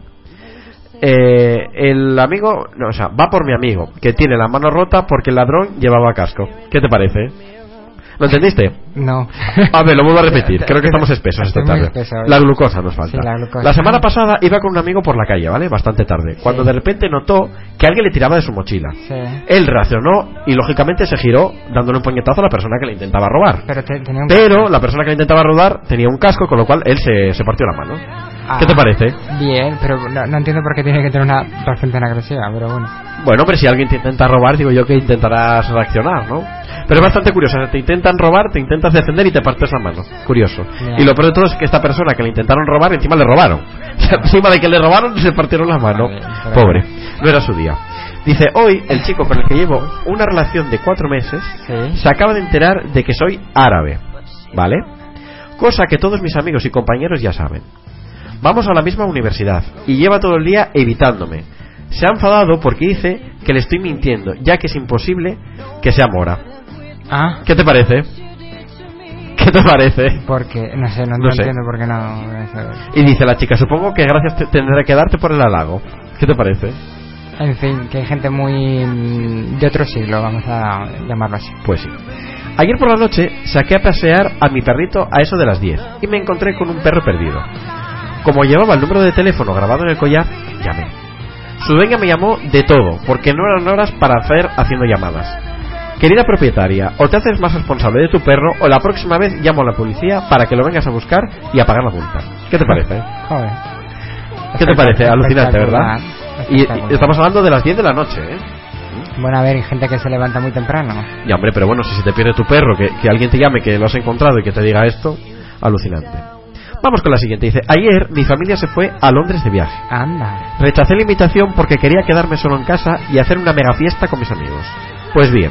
Eh, el amigo, no, o sea, va por mi amigo, que tiene la mano rota porque el ladrón llevaba casco. ¿Qué te parece? ¿Lo entendiste? No. A ver, lo vuelvo a repetir. Creo que estamos espesos esta tarde. espeso. La glucosa nos falta. Sí, la glucosa. semana pasada iba con un amigo por la calle, ¿vale? Bastante tarde. Cuando de repente notó que alguien le tiraba de su mochila. Sí. Él reaccionó y lógicamente se giró dándole un puñetazo a la persona que le intentaba robar. Pero te- tenía un... Pero la persona que le intentaba robar tenía un casco, con lo cual él se, se partió la mano. Ah, ¿Qué te parece? Bien, pero no, no entiendo por qué tiene que tener una reacción tan agresiva, pero bueno. Bueno, hombre, si alguien te intenta robar, digo yo que intentarás reaccionar, ¿no? Pero es bastante curioso, te intentan robar, te intentas defender y te partes la mano. Curioso. Y lo peor de todo es que esta persona que le intentaron robar, encima le robaron. O sea, encima de que le robaron, se partieron la mano. Pobre. No era su día. Dice, hoy el chico con el que llevo una relación de cuatro meses Sí. se acaba de enterar de que soy árabe. ¿Vale? Cosa que todos mis amigos y compañeros ya saben. Vamos a la misma universidad y lleva todo el día evitándome. Se ha enfadado porque dice que le estoy mintiendo, ya que es imposible que sea mora. Ah, ¿Qué te parece? ¿Qué te parece? porque, no sé, no, No no sé. entiendo por qué no. Y dice la chica, supongo que gracias te- tendré que darte por el halago. ¿Qué te parece? En fin, que hay gente muy. de otro siglo, vamos a llamarlo así. Pues sí. Ayer por la noche saqué a pasear a mi perrito a eso de las 10 y me encontré con un perro perdido. Como llevaba el número de teléfono grabado en el collar, llamé. Su dueña me llamó de todo, porque no eran horas para hacer haciendo llamadas. Querida propietaria, o te haces más responsable de tu perro o la próxima vez llamo a la policía para que lo vengas a buscar y a pagar la multa. ¿Qué te parece? Joder. ¿Qué te parece? Alucinante, ¿verdad? Y estamos hablando de las 10 de la noche, ¿eh? Bueno, a ver, hay gente que se levanta muy temprano. Ya, hombre, pero bueno, si se te pierde tu perro, que, que alguien te llame, que lo has encontrado y que te diga esto, alucinante. Vamos con la siguiente. Dice, ayer mi familia se fue a Londres de viaje. Anda. Rechacé la invitación porque quería quedarme solo en casa y hacer una mega fiesta con mis amigos. Pues bien,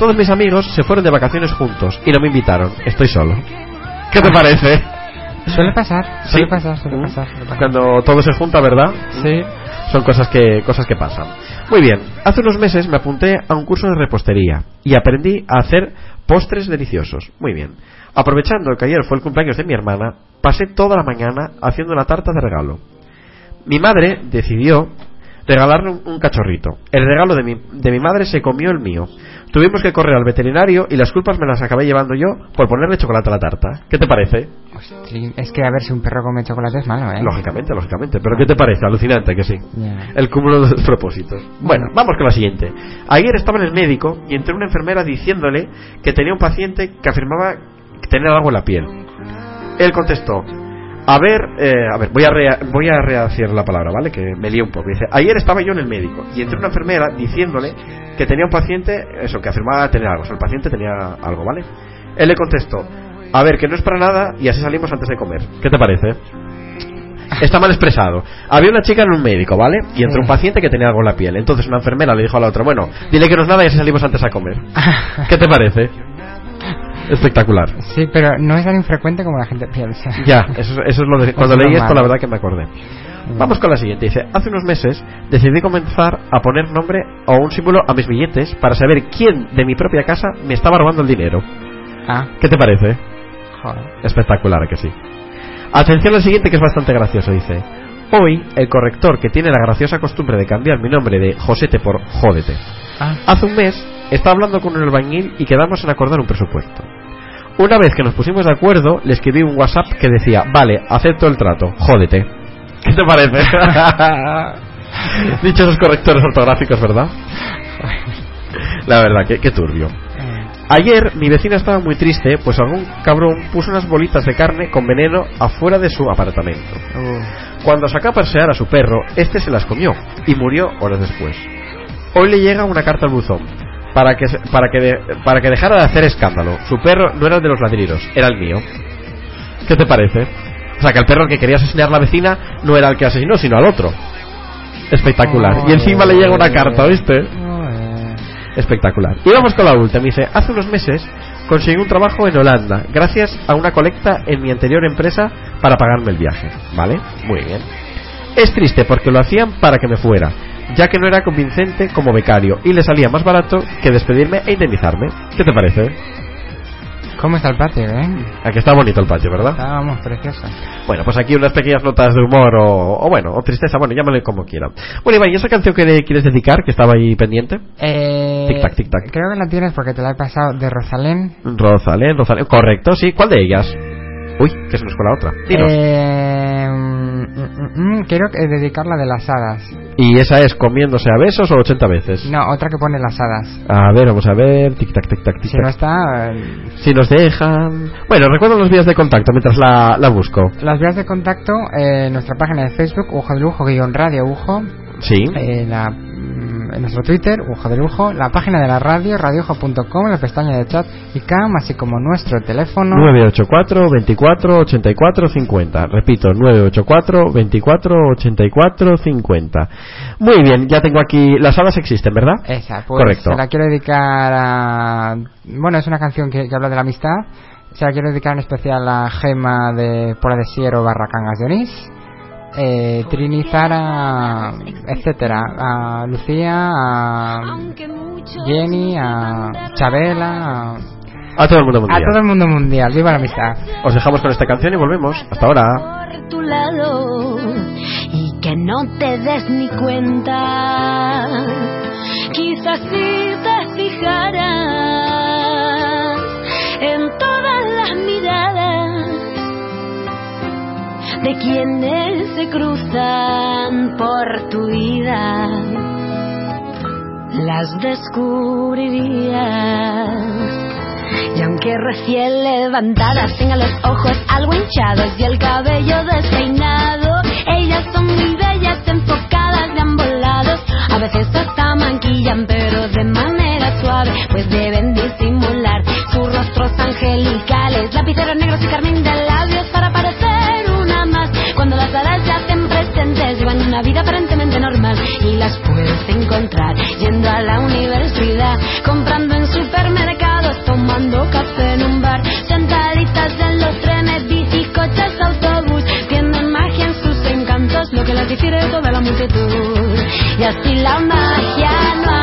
todos mis amigos se fueron de vacaciones juntos y no me invitaron. Estoy solo. ¿Qué te parece? Suele pasar, suele Sí. pasar, suele pasar. suele pasar. Cuando todo se junta, ¿verdad? Sí. Son cosas que, cosas que pasan. Muy bien, hace unos meses me apunté a un curso de repostería y aprendí a hacer postres deliciosos. Muy bien. Aprovechando que ayer fue el cumpleaños de mi hermana, pasé toda la mañana haciendo una tarta de regalo. Mi madre decidió regalarle un, un cachorrito. El regalo de mi, de mi madre se comió el mío. Tuvimos que correr al veterinario y las culpas me las acabé llevando yo por ponerle chocolate a la tarta. ¿Qué te parece? Hostia, Es que a ver si un perro come chocolate es malo, ¿eh? Lógicamente, lógicamente. Pero ¿qué te parece? Alucinante que sí. El cúmulo de los propósitos. Bueno, vamos con la siguiente. Ayer estaba en el médico y entró una enfermera diciéndole que tenía un paciente que afirmaba que tenía algo en la piel. Él contestó, a ver, eh, a ver, voy a, rea- voy a rehacer la palabra, ¿vale? Que me lío un poco. Dice, ayer estaba yo en el médico y entró una enfermera diciéndole que tenía un paciente, eso, que afirmaba tener algo. O sea, el paciente tenía algo, ¿vale? Él le contestó, a ver, que no es para nada y así salimos antes de comer. ¿Qué te parece? Está mal expresado. Había una chica en un médico, ¿vale? Y entró un paciente que tenía algo en la piel. Entonces una enfermera le dijo a la otra, bueno, dile que no es nada y así salimos antes a comer. ¿Qué te parece? Espectacular. Sí, pero no es tan infrecuente como la gente piensa. Ya, eso, eso es lo de... Cuando Es leí normal. esto, la verdad que me acordé. Vamos con la siguiente. Dice, hace unos meses decidí comenzar a poner nombre o un símbolo a mis billetes para saber quién de mi propia casa me estaba robando el dinero. Ah, ¿Qué te parece? joder. Espectacular, ¿a que sí. Atención al siguiente que es bastante gracioso, dice. Hoy, el corrector que tiene la graciosa costumbre de cambiar mi nombre de Josete por Jódete. Ah, Hace un mes estaba hablando con un albañil y quedamos en acordar un presupuesto. Una vez que nos pusimos de acuerdo, le escribí un WhatsApp que decía, vale, acepto el trato, jódete. ¿Qué te parece? Dicho esos correctores ortográficos, ¿verdad? La verdad, que qué turbio. Ayer mi vecina estaba muy triste, pues algún cabrón puso unas bolitas de carne con veneno afuera de su apartamento. uh, Cuando sacó a pasear a su perro, este se las comió y murió horas después. Hoy le llega una carta al buzón para que, para, que de- para que dejara de hacer escándalo. Su perro no era el de los ladridos, era el mío. ¿Qué te parece? O sea, que el perro que quería asesinar a la vecina no era el que asesinó, sino al otro. Espectacular. Y encima le llega una carta, ¿viste? Espectacular. Y vamos con la última. Dice, hace unos meses conseguí un trabajo en Holanda gracias a una colecta en mi anterior empresa para pagarme el viaje. ¿Vale? Muy bien. Es triste porque lo hacían para que me fuera, ya que no era convincente como becario y le salía más barato que despedirme e indemnizarme. ¿Qué te parece? ¿Cómo está el patio, eh? Aquí está bonito el patio, ¿verdad? Está, vamos, precioso. Bueno, pues aquí unas pequeñas notas de humor o, o bueno, o tristeza, bueno, llámale como quiera. Bueno, Iván, ¿y esa canción que le quieres dedicar, que estaba ahí pendiente? Eh, Tic-tac, tic-tac. Creo que la tienes porque te la he pasado de Rosalén. Rosalén, Rosalén, correcto, sí, ¿cuál de ellas? Uy, que se nos fue la otra. Dinos. Eh, mm, mm, mm, quiero dedicar la de las hadas. ¿Y esa es comiéndose a besos o 80 veces? No, otra que pone las hadas. A ver, vamos a ver, tic tac tic tac tic Si no está, eh, Si nos dejan. Bueno, recuerdo los vídeos de contacto mientras la, la busco. las vías de contacto, eh, en nuestra página de Facebook, Ujo de Lujo, guion radio Ujo, Sí. eh, la, en nuestro Twitter, Ujo de Lujo, la página de la radio, radioujo.com, la pestaña de chat y cam, así como nuestro teléfono. 984 24 84 50. Repito, 984 24 84 50. Muy bien, ya tengo aquí. Las hadas existen, ¿verdad? Esa, pues Correcto. se la quiero dedicar a... Bueno, es una canción que, que habla de la amistad. Se la quiero dedicar en especial a Gema de Pola de Siero barra Cangas de Onís. Eh, Trini, Zara, etcétera. A Lucía, a Jenny, a Chabela, a, A todo el mundo a mundial. todo el mundo mundial. ¡Viva la amistad! Os dejamos con esta canción y volvemos. Hasta ahora. por tu lado y que no te des ni cuenta. Quizás si te fijaras de quienes se cruzan por tu vida, las descubrirías. Y aunque recién levantadas tengan los ojos algo hinchados y el cabello despeinado, ellas son muy bellas, enfocadas de ambos lados. A veces hasta manquillan, pero de manera suave, pues deben disimular sus rostros angelicales, lapiceros negros y carmín una vida aparentemente normal y las puedes encontrar yendo a la universidad, comprando en supermercados, tomando café en un bar, sentaditas en los trenes, bicis, coches, autobús, tienen magia en sus encantos, lo que las difiere de toda la multitud. Y así la magia no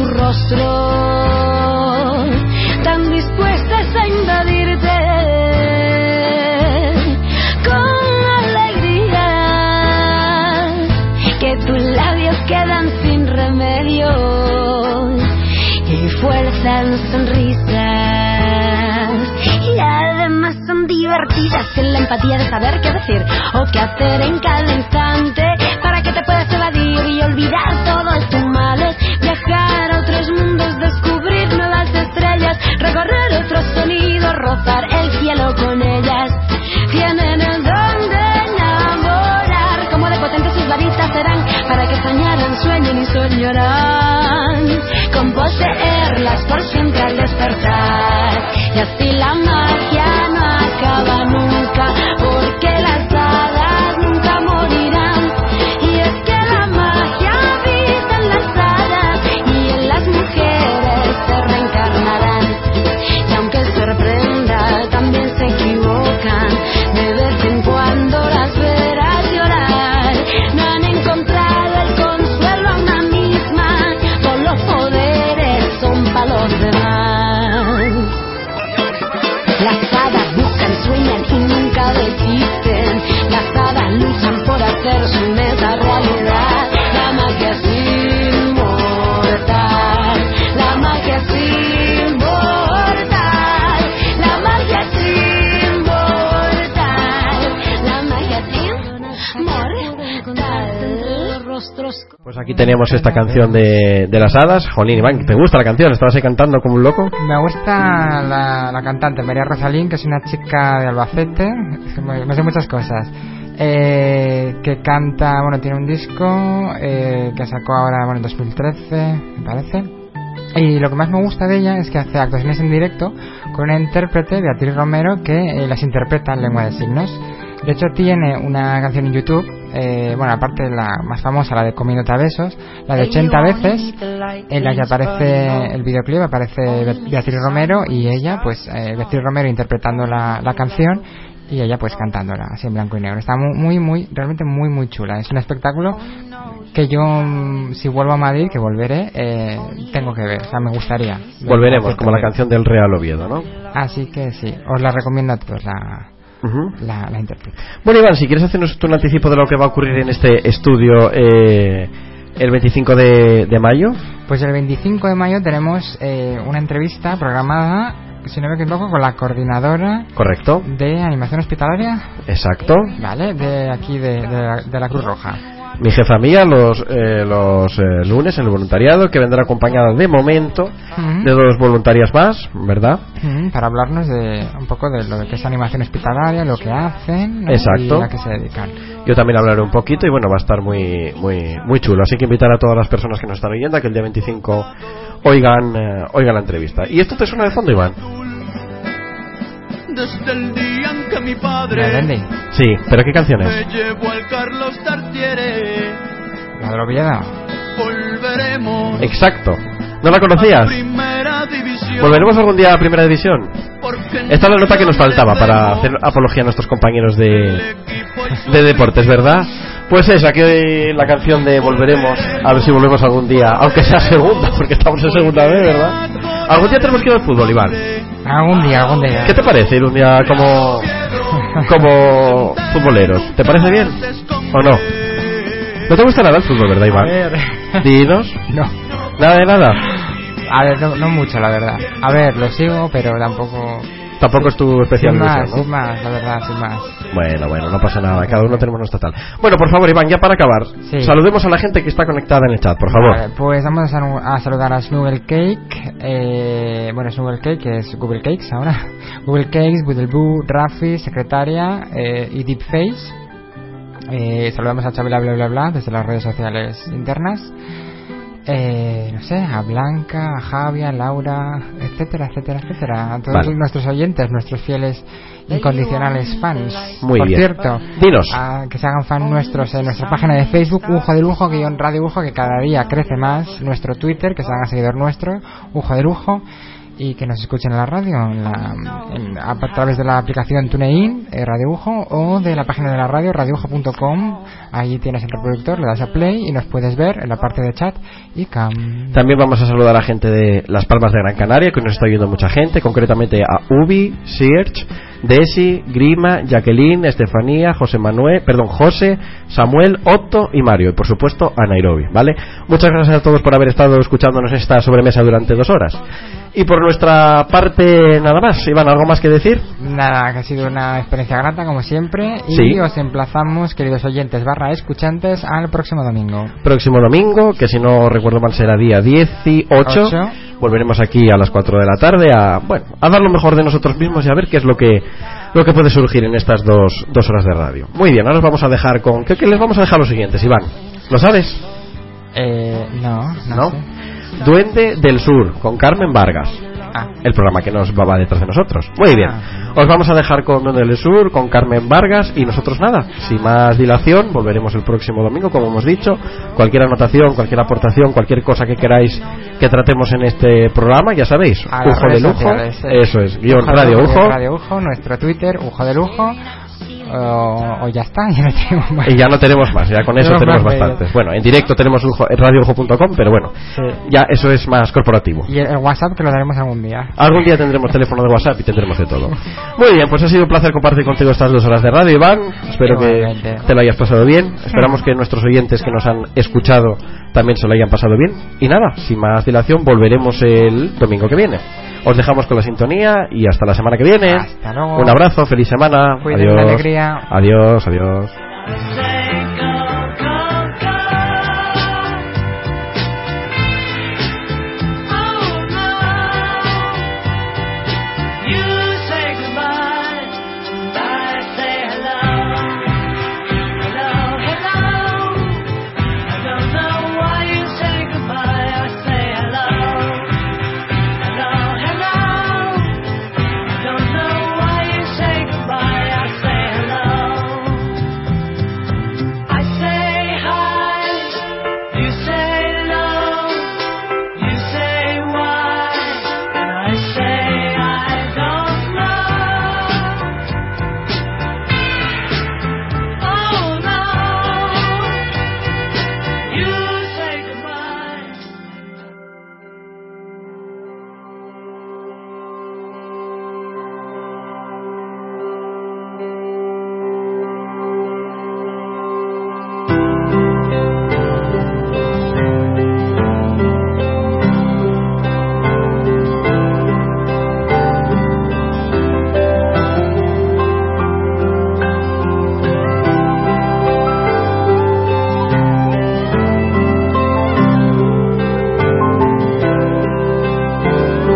Su rostro, tan dispuestas a invadirte con alegría que tus labios quedan sin remedio y fuerzan sonrisas. Y además son divertidas en la empatía de saber qué decir o qué hacer en cada instante para que te puedas evadir y olvidar todos tus males rozar el cielo con ellas. Tienen el don de enamorar como de potentes sus varitas serán para que soñaran sueñen y soñarán. Con poseerlas por siempre al despertar aquí teníamos esta canción de, de las hadas. Jolín, Iván, ¿te gusta la canción? ¿Estabas ahí cantando como un loco? Me gusta la, la cantante María Rosalín, que es una chica de Albacete, me, me sé muchas cosas. Eh, que canta, bueno, tiene un disco eh, que sacó ahora, bueno, en 2013, me parece. Y lo que más me gusta de ella es que hace actuaciones en directo con una intérprete, Beatriz Romero, que eh, las interpreta en lengua de signos. De hecho, tiene una canción en YouTube, eh, bueno, aparte de la más famosa, la de Comiendo Besos, la de 80 veces, en la que aparece el videoclip, aparece Be- Beatriz Romero y ella, pues, eh, Beatriz Romero interpretando la, la canción y ella, pues, cantándola, así en blanco y negro. Está muy, muy, muy, realmente muy, muy chula. Es un espectáculo que yo, mm, si vuelvo a Madrid, que volveré, eh, tengo que ver, o sea, me gustaría. ver Volveremos, como la canción del Real Oviedo, ¿no? Así que sí, os la recomiendo a todos, la, La. Bueno, Iván, si quieres hacernos tú un anticipo de lo que va a ocurrir en este estudio eh, el 25 de, de mayo. Pues el 25 de mayo tenemos eh, una entrevista programada, si no me equivoco, con la coordinadora Correcto, de animación hospitalaria, exacto. ¿vale? De aquí, de, de la, de la Cruz Roja. Mi jefa mía los, eh, los eh, lunes en el voluntariado, que vendrá acompañada de momento de dos voluntarias más, ¿verdad? Para hablarnos de un poco de lo que es animación hospitalaria, lo que hacen ¿no? Exacto. y a qué se dedican. Yo también hablaré un poquito y bueno, va a estar muy, muy, muy chulo. Así que invitar a todas las personas que nos están oyendo a que el día 25 oigan, eh, oigan la entrevista. ¿Y esto te suena de fondo, Iván? Desde el día en que mi padre Sí, pero ¿qué canción me llevó al Carlos Tartiere, la Oviedo. volveremos Exacto. ¿No la conocías? ¿Volveremos algún día a Primera División? Esta es la nota que nos faltaba para hacer apología a nuestros compañeros de, de deportes, ¿verdad? Pues esa, que la canción de Volveremos, a ver si volvemos algún día, aunque sea segunda, porque estamos en segunda vez, ¿verdad? Algún día tenemos que ir al fútbol, Iván. Algún día, algún día. ¿Qué te parece ir un día como, como futboleros? ¿Te parece bien o no? ¿No te gusta nada el fútbol, verdad, A Iván? ver. Dinos. No. Nada de nada. A ver, no, no mucho, la verdad. A ver, lo sigo, pero tampoco. Tampoco es tu Sin especialidad, más, ¿no? sin más, la verdad, sin más. Bueno, bueno, no pasa nada, cada uno tenemos nuestra tal. Bueno, por favor, Iván, ya para acabar, Sí. saludemos a la gente que está conectada en el chat, por favor. Vale, pues vamos a, sal- a saludar a Snuggle Cake. Eh, bueno, Snuggle Cake, que es Google Cakes ahora. Google Cakes, Boodleboo, Rafi, secretaria eh, y Deepface. Eh, saludamos a Chabela bla bla bla desde las redes sociales internas. Eh, no sé, a Blanca, a Javi, a Laura, etcétera, etcétera, etcétera. A todos Vale. nuestros oyentes, nuestros fieles incondicionales fans. Muy Por bien. cierto, Dinos. a que se hagan fan nuestros en nuestra página de Facebook, Ujo de Lujo, guion Radio Ujo, que cada día crece más. Nuestro Twitter, que se hagan seguidor nuestro, Ujo de Lujo. Y que nos escuchen en la radio, en la- a, través de la aplicación TuneIn, eh, Radio Ujo, o de la página de la radio, radioujo.com. Ahí tienes el reproductor, le das a play y nos puedes ver en la parte de chat y cam. También vamos a saludar a gente de Las Palmas de Gran Canaria, que nos está oyendo mucha gente, concretamente a Ubi, Search, Desi, Grima, Jacqueline, Estefanía, José Manuel, perdón, José, Samuel, Otto y Mario, y por supuesto a Nairobi, ¿vale? Muchas gracias a todos por haber estado escuchándonos esta sobremesa durante dos horas. Y por nuestra parte, nada más. Iván, ¿algo más que decir? Nada, que ha sido una experiencia grata como siempre y Sí. os emplazamos, queridos oyentes barra escuchantes, al próximo domingo. Próximo domingo, que si no recuerdo mal será día 18. Ocho. Volveremos aquí a las 4 de la tarde a, bueno, a dar lo mejor de nosotros mismos y a ver qué es lo que, lo que puede surgir en estas dos, dos horas de radio. Muy bien, ahora os vamos a dejar con... ¿Qué, qué les vamos a dejar los siguientes, Iván? ¿Lo sabes? Eh, no, no, ¿No? sé. Duende del Sur, con Carmen Vargas. Ah, El programa que nos va detrás de nosotros. Muy bien. Os vamos a dejar con Duende del Sur, con Carmen Vargas y nosotros nada. Sin más dilación, volveremos el próximo domingo, como hemos dicho. Cualquier anotación, cualquier aportación, cualquier cosa que queráis que tratemos en este programa, ya sabéis. a Ujo de lujo. sociales, eh. Eso es. Guión Ujo Radio Ujo. Radio Ujo, nuestro Twitter, Ujo de Lujo. O, o ya está, ya no tenemos más. Y ya no tenemos más, ya con eso Tenemos tenemos bastantes. Bueno, en directo tenemos en radioujo.com, pero bueno, Sí. ya eso es más corporativo. Y el, WhatsApp que lo daremos algún día. Algún día tendremos teléfono de WhatsApp y tendremos de todo. Muy bien, pues ha sido un placer compartir contigo estas dos horas de radio, Iván. Espero que te lo hayas pasado bien. Esperamos que nuestros oyentes que nos han escuchado también se lo hayan pasado bien. Y nada, sin más dilación, volveremos el domingo que viene. Os dejamos con la sintonía y hasta la semana que viene. Hasta luego. Un abrazo, feliz semana. Cuiden adiós. la alegría. Adiós, adiós.